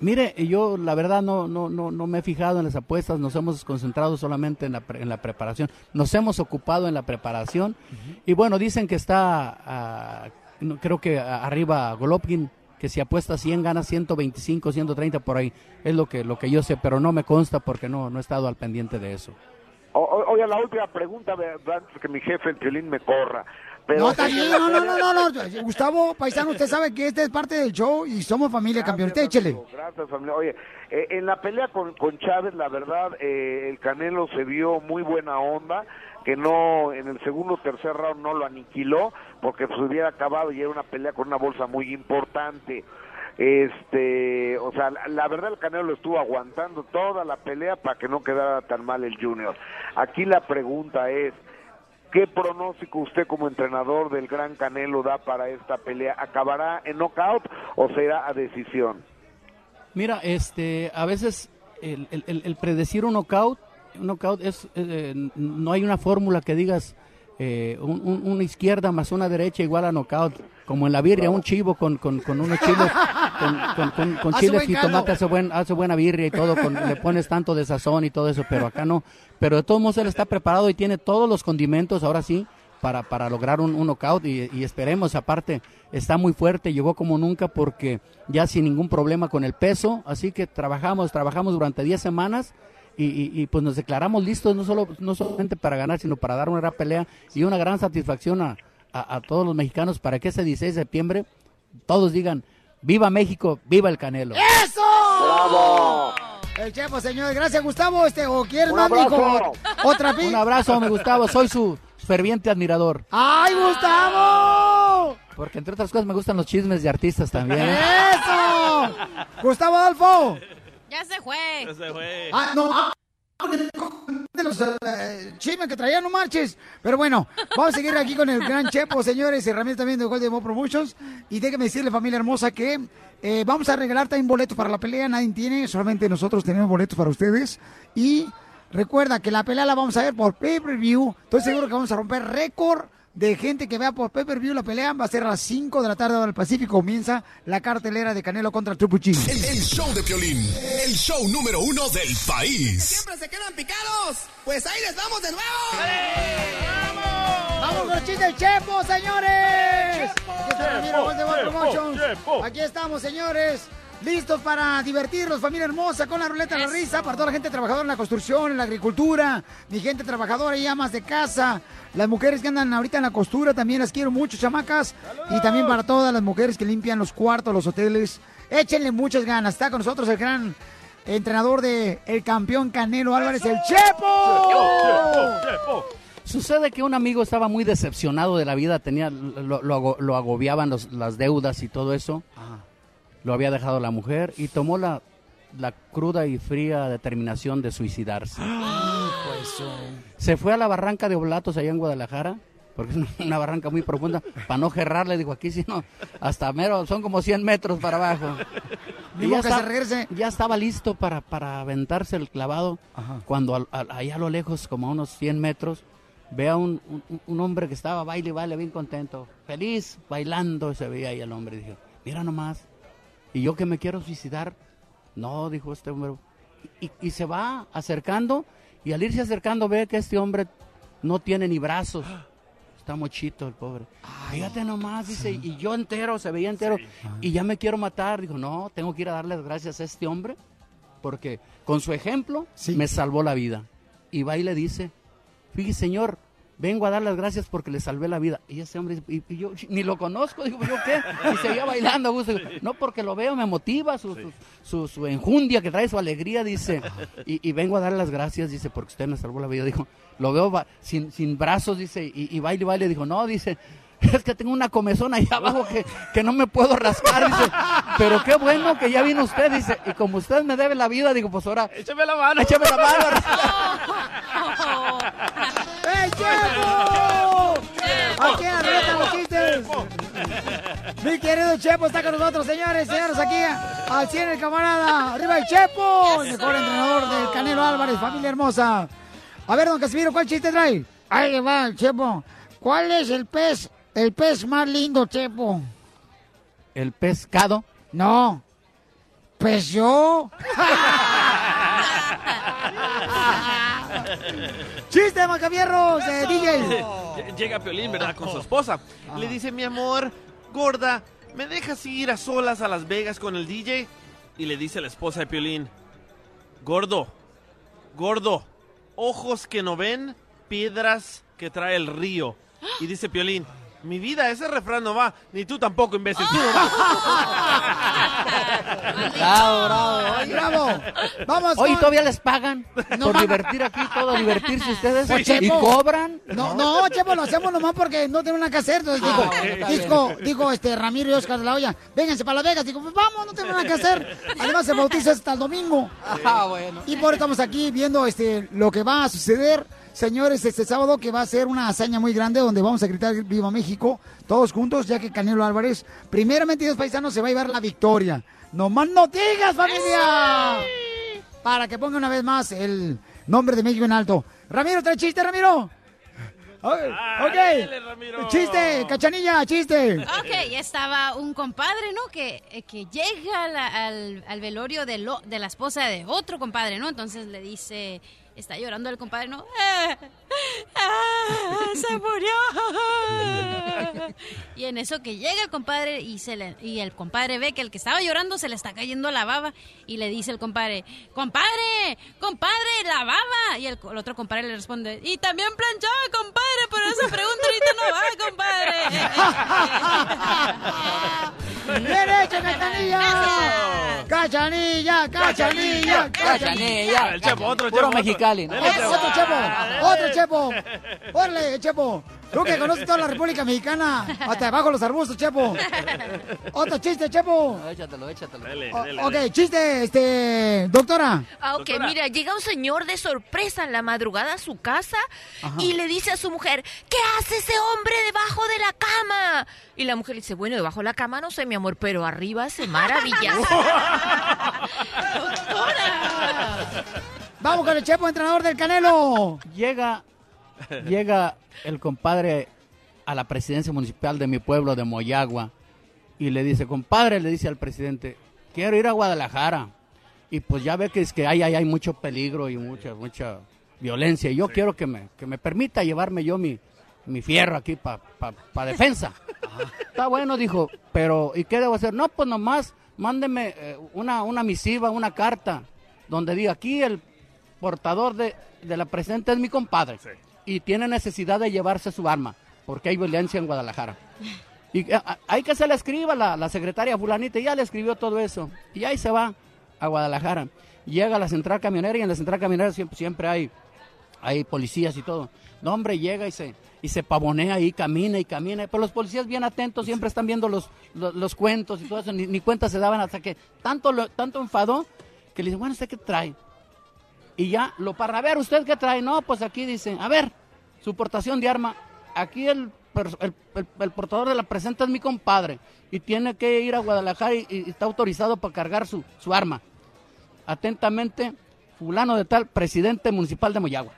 Speaker 24: Mire, yo la verdad no, no, no, no me he fijado en las apuestas, nos hemos concentrado solamente en la, pre- en la preparación, nos hemos ocupado en la preparación y bueno, dicen que está, ah, no, creo que arriba Golovkin, que si apuesta 100 gana 125, 130 por ahí, es lo que, lo que yo sé, pero no me consta porque no, no he estado al pendiente de eso.
Speaker 22: O- oye, la última pregunta, antes que mi jefe, el Piolín, me corra. Pero
Speaker 3: No, está bien, no, no, no, no, no. Gustavo, paisano, usted sabe que este es parte del show y somos familia campeón. Usted échele.
Speaker 22: Gracias, familia. Oye, eh, en la pelea con, con Chávez, la verdad, eh, el Canelo se vio muy buena onda, que no, en el segundo o tercer round no lo aniquiló, porque se hubiera acabado y era una pelea con una bolsa muy importante. Este, o sea, la, verdad el Canelo lo estuvo aguantando toda la pelea para que no quedara tan mal el Junior. Aquí la pregunta es, ¿Qué pronóstico usted como entrenador del Gran Canelo da para esta pelea? ¿Acabará en knockout o será a decisión?
Speaker 24: Mira, este, a veces el predecir un knockout, un knockout es, eh, no hay una fórmula que digas eh, un- un- una izquierda más una derecha igual a knockout, como en la birria, un chivo con, con, con unos chiles, con, con, con- chiles y tomate hace, buen, hace buena birria y todo, con- le pones tanto de sazón y todo eso, pero acá no. Pero de todos modos él está preparado y tiene todos los condimentos, ahora sí, para, para lograr un, un knockout y, y esperemos, aparte, está muy fuerte, llegó como nunca porque ya sin ningún problema con el peso, así que trabajamos, trabajamos durante 10 semanas y, y- y, pues nos declaramos listos no solo no solamente para ganar, sino para dar una gran pelea y una gran satisfacción a, a- a todos los mexicanos para que ese 16 de septiembre todos digan, viva México, viva el Canelo.
Speaker 3: ¡Eso!
Speaker 22: ¡Bravo!
Speaker 3: El chepo, señor. Gracias, Gustavo. Este, ¿O quieres
Speaker 24: Un
Speaker 3: más, mijo? Otra pi-
Speaker 24: Un abrazo, mi Gustavo, soy su ferviente admirador.
Speaker 3: ¡Ay, Gustavo!
Speaker 24: Porque entre otras cosas me gustan los chismes de artistas también.
Speaker 3: ¡Eso! Gustavo Adolfo.
Speaker 5: Ya se fue.
Speaker 4: Ya se fue.
Speaker 3: Ah, no. ah, de los eh, chismes que traían, no marches. Pero bueno, vamos a seguir aquí con el gran Chepo, señores. Herramienta también de Golden Mo Promotions. Y déjame decirle, familia hermosa, que eh, vamos a regalar también boletos para la pelea. Nadie tiene, solamente nosotros tenemos boletos para ustedes. Y recuerda que la pelea la vamos a ver por pay-per-view. Estoy seguro que vamos a romper récord de gente que vea por pay-per-view la pelea. Va a ser a las 5 de la tarde del Pacífico. Comienza la cartelera de Canelo contra Triple G.
Speaker 11: El, el show de Piolín, el show número uno del país.
Speaker 2: ¿Siempre se quedan picados? Pues ahí les vamos de nuevo.
Speaker 3: ¡Vamos con los chistes del Chepo, señores! Aquí está Ramiro Golden Boy
Speaker 2: Chepo,
Speaker 3: Promotions.
Speaker 2: Chepo.
Speaker 3: Aquí estamos, señores. Listos para divertirlos, familia hermosa, con la ruleta de la risa, para toda la gente trabajadora en la construcción, en la agricultura, mi gente trabajadora y amas de casa, las mujeres que andan ahorita en la costura, también las quiero mucho, chamacas, y también para todas las mujeres que limpian los cuartos, los hoteles, échenle muchas ganas. Está con nosotros el gran entrenador de el campeón Canelo Álvarez, el Chepo.
Speaker 24: Sucede que un amigo estaba muy decepcionado de la vida, tenía lo, lo lo agobiaban los- las deudas y todo eso. Lo había dejado la mujer y tomó la, la cruda y fría determinación de suicidarse. (gasps) Se fue a la barranca de Oblatos allá en Guadalajara, porque es una- barranca muy profunda, para no gerrarle, digo, aquí si no, hasta mero, son como 100 metros para abajo.
Speaker 3: Que se regrese.
Speaker 24: ya estaba listo para, para aventarse el clavado, cuando al- al- allá a lo lejos, como a unos 100 metros, ve a un, un- un hombre que estaba baile y baile bien contento, feliz, bailando, se veía ahí el hombre, y dije, mira nomás, y yo que me quiero suicidar, no, dijo este hombre, y, y se va acercando, y al irse acercando ve que este hombre no tiene ni brazos, está mochito el pobre. Fíjate nomás, dice, y yo entero, se veía entero, y ya me quiero matar. Dijo, no, tengo que ir a darle las gracias a este hombre, porque con su ejemplo me salvó la vida. Y va y le dice, fíjese señor, vengo a dar las gracias porque le salvé la vida. Y ese hombre, y, y yo ni lo conozco, digo, ¿yo qué? Y seguía bailando a gusto. No, porque lo veo, me motiva, su, su, su- su enjundia que trae, su alegría, dice. Y, y vengo a dar las gracias, dice, porque usted me salvó la vida. Dijo, lo veo sin, sin brazos, dice, y, y baile, y baile. Dijo, no, dice, (laughs) es que tengo una comezón ahí abajo que, que no me puedo rascar, dice. pero qué bueno que ya vino usted, dice, y como usted me debe la vida, digo, pues ahora,
Speaker 4: Échame la mano.
Speaker 24: échame la mano. (laughs) (laughs)
Speaker 3: ¡Ey, Chepo! Aquí arreglan los chistes. Mi querido Chepo está con nosotros, señores, señores, aquí al 100 el camarada. Arriba el Chepo, el mejor entrenador del Canelo Álvarez, familia hermosa. A ver, don Casimiro, ¿cuál chiste trae? Ahí le va, Chepo. ¿Cuál es el pez, el pez más lindo, Chepo?
Speaker 24: El pescado.
Speaker 3: No. Pues yo. (laughs) (laughs) ¡Chiste, Macavierros! Eh, DJ.
Speaker 4: Llega Piolín, ¿verdad? Con su esposa. Le dice, mi amor, gorda, ¿me dejas ir a solas a Las Vegas con el DJ? Y le dice la esposa de Piolín, gordo, gordo, ojos que no ven, piedras que trae el río. Y dice Piolín, mi vida, ese refrán no va, ni tú tampoco, imbécil, tú no vas.
Speaker 24: Bravo, bravo.
Speaker 3: Ay, bravo. Vamos con-
Speaker 24: ¿todavía les pagan
Speaker 3: No,
Speaker 24: por divertir aquí, todo, divertirse ustedes?
Speaker 3: Pues,
Speaker 24: ¿Y cobran?
Speaker 3: No, no, Chepo, lo hacemos nomás porque no tenemos nada que hacer. Entonces,
Speaker 24: Ah,
Speaker 3: digo, dijo, dijo este Ramiro y Oscar de la Hoya, vénganse para Las Vegas. Digo, pues vamos, no tenemos nada que hacer. Además, el bautizo es hasta el domingo.
Speaker 24: Ah, bueno.
Speaker 3: Y por eso estamos aquí viendo este lo que va a suceder, señores, este sábado, que va a ser una hazaña muy grande donde vamos a gritar Viva México, todos juntos, ya que Canelo Álvarez, primeramente Dios paisanos, se va a llevar la victoria. No más no digas, familia. Para que ponga una vez más el nombre de México en alto. Ramiro, trae chiste, Ramiro. Ok, ok.
Speaker 4: dale.
Speaker 3: Chiste, cachanilla, chiste.
Speaker 5: Ok, estaba un compadre, ¿no? Que, eh, que llega la- al, al velorio de, lo- de la esposa de otro compadre, ¿no? Entonces le dice, está llorando el compadre, ¿no? "Ah, (laughs) ah, se murió. y en eso que llega el compadre y, se le- y el compadre ve que el que estaba llorando se le está cayendo la baba y le dice el compadre, compadre, compadre, la baba. Y el, otro compadre le responde, y también planchaba, compadre, pero esa pregunta ahorita no va, compadre.
Speaker 3: ¡Bien hecho, cachanilla! ¡Cachanilla, cachanilla,
Speaker 24: Cachanilla.
Speaker 4: El Chepo, otro Chepo, otro.
Speaker 24: mexicali, ¿no?
Speaker 4: Dale,
Speaker 3: Otro, otro chepo, otro chepo. Órale, chepo. Tú que conoces toda la República Mexicana, hasta abajo los arbustos, chepo. Otro chiste, chepo.
Speaker 24: Échatelo, échatelo.
Speaker 3: O- ok, chiste, este, doctora.
Speaker 20: Ah, ok, mira, llega un señor de sorpresa en la madrugada a su casa
Speaker 3: Ajá.
Speaker 20: y le dice a su mujer, ¿qué hace ese hombre debajo de la cama? Y la mujer le dice, bueno, debajo de la cama no sé, mi amor, pero arriba hace maravillas. (laughs) (laughs)
Speaker 3: Vamos con el chepo, entrenador del Canelo.
Speaker 24: Llega, llega el compadre a la presidencia municipal de mi pueblo, de Moyagua, y le dice, compadre, le dice al presidente, quiero ir a Guadalajara. Y pues ya ve que es que hay, hay, hay mucho peligro y mucha, mucha violencia. Y yo quiero que me, que me permita llevarme yo mi, mi fierro aquí para pa, pa defensa. (laughs) Está bueno, dijo, pero ¿y qué debo hacer? No, pues nomás mándeme eh, una, una misiva, una carta, donde diga aquí el portador de, de la presidenta es mi compadre y tiene necesidad de llevarse su arma porque hay violencia en Guadalajara. (laughs) Y eh, a- hay que se le escriba la, la secretaria fulanita, y ya le escribió todo eso. Y ahí se va a Guadalajara. Llega a la central camionera y en la central camionera siempre, siempre hay, hay policías y todo. No, hombre, llega y se, y se pavonea ahí, camina y camina. Pero los policías bien atentos siempre están viendo los, los, los cuentos y todo eso. Ni, ni cuenta se daban hasta que tanto, lo- tanto enfadó que le dice, bueno, ¿usted qué trae? Y ya lo para a ver, ¿usted qué trae? No, pues aquí dice, a ver, su portación de arma. Aquí el, el, el- portador de la presenta es mi compadre y tiene que ir a Guadalajara y, y está autorizado para cargar su, su arma. Atentamente, fulano de tal, presidente municipal de Moyagua.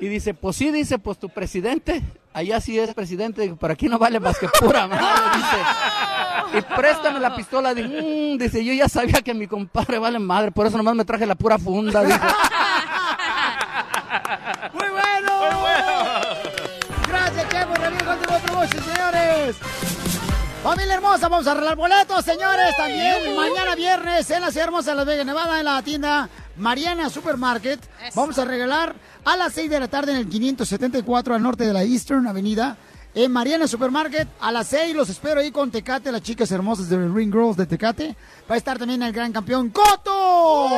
Speaker 24: Y dice, pues sí, dice, pues tu presidente, allá sí es presidente, pero aquí no vale más que pura madre, dice. Y préstame la pistola, dice, "Mm", dice, yo ya sabía que mi compadre vale madre, por eso nomás me traje la pura funda, dice. (laughs)
Speaker 3: ¡Muy bueno! ¡Muy bueno! Gracias, Chepo. Ramiro Promotion, señores. Familia hermosa, vamos a arreglar boletos, señores. También mañana viernes en la ciudad hermosa de Las Vegas, Nevada, en la tienda Mariana Supermarket. Vamos a regalar a las 6 de la tarde en el 574 al norte de la Eastern Avenida. En Mariana Supermarket, a las 6 los espero ahí con Tecate, las chicas hermosas de Ring Girls de Tecate. Va a estar también el gran campeón Coto.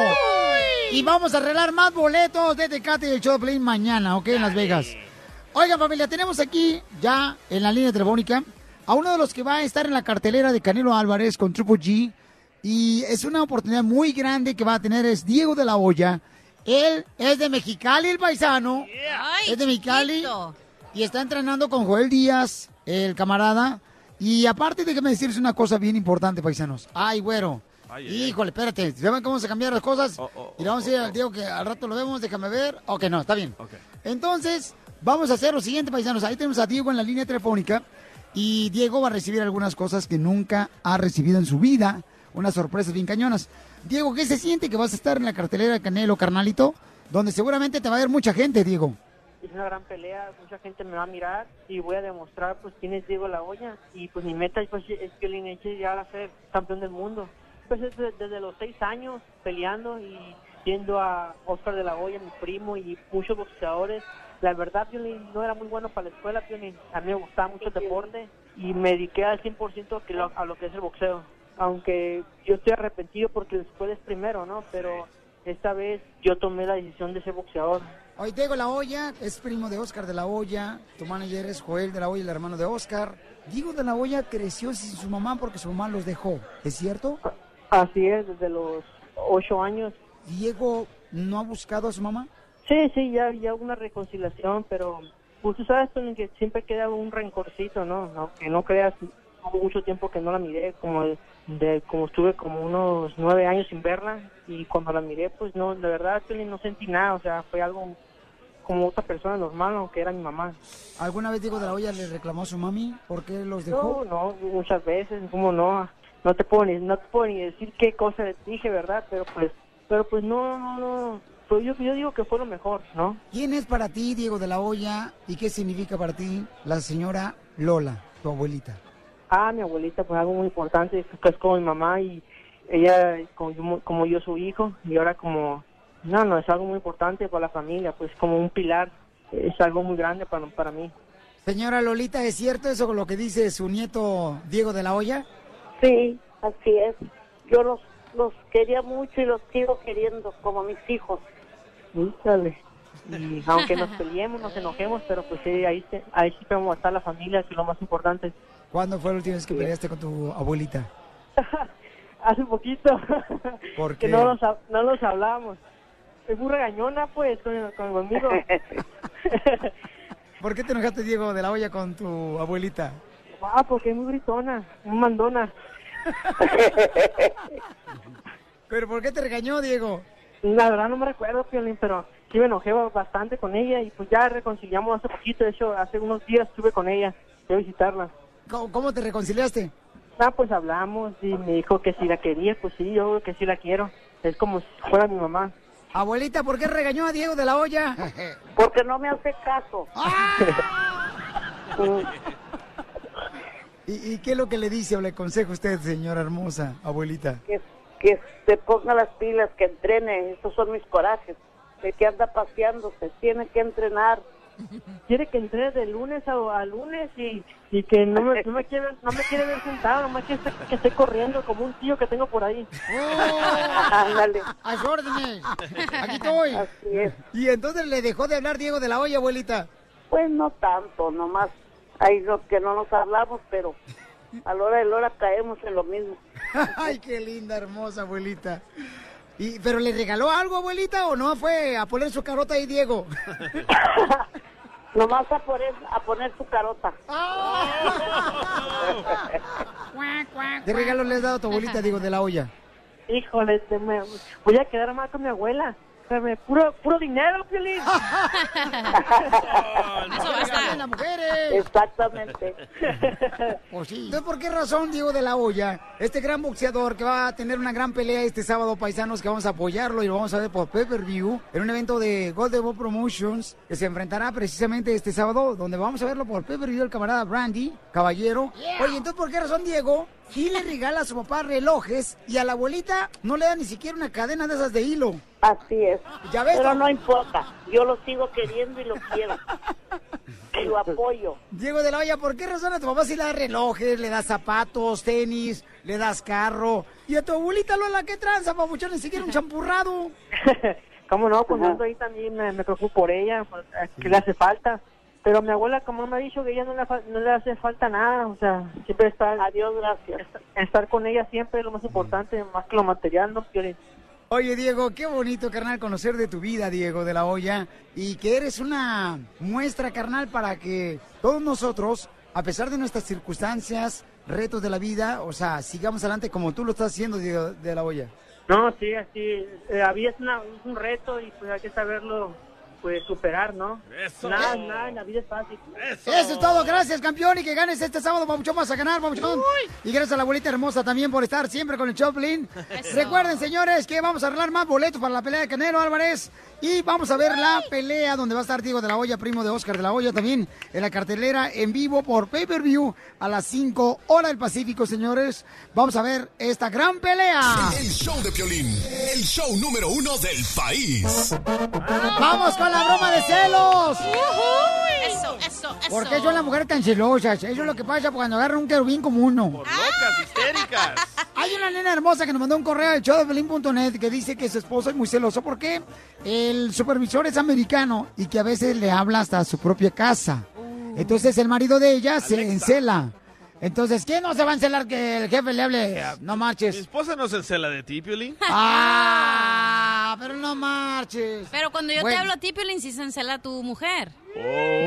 Speaker 3: Y vamos a arreglar más boletos de Tecate y el show de Play mañana, ¿ok? En Las Vegas. Oigan, familia, tenemos aquí ya en la línea telefónica a uno de los que va a estar en la cartelera de Canelo Álvarez con Triple G. Y es una oportunidad muy grande que va a tener, es Diego de la Hoya. Él es de Mexicali, el paisano. es de Mexicali.
Speaker 5: chiquito.
Speaker 3: Y está entrenando con Joel Díaz, el camarada. Y aparte, déjame decirles una cosa bien importante, paisanos. Ay, güero.
Speaker 4: Ay,
Speaker 3: Híjole, espérate. ¿Saben cómo se cambiaron las cosas? y le vamos a decir al Diego que al rato lo vemos, déjame ver. Ok, no, está bien. Entonces, vamos a hacer lo siguiente, paisanos. Ahí tenemos a Diego en la línea telefónica. Y Diego va a recibir algunas cosas que nunca ha recibido en su vida. Unas sorpresas bien cañonas. Diego, ¿qué se siente que vas a estar en la cartelera de Canelo, carnalito? Donde seguramente te va a ver mucha gente, Diego.
Speaker 26: Es una gran pelea, mucha gente me va a mirar y voy a demostrar pues quién es Diego La Hoya y pues mi meta pues es que Eche llegar a ser campeón del mundo. Pues es de- desde los seis años peleando y viendo a Oscar de la mi primo y muchos boxeadores. La verdad, Piolín, no era muy bueno para la escuela, Piolín. A mí me gustaba mucho el deporte y me dediqué al 100% a que lo- a lo que es el boxeo. Aunque yo estoy arrepentido porque la escuela es primero, ¿no? Pero esta vez yo tomé la decisión de ser boxeador.
Speaker 3: Hoy Diego La Hoya es primo de Oscar de la Hoya. Tu manager es Joel de la Hoya, el hermano de Oscar. Diego de la Hoya creció sin su mamá porque su mamá los dejó. ¿Es cierto?
Speaker 26: Así es, desde los ocho años.
Speaker 3: ¿Diego no ha buscado a su mamá?
Speaker 26: Sí, sí, ya, ya hubo una reconciliación, pero pues tú sabes Tony, que siempre queda un rencorcito, ¿no? Aunque no creas, hubo mucho tiempo que no la miré, como de, como estuve como unos nueve años sin verla y cuando la miré, pues no, de verdad Tony, no sentí nada, o sea, fue algo como otra persona normal, aunque era mi mamá.
Speaker 3: ¿Alguna vez Diego de la Hoya le reclamó a su mami por qué los dejó?
Speaker 26: No, no, muchas veces, como no, no te puedo ni, no te puedo ni decir qué cosa le dije, ¿verdad? Pero pues, pero pues no, no, no, pues yo, yo digo que fue lo mejor, ¿no?
Speaker 3: ¿Quién es para ti Diego de la Hoya y qué significa para ti la señora Lola, tu abuelita?
Speaker 26: Ah, mi abuelita, pues algo muy importante, que es como mi mamá y ella como yo, como yo su hijo y ahora como, no, no, es algo muy importante para la familia, pues como un pilar, es algo muy grande para, para mí.
Speaker 3: Señora Lolita, ¿es cierto eso con lo que dice su nieto Diego de la Hoya?
Speaker 27: Sí, así es. Yo los, los quería mucho y los sigo queriendo como mis hijos.
Speaker 26: Híjole. Y aunque nos peleemos, nos enojemos, pero pues sí, ahí, se- ahí siempre vamos a estar la familia, que es lo más importante.
Speaker 3: ¿Cuándo fue la última vez que peleaste con tu abuelita? (laughs)
Speaker 26: Hace poquito,
Speaker 3: ¿Por
Speaker 26: que
Speaker 3: qué?
Speaker 26: no nos, no nos hablamos. Es muy regañona, pues, con, con conmigo. (laughs)
Speaker 3: ¿Por qué te enojaste, Diego de la Hoya, con tu abuelita?
Speaker 26: Ah, porque es muy gritona, muy mandona. (laughs)
Speaker 3: ¿Pero por qué te regañó, Diego?
Speaker 26: La verdad no me recuerdo, Piolín, pero sí me enojé bastante con ella y pues ya reconciliamos hace poquito. De hecho, hace unos días estuve con ella, fui a visitarla.
Speaker 3: ¿Cómo, cómo te reconciliaste?
Speaker 26: Ah, pues hablamos y me dijo que si la quería, pues sí, yo que sí la quiero. Es como si fuera mi mamá.
Speaker 3: Abuelita, ¿por qué regañó a Diego de la Hoya? (laughs)
Speaker 27: Porque no me hace caso. (laughs)
Speaker 3: ¿Y, y qué es lo que le dice o le aconseja usted, señora hermosa, abuelita?
Speaker 27: Que, que se ponga las pilas, que entrene. Esos son mis corajes. De que anda paseándose, tiene que entrenar. (laughs)
Speaker 26: Quiere que entrene de lunes a, a lunes y, y que no me, no me quiere ver, no me quiere ver sentado, nomás que esté, que esté corriendo como un tío que tengo por ahí. (laughs)
Speaker 27: Ándale.
Speaker 3: ¡A sus órdenes! Aquí estoy.
Speaker 27: Así es.
Speaker 3: ¿Y entonces le dejó de hablar Diego de la Hoya, abuelita?
Speaker 27: Pues no tanto, nomás hay lo que no nos hablamos, pero a la hora de la hora caemos en lo mismo. (laughs)
Speaker 3: Ay, qué linda, hermosa abuelita. Y, ¿Pero le regaló algo, abuelita, o no fue a poner su carota ahí, Diego? (laughs)
Speaker 27: Nomás a poner, a poner su carota. (laughs)
Speaker 3: ¿Qué regalo le has dado a tu abuelita, Diego de la Olla?
Speaker 26: Híjole, te me- voy a quedar mal con mi abuela. Puro, puro dinero, Piolín. (laughs)
Speaker 3: las mujeres!
Speaker 27: Exactamente. (laughs)
Speaker 3: Pues sí. Entonces, ¿por qué razón Diego de la Hoya, este gran boxeador que va a tener una gran pelea este sábado, paisanos, que vamos a apoyarlo y lo vamos a ver por pay-per-view en un evento de Golden Boy Promotions que se enfrentará precisamente este sábado, donde vamos a verlo por pay-per-view el camarada Brandy, caballero. Oye, entonces, ¿por qué razón Diego sí le regala a su papá relojes y a la abuelita no le da ni siquiera una cadena de esas de hilo?
Speaker 27: Así es.
Speaker 3: ¿Ya ves?
Speaker 27: Pero no importa. Yo lo sigo queriendo y lo quiero. (laughs) Y lo apoyo.
Speaker 3: Diego de la Hoya, ¿por qué razón a tu papá sí le da relojes, le da zapatos, tenis, le das carro? Y a tu abuelita Lola, ¿qué tranza, papuchón? Ni siquiera un champurrado. (laughs)
Speaker 26: ¿Cómo no? Pues ando ahí también me, me preocupo por ella, pues, que le hace falta. Pero mi abuela, como me ha dicho, que ella no le, no le hace falta nada, o sea, siempre estar... Adiós, gracias. Estar con ella siempre es lo más importante, más que lo material, ¿no, Piolín?
Speaker 3: Oye, Diego, qué bonito, carnal, conocer de tu vida, Diego de la Hoya, y que eres una muestra, carnal, para que todos nosotros, a pesar de nuestras circunstancias, retos de la vida, o sea, sigamos adelante como tú lo estás haciendo, Diego de la Hoya.
Speaker 26: No, sí, así, eh, la es un reto y pues hay que saberlo, pues, superar, ¿no?
Speaker 3: Eso.
Speaker 26: Nada, nada, en la vida es fácil.
Speaker 3: Eso es todo, gracias campeón y que ganes este sábado, mucho más a ganar, Papuchón. Y gracias a la abuelita hermosa también por estar siempre con el Choplin.
Speaker 28: Eso.
Speaker 3: Recuerden, señores, que vamos a arreglar más boletos para la pelea de Canelo Álvarez. Y vamos a ver la pelea donde va a estar Diego de la Hoya, primo de Oscar de la Hoya, también en la cartelera en vivo por pay-per-view a las 5 horas del Pacífico, señores. Vamos a ver esta gran pelea.
Speaker 11: El show de Piolín, el show número uno del país.
Speaker 3: ¡Vamos con la broma de celos!
Speaker 5: Eso, eso, eso.
Speaker 3: ¿Por qué son las mujeres tan celosas? Eso es lo que pasa cuando agarran un querubín como uno.
Speaker 4: Locas, histéricas. (laughs)
Speaker 3: Hay una nena hermosa que nos mandó un correo al showdefelín.net que dice que su esposo es muy celoso porque el supervisor es americano y que a veces le habla hasta a su propia casa. Entonces el marido de ella se encela. Entonces, ¿quién no se va a encelar que el jefe le hable? No
Speaker 4: Mi
Speaker 3: marches.
Speaker 4: esposa no se encela de ti, Piolín.
Speaker 3: Ah, pero no marches.
Speaker 5: Pero cuando yo te hablo a ti, Piolín, si se encela tu mujer.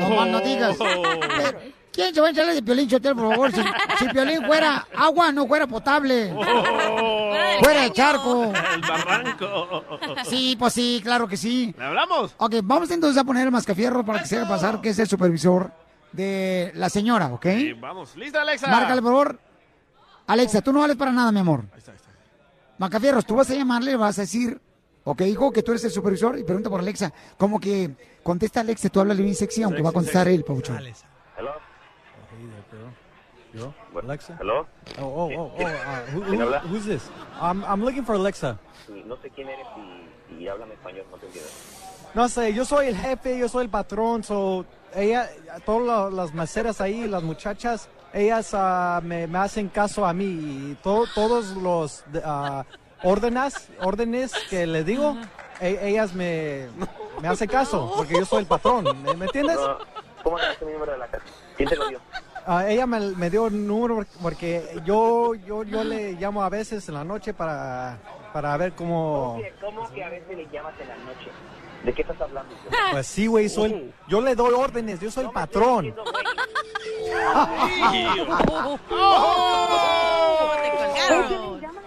Speaker 3: No más no digas. Pero, ¿Quién se va a encelar de Piolín Chotel, por favor? Si, si Piolín fuera agua, no fuera potable. Fuera de charco.
Speaker 4: El barranco.
Speaker 3: Sí, pues sí, claro que sí.
Speaker 4: ¿Le hablamos?
Speaker 3: Ok, vamos entonces a poner el mascafierro para que se haga pasar que es el supervisor de la señora, ¿ok?
Speaker 4: Sí, vamos. ¿Lista, Alexa?
Speaker 3: Márcale, por favor. Alexa, tú no vales para nada, mi amor. Macafierros, tú vas a llamarle, vas a decir, ok, hijo, que tú eres el supervisor y pregunta por Alexa. Como que contesta Alexa, tú háblale bien sexy, aunque va a contestar él, Pauchón.
Speaker 29: Hello.
Speaker 8: Yo? Alexa?
Speaker 29: Hello.
Speaker 8: Oh, oh, oh, oh. uh, who-
Speaker 29: ¿Quién
Speaker 8: who- who's this? I'm, I'm looking for Alexa.
Speaker 29: No sé quién eres y, y háblame español, no te entiendo.
Speaker 8: No sé, yo soy el jefe, yo soy el patrón, so ella, todas la- las meseras ahí, las muchachas, ellas ah, me, me hacen caso a mí y to- todos los ah, órdenes, órdenes que le digo, e- ellas me, me hacen caso porque yo soy el patrón, ¿me, me entiendes?
Speaker 29: No, ¿Cómo ganaste mi número de la casa? ¿Quién te lo dio?
Speaker 8: Ah, ella me, me dio un número porque yo, yo, yo le llamo a veces en la noche para, para ver cómo...
Speaker 29: ¿Cómo que, cómo que a veces le llamas en la noche? ¿De qué estás hablando?
Speaker 8: Pues sí, güey, soy, yo le doy órdenes, yo soy el patrón.
Speaker 17: Llámale, porque ya se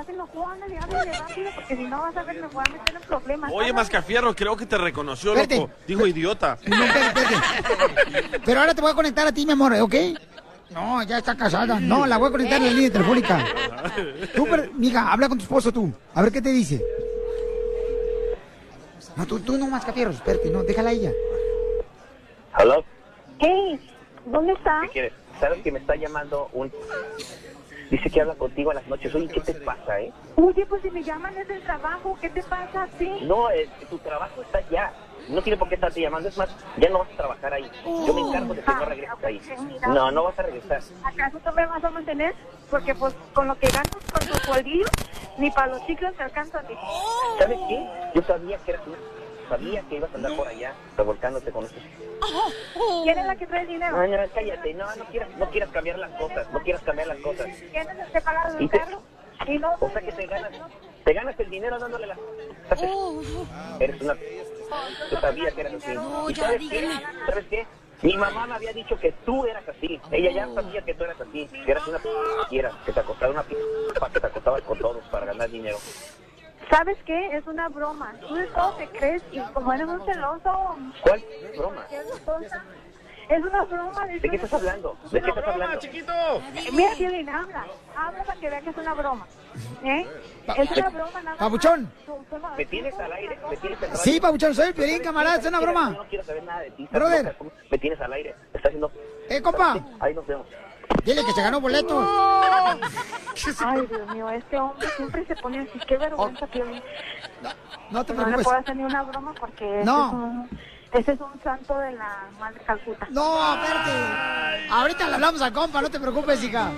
Speaker 17: enojó, ándale, háblale rápido, porque si no vas a ver, me voy a meter en problemas.
Speaker 4: Oye. Mascafierro, creo que te reconoció,
Speaker 3: Espérate.
Speaker 4: loco. Dijo idiota.
Speaker 3: Pero ahora te voy a conectar a ti, mi amor, ¿ok? No, ya está casada. No, la voy a conectar en la línea telefónica. Tú, pero, mija, habla con tu esposo tú. A ver qué te dice. No, tú, tú no más capieros, espérate, no, déjala a ella.
Speaker 29: Hello.
Speaker 17: Hey, ¿dónde está?
Speaker 29: ¿Qué quieres? ¿Sabes que me está llamando un... Dice que habla contigo en las noches. Oye, ¿qué te pasa, eh?
Speaker 17: Oye, pues si me llaman es del trabajo, ¿qué te pasa? Sí.
Speaker 29: No, eh, tu trabajo está allá. No tiene por qué estarte llamando. Es más, ya no vas a trabajar ahí. Yo me encargo de que no regreses ahí. No, no vas a regresar.
Speaker 17: ¿Acaso tú me vas a mantener? Porque pues con lo que ganas con tu sueldillo, ni para los chicos te alcanza ni.
Speaker 29: ¿Sabes qué? Yo sabía que eras tú. Sabía que ibas a andar por allá revolcándote con estos...
Speaker 17: ¿Quién es la que trae dinero?
Speaker 29: No, no, cállate. No, no quieras, no quieras cambiar las cosas. No quieras cambiar las cosas.
Speaker 17: ¿Quién es el que paga
Speaker 29: Y
Speaker 17: el
Speaker 29: te-
Speaker 17: carro? Y no.
Speaker 29: O sea que te ganas, te ganas el dinero dándole las... Eres una... Yo sabía que eras así. ¿Y sabes qué? ¿Sabes qué? Mi mamá me había dicho que tú eras así. Ella ya sabía que tú eras así. Que eras una p... que te acostaba una p... que te acostabas con todos para ganar dinero.
Speaker 17: ¿Sabes qué? Es una broma. Tú de todo te crees y como eres un celoso.
Speaker 29: ¿Cuál broma?
Speaker 17: ¿qué cosa? Es una broma.
Speaker 29: ¿De qué estás hablando? ¿De qué estás hablando?
Speaker 17: Eh, Mira, Piolín, habla. Habla para que vean que es una broma. ¿Eh? Es una broma nada más. No-
Speaker 29: ¿Me tienes al aire? ¿Me tienes?
Speaker 3: Sí, Papuchón, soy el Piolín, camarada, es una broma.
Speaker 29: No quiero saber nada de ti.
Speaker 3: Brother.
Speaker 29: Me tienes al aire. Estás haciendo...
Speaker 3: Eh, compa.
Speaker 29: Ahí nos vemos.
Speaker 3: Dile que se ganó boleto. (laughs)
Speaker 17: Ay, Dios mío, este hombre siempre se pone así. Qué vergüenza, Piolín.
Speaker 3: No te
Speaker 17: No le
Speaker 3: preocupes.
Speaker 17: puedo hacer ni una broma porque ese
Speaker 3: No.
Speaker 17: es un- ese es un santo de la madre Calcuta.
Speaker 3: No, espérate. Ahorita le hablamos al compa, no te preocupes, hija.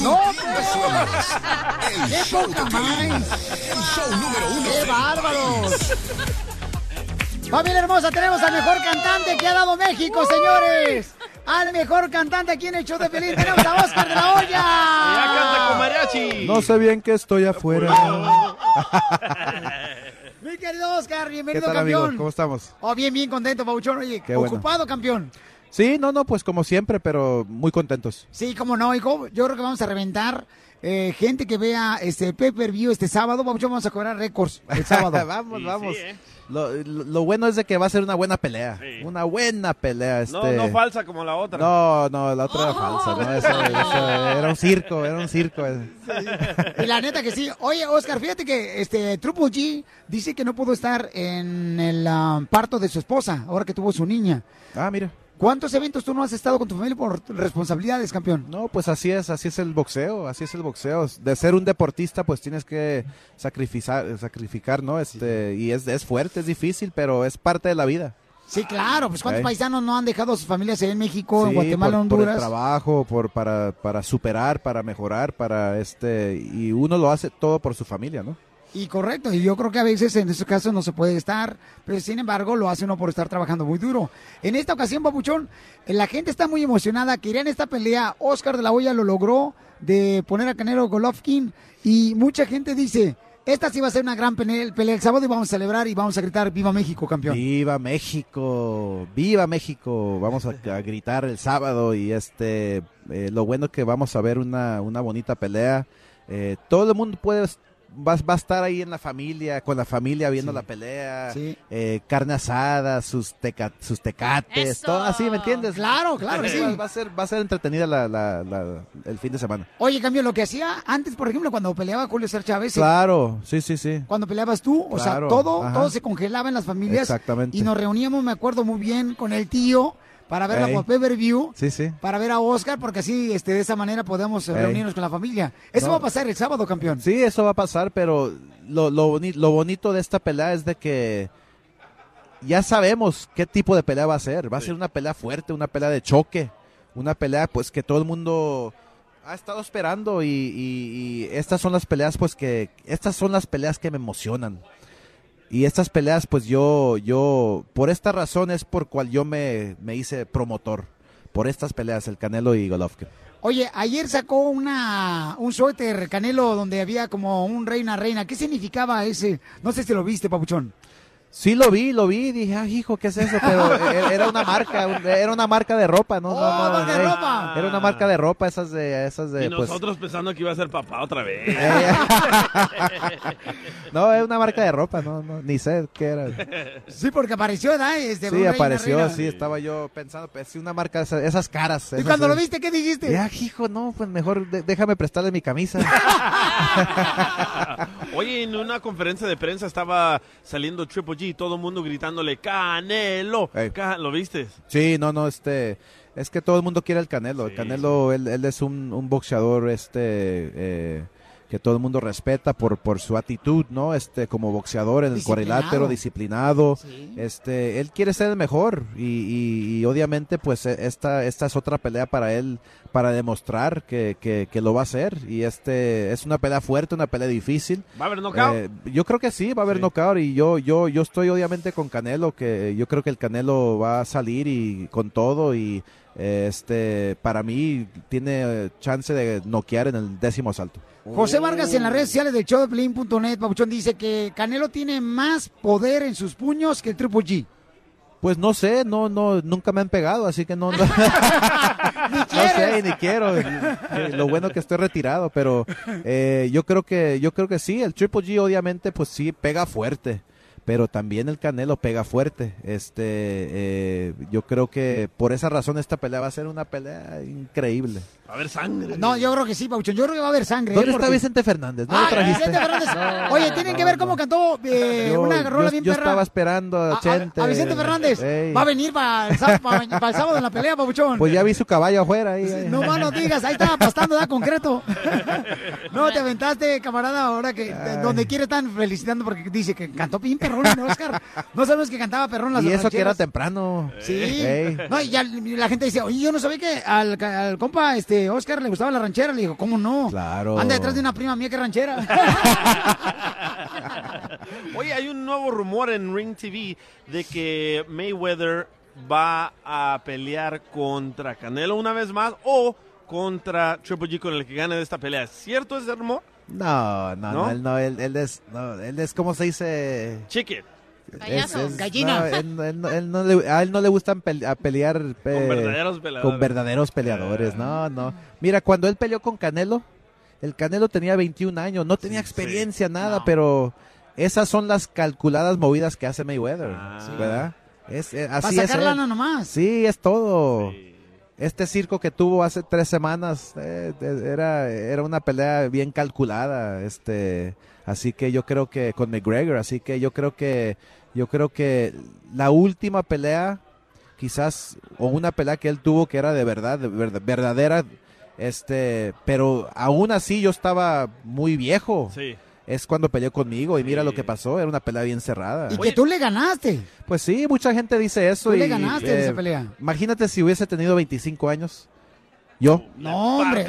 Speaker 3: No,
Speaker 11: El (laughs)
Speaker 3: ¡Qué poca más!
Speaker 11: El show número uno
Speaker 3: ¡Qué bárbaros! Familia hermosa, tenemos al mejor cantante que ha dado México, señores. Al mejor cantante aquí en el show de Pelín tenemos a Oscar de la Hoya.
Speaker 4: Ya canta con mariachi.
Speaker 25: No sé bien que estoy afuera. (laughs)
Speaker 3: Mi querido Oscar,
Speaker 25: ¿Qué
Speaker 3: bienvenido,
Speaker 25: tal,
Speaker 3: campeón.
Speaker 25: ¿Cómo estamos?
Speaker 3: Oh, bien, bien contento, Pauchón. Oye,
Speaker 25: Qué bueno.
Speaker 3: ocupado, campeón.
Speaker 25: Sí, no, no, pues como siempre, pero muy contentos.
Speaker 3: Sí, cómo no, hijo. Yo creo que vamos a reventar. Eh, gente que vea este pay per view este sábado, Pauchón, vamos a cobrar récords el sábado. (laughs)
Speaker 25: vamos, vamos. lo, lo- lo bueno es de que va a ser una buena pelea. Una buena pelea.
Speaker 4: No,
Speaker 25: Este...
Speaker 4: no falsa como la otra.
Speaker 25: No, no, la otra era falsa. ¿no? Eso- eso era un circo, era un circo.
Speaker 3: Y la neta que sí. Oye, Oscar, fíjate que este Triple G dice que no pudo estar en el ah, parto de su esposa, ahora que tuvo su niña.
Speaker 25: Ah, mira.
Speaker 3: ¿Cuántos eventos tú no has estado con tu familia por responsabilidades, campeón?
Speaker 25: No, pues así es, así es el boxeo, así es el boxeo. De ser un deportista, pues tienes que sacrificar, sacrificar, ¿no? Este, y es, es fuerte, es difícil, pero es parte de la vida.
Speaker 3: Sí, claro, pues cuántos paisanos no han dejado a sus familias en México, en Guatemala,
Speaker 25: por, por el
Speaker 3: Honduras.
Speaker 25: trabajo, por, para, para superar, para mejorar, para este, y uno lo hace todo por su familia, ¿no?
Speaker 3: Y correcto, y yo creo que a veces en esos casos no se puede estar, pero sin embargo lo hace uno por estar trabajando muy duro. En esta ocasión, Papuchón, la gente está muy emocionada, querían esta pelea, Oscar de la Hoya lo logró de poner a Canelo Golovkin y mucha gente dice, esta sí va a ser una gran pelea, el sábado y vamos a celebrar y vamos a gritar Viva México, campeón.
Speaker 25: Viva México, viva México. Vamos a, gritar el sábado y este, eh, lo bueno que vamos a ver una, una bonita pelea. Eh, todo el mundo puede, va, va a estar ahí en la familia, con la familia viendo la pelea, eh, carne asada, sus, teca- sus tecates,
Speaker 3: Eso.
Speaker 25: todo así, ¿me entiendes?
Speaker 3: Claro, claro sí.
Speaker 25: Va, va a ser, va a ser entretenida la, la- la- el fin de semana.
Speaker 3: Oye, campeón, lo que hacía antes, por ejemplo, cuando peleaba Julio César Chávez, eh,
Speaker 25: Claro, sí, sí, sí.
Speaker 3: cuando peleabas tú, o sea, todo,
Speaker 25: ajá.
Speaker 3: todo se congelaba en las familias.
Speaker 25: Exactamente.
Speaker 3: Y nos reuníamos, me acuerdo muy bien, con el tío para ver
Speaker 25: Ey.
Speaker 3: la pay per view,
Speaker 25: Sí, sí.
Speaker 3: para ver a Oscar, porque así, este, de esa manera podemos eh,
Speaker 25: Ey.
Speaker 3: reunirnos con la familia. Eso
Speaker 25: No.
Speaker 3: va a pasar el sábado, campeón.
Speaker 25: Sí, eso va a pasar, pero lo, lo, boni- lo bonito de esta pelea es de que ya sabemos qué tipo de pelea va a ser. Va a ser una pelea fuerte, una pelea de choque, una pelea pues que todo el mundo ha estado esperando y, y- y estas son las peleas pues que estas son las peleas que me emocionan. Y estas peleas pues yo yo por esta razón es por cual yo me, me hice promotor por estas peleas el Canelo y Golovkin.
Speaker 3: Oye, ayer sacó una un suéter Canelo donde había como un reina reina. ¿Qué significaba ese? No sé si lo viste, papuchón.
Speaker 25: Sí lo vi, lo vi, dije, ah, hijo, ¿qué es eso? Pero (laughs) e- era una marca, era una marca de ropa, no, no, no,
Speaker 4: marca de
Speaker 25: ey,
Speaker 4: ropa.
Speaker 25: Era una marca de ropa, esas de, esas de,
Speaker 4: Y
Speaker 25: pues,
Speaker 4: nosotros pensando que iba a ser papá otra vez. (laughs)
Speaker 25: no, es una marca de ropa, no, no, ni sé qué era.
Speaker 3: Sí, porque apareció, ¿verdad? Este,
Speaker 25: Sí, apareció,
Speaker 3: reina.
Speaker 25: sí, estaba yo pensando, pues, sí, una marca, esa- esas caras.
Speaker 3: ¿Y
Speaker 25: esas-
Speaker 3: cuando lo viste, qué dijiste?
Speaker 25: Ya, hijo, no, pues mejor de- déjame prestarle mi camisa. (laughs)
Speaker 4: Oye, en una conferencia de prensa estaba saliendo Triple G y todo el mundo gritándole Canelo. Ca- ¿Lo viste?
Speaker 25: Sí, no, no, este, es que todo el mundo quiere el Canelo. El Canelo, él, él es un, un boxeador, este, eh, que todo el mundo respeta por, por su actitud, ¿no? Este, como boxeador en el cuadrilátero, disciplinado. Este, él quiere ser el mejor y, y- y obviamente, pues, e- esta, esta es otra pelea para él, para demostrar que, que, que lo va a hacer. Y este, es una pelea fuerte, una pelea difícil.
Speaker 4: ¿Va a haber knockout?
Speaker 25: Eh, yo creo que sí, va a haber knockout y yo, yo, yo estoy obviamente con Canelo, que yo creo que el Canelo va a salir y con todo y este, para mí tiene eh, chance de noquear en el décimo asalto.
Speaker 3: José Vargas en las redes sociales del show de Pelín.net, Papuchón, dice que Canelo tiene más poder en sus puños que el Triple G.
Speaker 25: Pues no sé, no, no, nunca me han pegado, así que no, no, (laughs) (laughs) no sé, ni quiero. Eh, Lo bueno que estoy retirado, pero eh, yo creo que, yo creo que sí, el Triple G obviamente, pues sí pega fuerte, pero también el Canelo pega fuerte. Este, eh, yo creo que por esa razón esta pelea va a ser una pelea increíble.
Speaker 4: Va a haber sangre.
Speaker 3: No, yo creo que sí, Papuchón. Yo creo que va a haber sangre.
Speaker 25: ¿Dónde
Speaker 3: ¿eh?
Speaker 25: está Vicente Fernández? ¿No lo
Speaker 3: Ah,
Speaker 25: trajiste?
Speaker 3: Vicente Fernández. Oye, tienen que ver cómo cantó eh,
Speaker 25: Yo-
Speaker 3: una rola
Speaker 25: yo-
Speaker 3: bien
Speaker 25: yo
Speaker 3: perra.
Speaker 25: estaba esperando a,
Speaker 3: A- a-
Speaker 25: Chente.
Speaker 3: a Vicente Fernández.
Speaker 25: Ey.
Speaker 3: Va a venir para el, sábado- para- para el (laughs) sábado en la pelea, Papuchón.
Speaker 25: Pues ya vi su caballo afuera ahí. ahí.
Speaker 3: No más no digas, ahí estaba pastando, da concreto. (laughs) No, te aventaste, camarada, ahora que de- donde quiere están felicitando porque dice que cantó bien perrón en Oscar. No sabemos que cantaba perrón las
Speaker 25: Y eso que era temprano.
Speaker 3: Sí.
Speaker 25: Ey.
Speaker 3: No, y ya la gente dice, oye, yo no sabía que al, al compa este Oscar le gustaba la ranchera. Le digo, ¿cómo no?
Speaker 25: Claro.
Speaker 3: Anda detrás de una prima mía que es ranchera. (laughs)
Speaker 4: Oye, hay un nuevo rumor en Ring TV de que Mayweather va a pelear contra Canelo una vez más o contra Triple G con el que gane de esta pelea. ¿Es cierto ese rumor?
Speaker 25: No, no,
Speaker 4: ¿No?
Speaker 25: no, él, no, él, él es, no, él es, ¿cómo se dice?
Speaker 4: Chicken.
Speaker 25: Es- es-
Speaker 4: Gallina.
Speaker 25: no, él, él no- él no le- a él no le gustan a pelear eh,
Speaker 4: verdaderos peleadores.
Speaker 25: con verdaderos peleadores. No, no. Mira, cuando él peleó con Canelo, el Canelo tenía 21 años, no tenía experiencia, nada, pero esas son las calculadas movidas que hace Mayweather, ¿verdad? Es, eh, así
Speaker 3: Para sacar lana nomás.
Speaker 25: Sí, es todo. Este circo que tuvo hace tres semanas eh, era, era una pelea bien calculada, este, así que yo creo que con McGregor, así que yo creo que yo creo que la última pelea, quizás o una pelea que él tuvo que era de verdad, de ver- verdadera, este, pero aún así yo estaba muy viejo.
Speaker 4: Sí.
Speaker 25: Es cuando peleó conmigo y mira lo que pasó, era una pelea bien cerrada.
Speaker 3: Y que tú le ganaste.
Speaker 25: Pues sí, mucha gente dice eso.
Speaker 3: Tú
Speaker 25: y,
Speaker 3: le ganaste
Speaker 25: eh,
Speaker 3: esa pelea.
Speaker 25: Imagínate si hubiese tenido 25 años. Yo.
Speaker 3: No, hombre.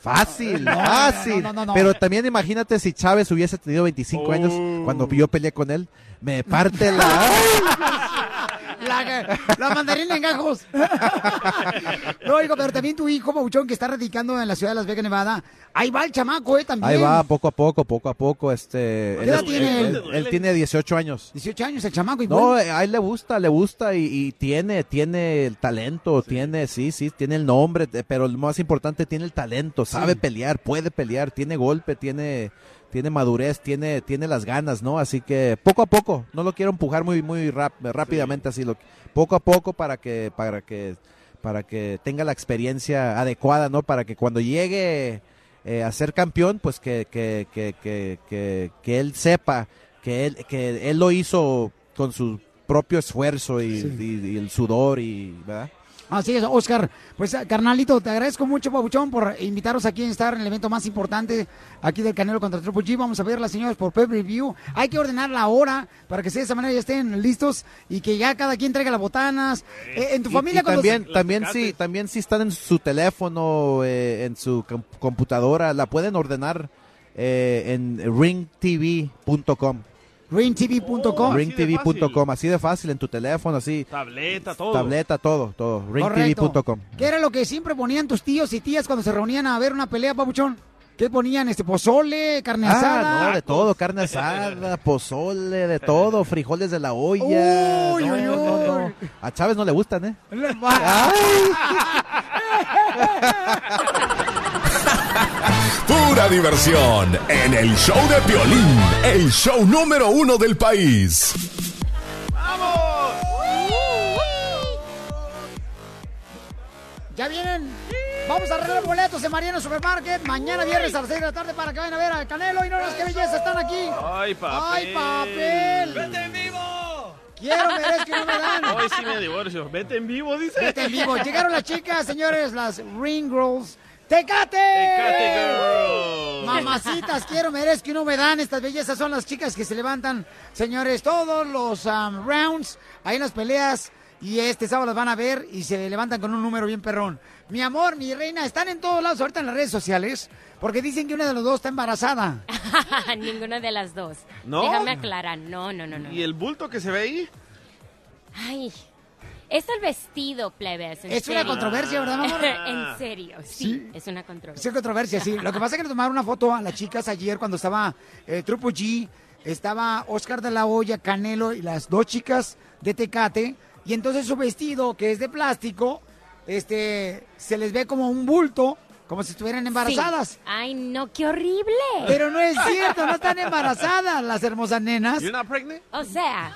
Speaker 25: Fácil,
Speaker 3: No, no,
Speaker 25: fácil.
Speaker 3: no, no, no.
Speaker 25: Pero también imagínate si Chávez hubiese tenido 25 años cuando yo peleé con él. Me parte la... (laughs)
Speaker 3: La, la mandarina en gajos. no, hijo, pero también tu hijo, Pauchón, que está radicando en la ciudad de Las Vegas, Nevada. Ahí va el chamaco, ¿eh? También.
Speaker 25: Ahí va, poco a poco, poco a poco. Este,
Speaker 3: ¿Qué edad
Speaker 25: él,
Speaker 3: tiene
Speaker 25: él-
Speaker 3: él?
Speaker 25: él tiene 18 años.
Speaker 3: 18 años el chamaco,
Speaker 25: No,
Speaker 3: igual.
Speaker 25: a él le gusta, le gusta y, y tiene, tiene el talento, tiene, sí, sí, tiene el nombre, pero lo más importante tiene el talento, sabe pelear, puede pelear, tiene golpe, tiene, tiene madurez, tiene, tiene las ganas, ¿no? Así que poco a poco, no lo quiero empujar muy, muy rap- rápidamente así, lo, poco a poco para que, para que, para que tenga la experiencia adecuada, ¿no? Para que cuando llegue eh, a ser campeón, pues que, que, que, que, él sepa que él, que él lo hizo con su propio esfuerzo y, y- y el sudor y, ¿verdad?
Speaker 3: Así es, Oscar. Pues, eh, carnalito, te agradezco mucho, Pabuchón, por invitaros aquí a estar en el evento más importante aquí del Canelo contra Triple G. Vamos a ver las señoras por pay review. Hay que ordenar la hora para que de esa manera ya estén listos y que ya cada quien traiga las botanas. Eh, en tu
Speaker 25: Y-
Speaker 3: familia,
Speaker 25: y
Speaker 3: cuando
Speaker 25: también,
Speaker 3: se-
Speaker 25: también si, también si están en su teléfono, eh, en su com- computadora, la pueden ordenar eh, en ringtv.com.
Speaker 3: ringtv.com.
Speaker 25: ringtv.com, así de fácil en tu teléfono, así.
Speaker 4: Tableta, todo.
Speaker 25: Tableta, todo, todo. Ringtv.com.
Speaker 3: ¿Qué era lo que siempre ponían tus tíos y tías cuando se reunían a ver una pelea, Pabuchón? ¿Qué ponían? Este pozole, carne asada.
Speaker 25: Ah, no, de todo, carne asada, (laughs) pozole, de todo, frijoles de la olla.
Speaker 3: Uy,
Speaker 25: No,
Speaker 3: uy,
Speaker 25: no, no. A Chávez no le gustan, ¿eh? (laughs) (laughs)
Speaker 11: Pura diversión en el show de Piolín, el show número uno del país.
Speaker 3: Ya vienen. Vamos a arreglar boletos en Mariano Supermarket. Mañana viernes a las 6 de la tarde para que vayan a ver al Canelo. Y no las que belleza están aquí.
Speaker 4: Ay, papel.
Speaker 3: ¡Ay, papel!
Speaker 4: ¡Vete en vivo!
Speaker 3: Quiero, merezco y no me dan.
Speaker 4: Hoy sí me divorcio. Vete en vivo, dice.
Speaker 3: Vete en vivo. Llegaron las chicas, señores, las Ring Girls. ¡Tecate!
Speaker 4: Tecate Girls.
Speaker 3: Mamacitas, quiero, merezco y no me dan. Estas bellezas son las chicas que se levantan, señores, todos los um, rounds, ahí en las peleas. Y este sábado las van a ver y se levantan con un número bien perrón. Mi amor, mi reina, están en todos lados ahorita en las redes sociales porque dicen que una de los dos está embarazada. (laughs)
Speaker 28: Ninguna de las dos.
Speaker 4: ¿No?
Speaker 28: Déjame aclarar. No, no, no, no.
Speaker 4: ¿Y el bulto que se ve ahí?
Speaker 28: Ay, es el vestido, plebes.
Speaker 3: Es una controversia, ¿verdad, amor? (laughs)
Speaker 28: en serio, sí, es una controversia.
Speaker 3: Sí, controversia, sí. Lo que pasa es que le tomaron una foto a las chicas ayer cuando estaba eh, Trupo G, estaba Oscar de la Hoya, Canelo y las dos chicas de Tecate. Y entonces su vestido, que es de plástico, este, se les ve como un bulto, como si estuvieran embarazadas.
Speaker 28: Sí. Ay, no, qué horrible.
Speaker 3: Pero no es cierto, no están embarazadas las hermosas nenas.
Speaker 4: ¿You're not pregnant?
Speaker 28: O sea,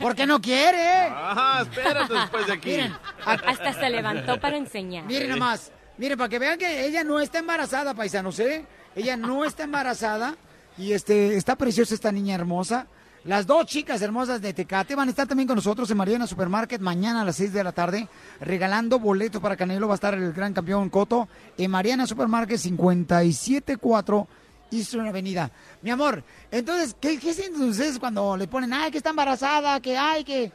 Speaker 3: ¿Por qué no quiere?
Speaker 4: Ajá, espérate después de aquí.
Speaker 3: Miren,
Speaker 28: hasta se levantó para enseñar.
Speaker 3: Miren nomás, miren, para que vean que ella no está embarazada, paisanos, ¿eh? Ella no está embarazada y este está preciosa esta niña hermosa. Las dos chicas hermosas de Tecate van a estar también con nosotros en Mariana Supermarket mañana a las 6 de la tarde, regalando boletos para Canelo. Va a estar el gran campeón Coto en Mariana Supermarket 574 Eastern Avenida. Mi amor, entonces, ¿qué, qué sienten ustedes cuando le ponen, ay, que está embarazada, que ay, que...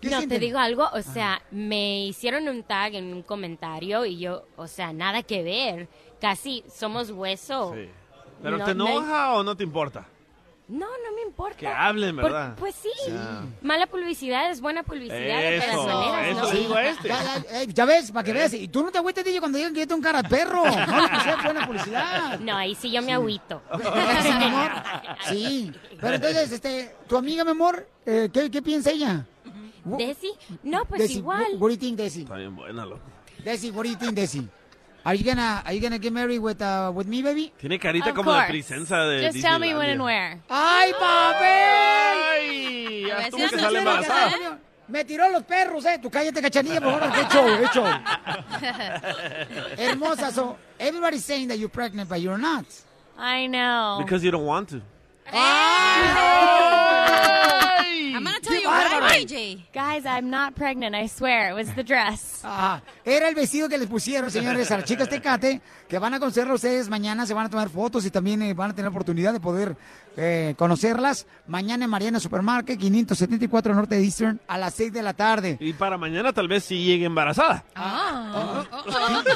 Speaker 3: ¿qué
Speaker 28: No, te digo algo, o sea, me hicieron un tag en un comentario y yo, o sea, nada que ver. Casi somos hueso.
Speaker 4: Sí. ¿Pero
Speaker 28: No,
Speaker 4: te
Speaker 28: no-
Speaker 4: enoja o no te importa?
Speaker 28: No, no me importa.
Speaker 4: Que hablen,
Speaker 28: Por-
Speaker 4: ¿verdad?
Speaker 28: pues sí. Mala publicidad es buena publicidad de maneras.
Speaker 4: eso
Speaker 28: ¿no?
Speaker 4: digo a este.
Speaker 3: Ya, ya, eh, ya ves, para que veas. Y tú no te agüites, DJ, cuando digan que yo tengo cara de perro. No, que sea buena publicidad.
Speaker 28: No, ahí sí yo me agüito. (laughs)
Speaker 3: Sí, mi amor. Sí. Pero entonces, este, tu amiga, mi amor, eh, ¿qué, qué piensa ella?
Speaker 28: ¿Desi? No, pues
Speaker 3: Desi,
Speaker 28: igual.
Speaker 3: What, what do you think, Desi?
Speaker 4: Está bien buena, loco.
Speaker 3: Desi, what do you think, Desi? Are you gonna, are you gonna get married with, uh, with me, baby?
Speaker 4: Tiene carita
Speaker 5: Of
Speaker 4: como de
Speaker 5: course.
Speaker 4: princesa de
Speaker 5: Just tell me when and where.
Speaker 3: ¡Ay, papel!
Speaker 4: ¡Ay! Ya estuvo que sale embarazada.
Speaker 3: Me tiró los perros, eh. Tú cállate, cachanilla, por favor. ¡Qué show, qué show! (laughs) Hermosa, so everybody's saying that you're pregnant, but you're not.
Speaker 5: I know.
Speaker 4: Because you don't want to.
Speaker 5: I'm gonna tell
Speaker 28: Guys, I'm not pregnant, I swear. It was the dress.
Speaker 3: Ajá. Era el vestido que les pusieron, señores, a las chicas Tecate, que van a conocerlo ustedes mañana, se van a tomar fotos y también eh, van a tener oportunidad de poder eh, conocerlas mañana en Mariana Supermarket, 574 Norte de Eastern, a las 6 de la tarde.
Speaker 4: Y para mañana tal vez sí llegue embarazada.
Speaker 5: Oh.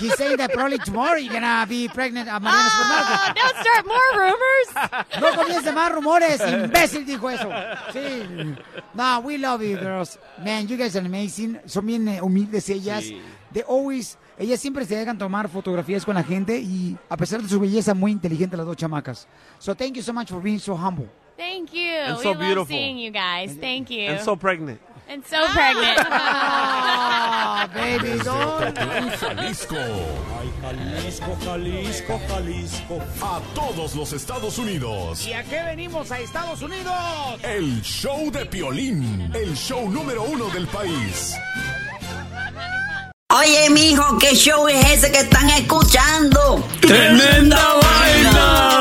Speaker 3: He, he's saying that probably tomorrow you're gonna be pregnant at Mariana
Speaker 5: Oh,
Speaker 3: Supermarket.
Speaker 5: don't start more rumors.
Speaker 3: No comience más rumores, imbécil dijo eso. Sí. No, we love you, girls. Man, you guys are amazing. Son bien eh, humildes ellas.
Speaker 4: Sí.
Speaker 3: They always, ellas siempre se dejan tomar fotografías con la gente y a pesar de su belleza, muy inteligente las dos chamacas. So thank you so much for being so humble.
Speaker 28: Thank you.
Speaker 4: And
Speaker 28: we
Speaker 4: so
Speaker 28: love
Speaker 4: beautiful.
Speaker 28: seeing you guys. Thank you.
Speaker 4: And so pregnant.
Speaker 28: And so pregnant. (laughs)
Speaker 3: Ah, baby, don't.
Speaker 11: Jalisco.
Speaker 16: Jalisco, Jalisco, Jalisco.
Speaker 11: A todos los Estados Unidos.
Speaker 3: ¿Y a qué venimos a Estados Unidos?
Speaker 11: El show de Piolín. El show número uno del país.
Speaker 30: Oye, mijo, ¿qué show es ese que están escuchando?
Speaker 16: ¡Tremenda vaina!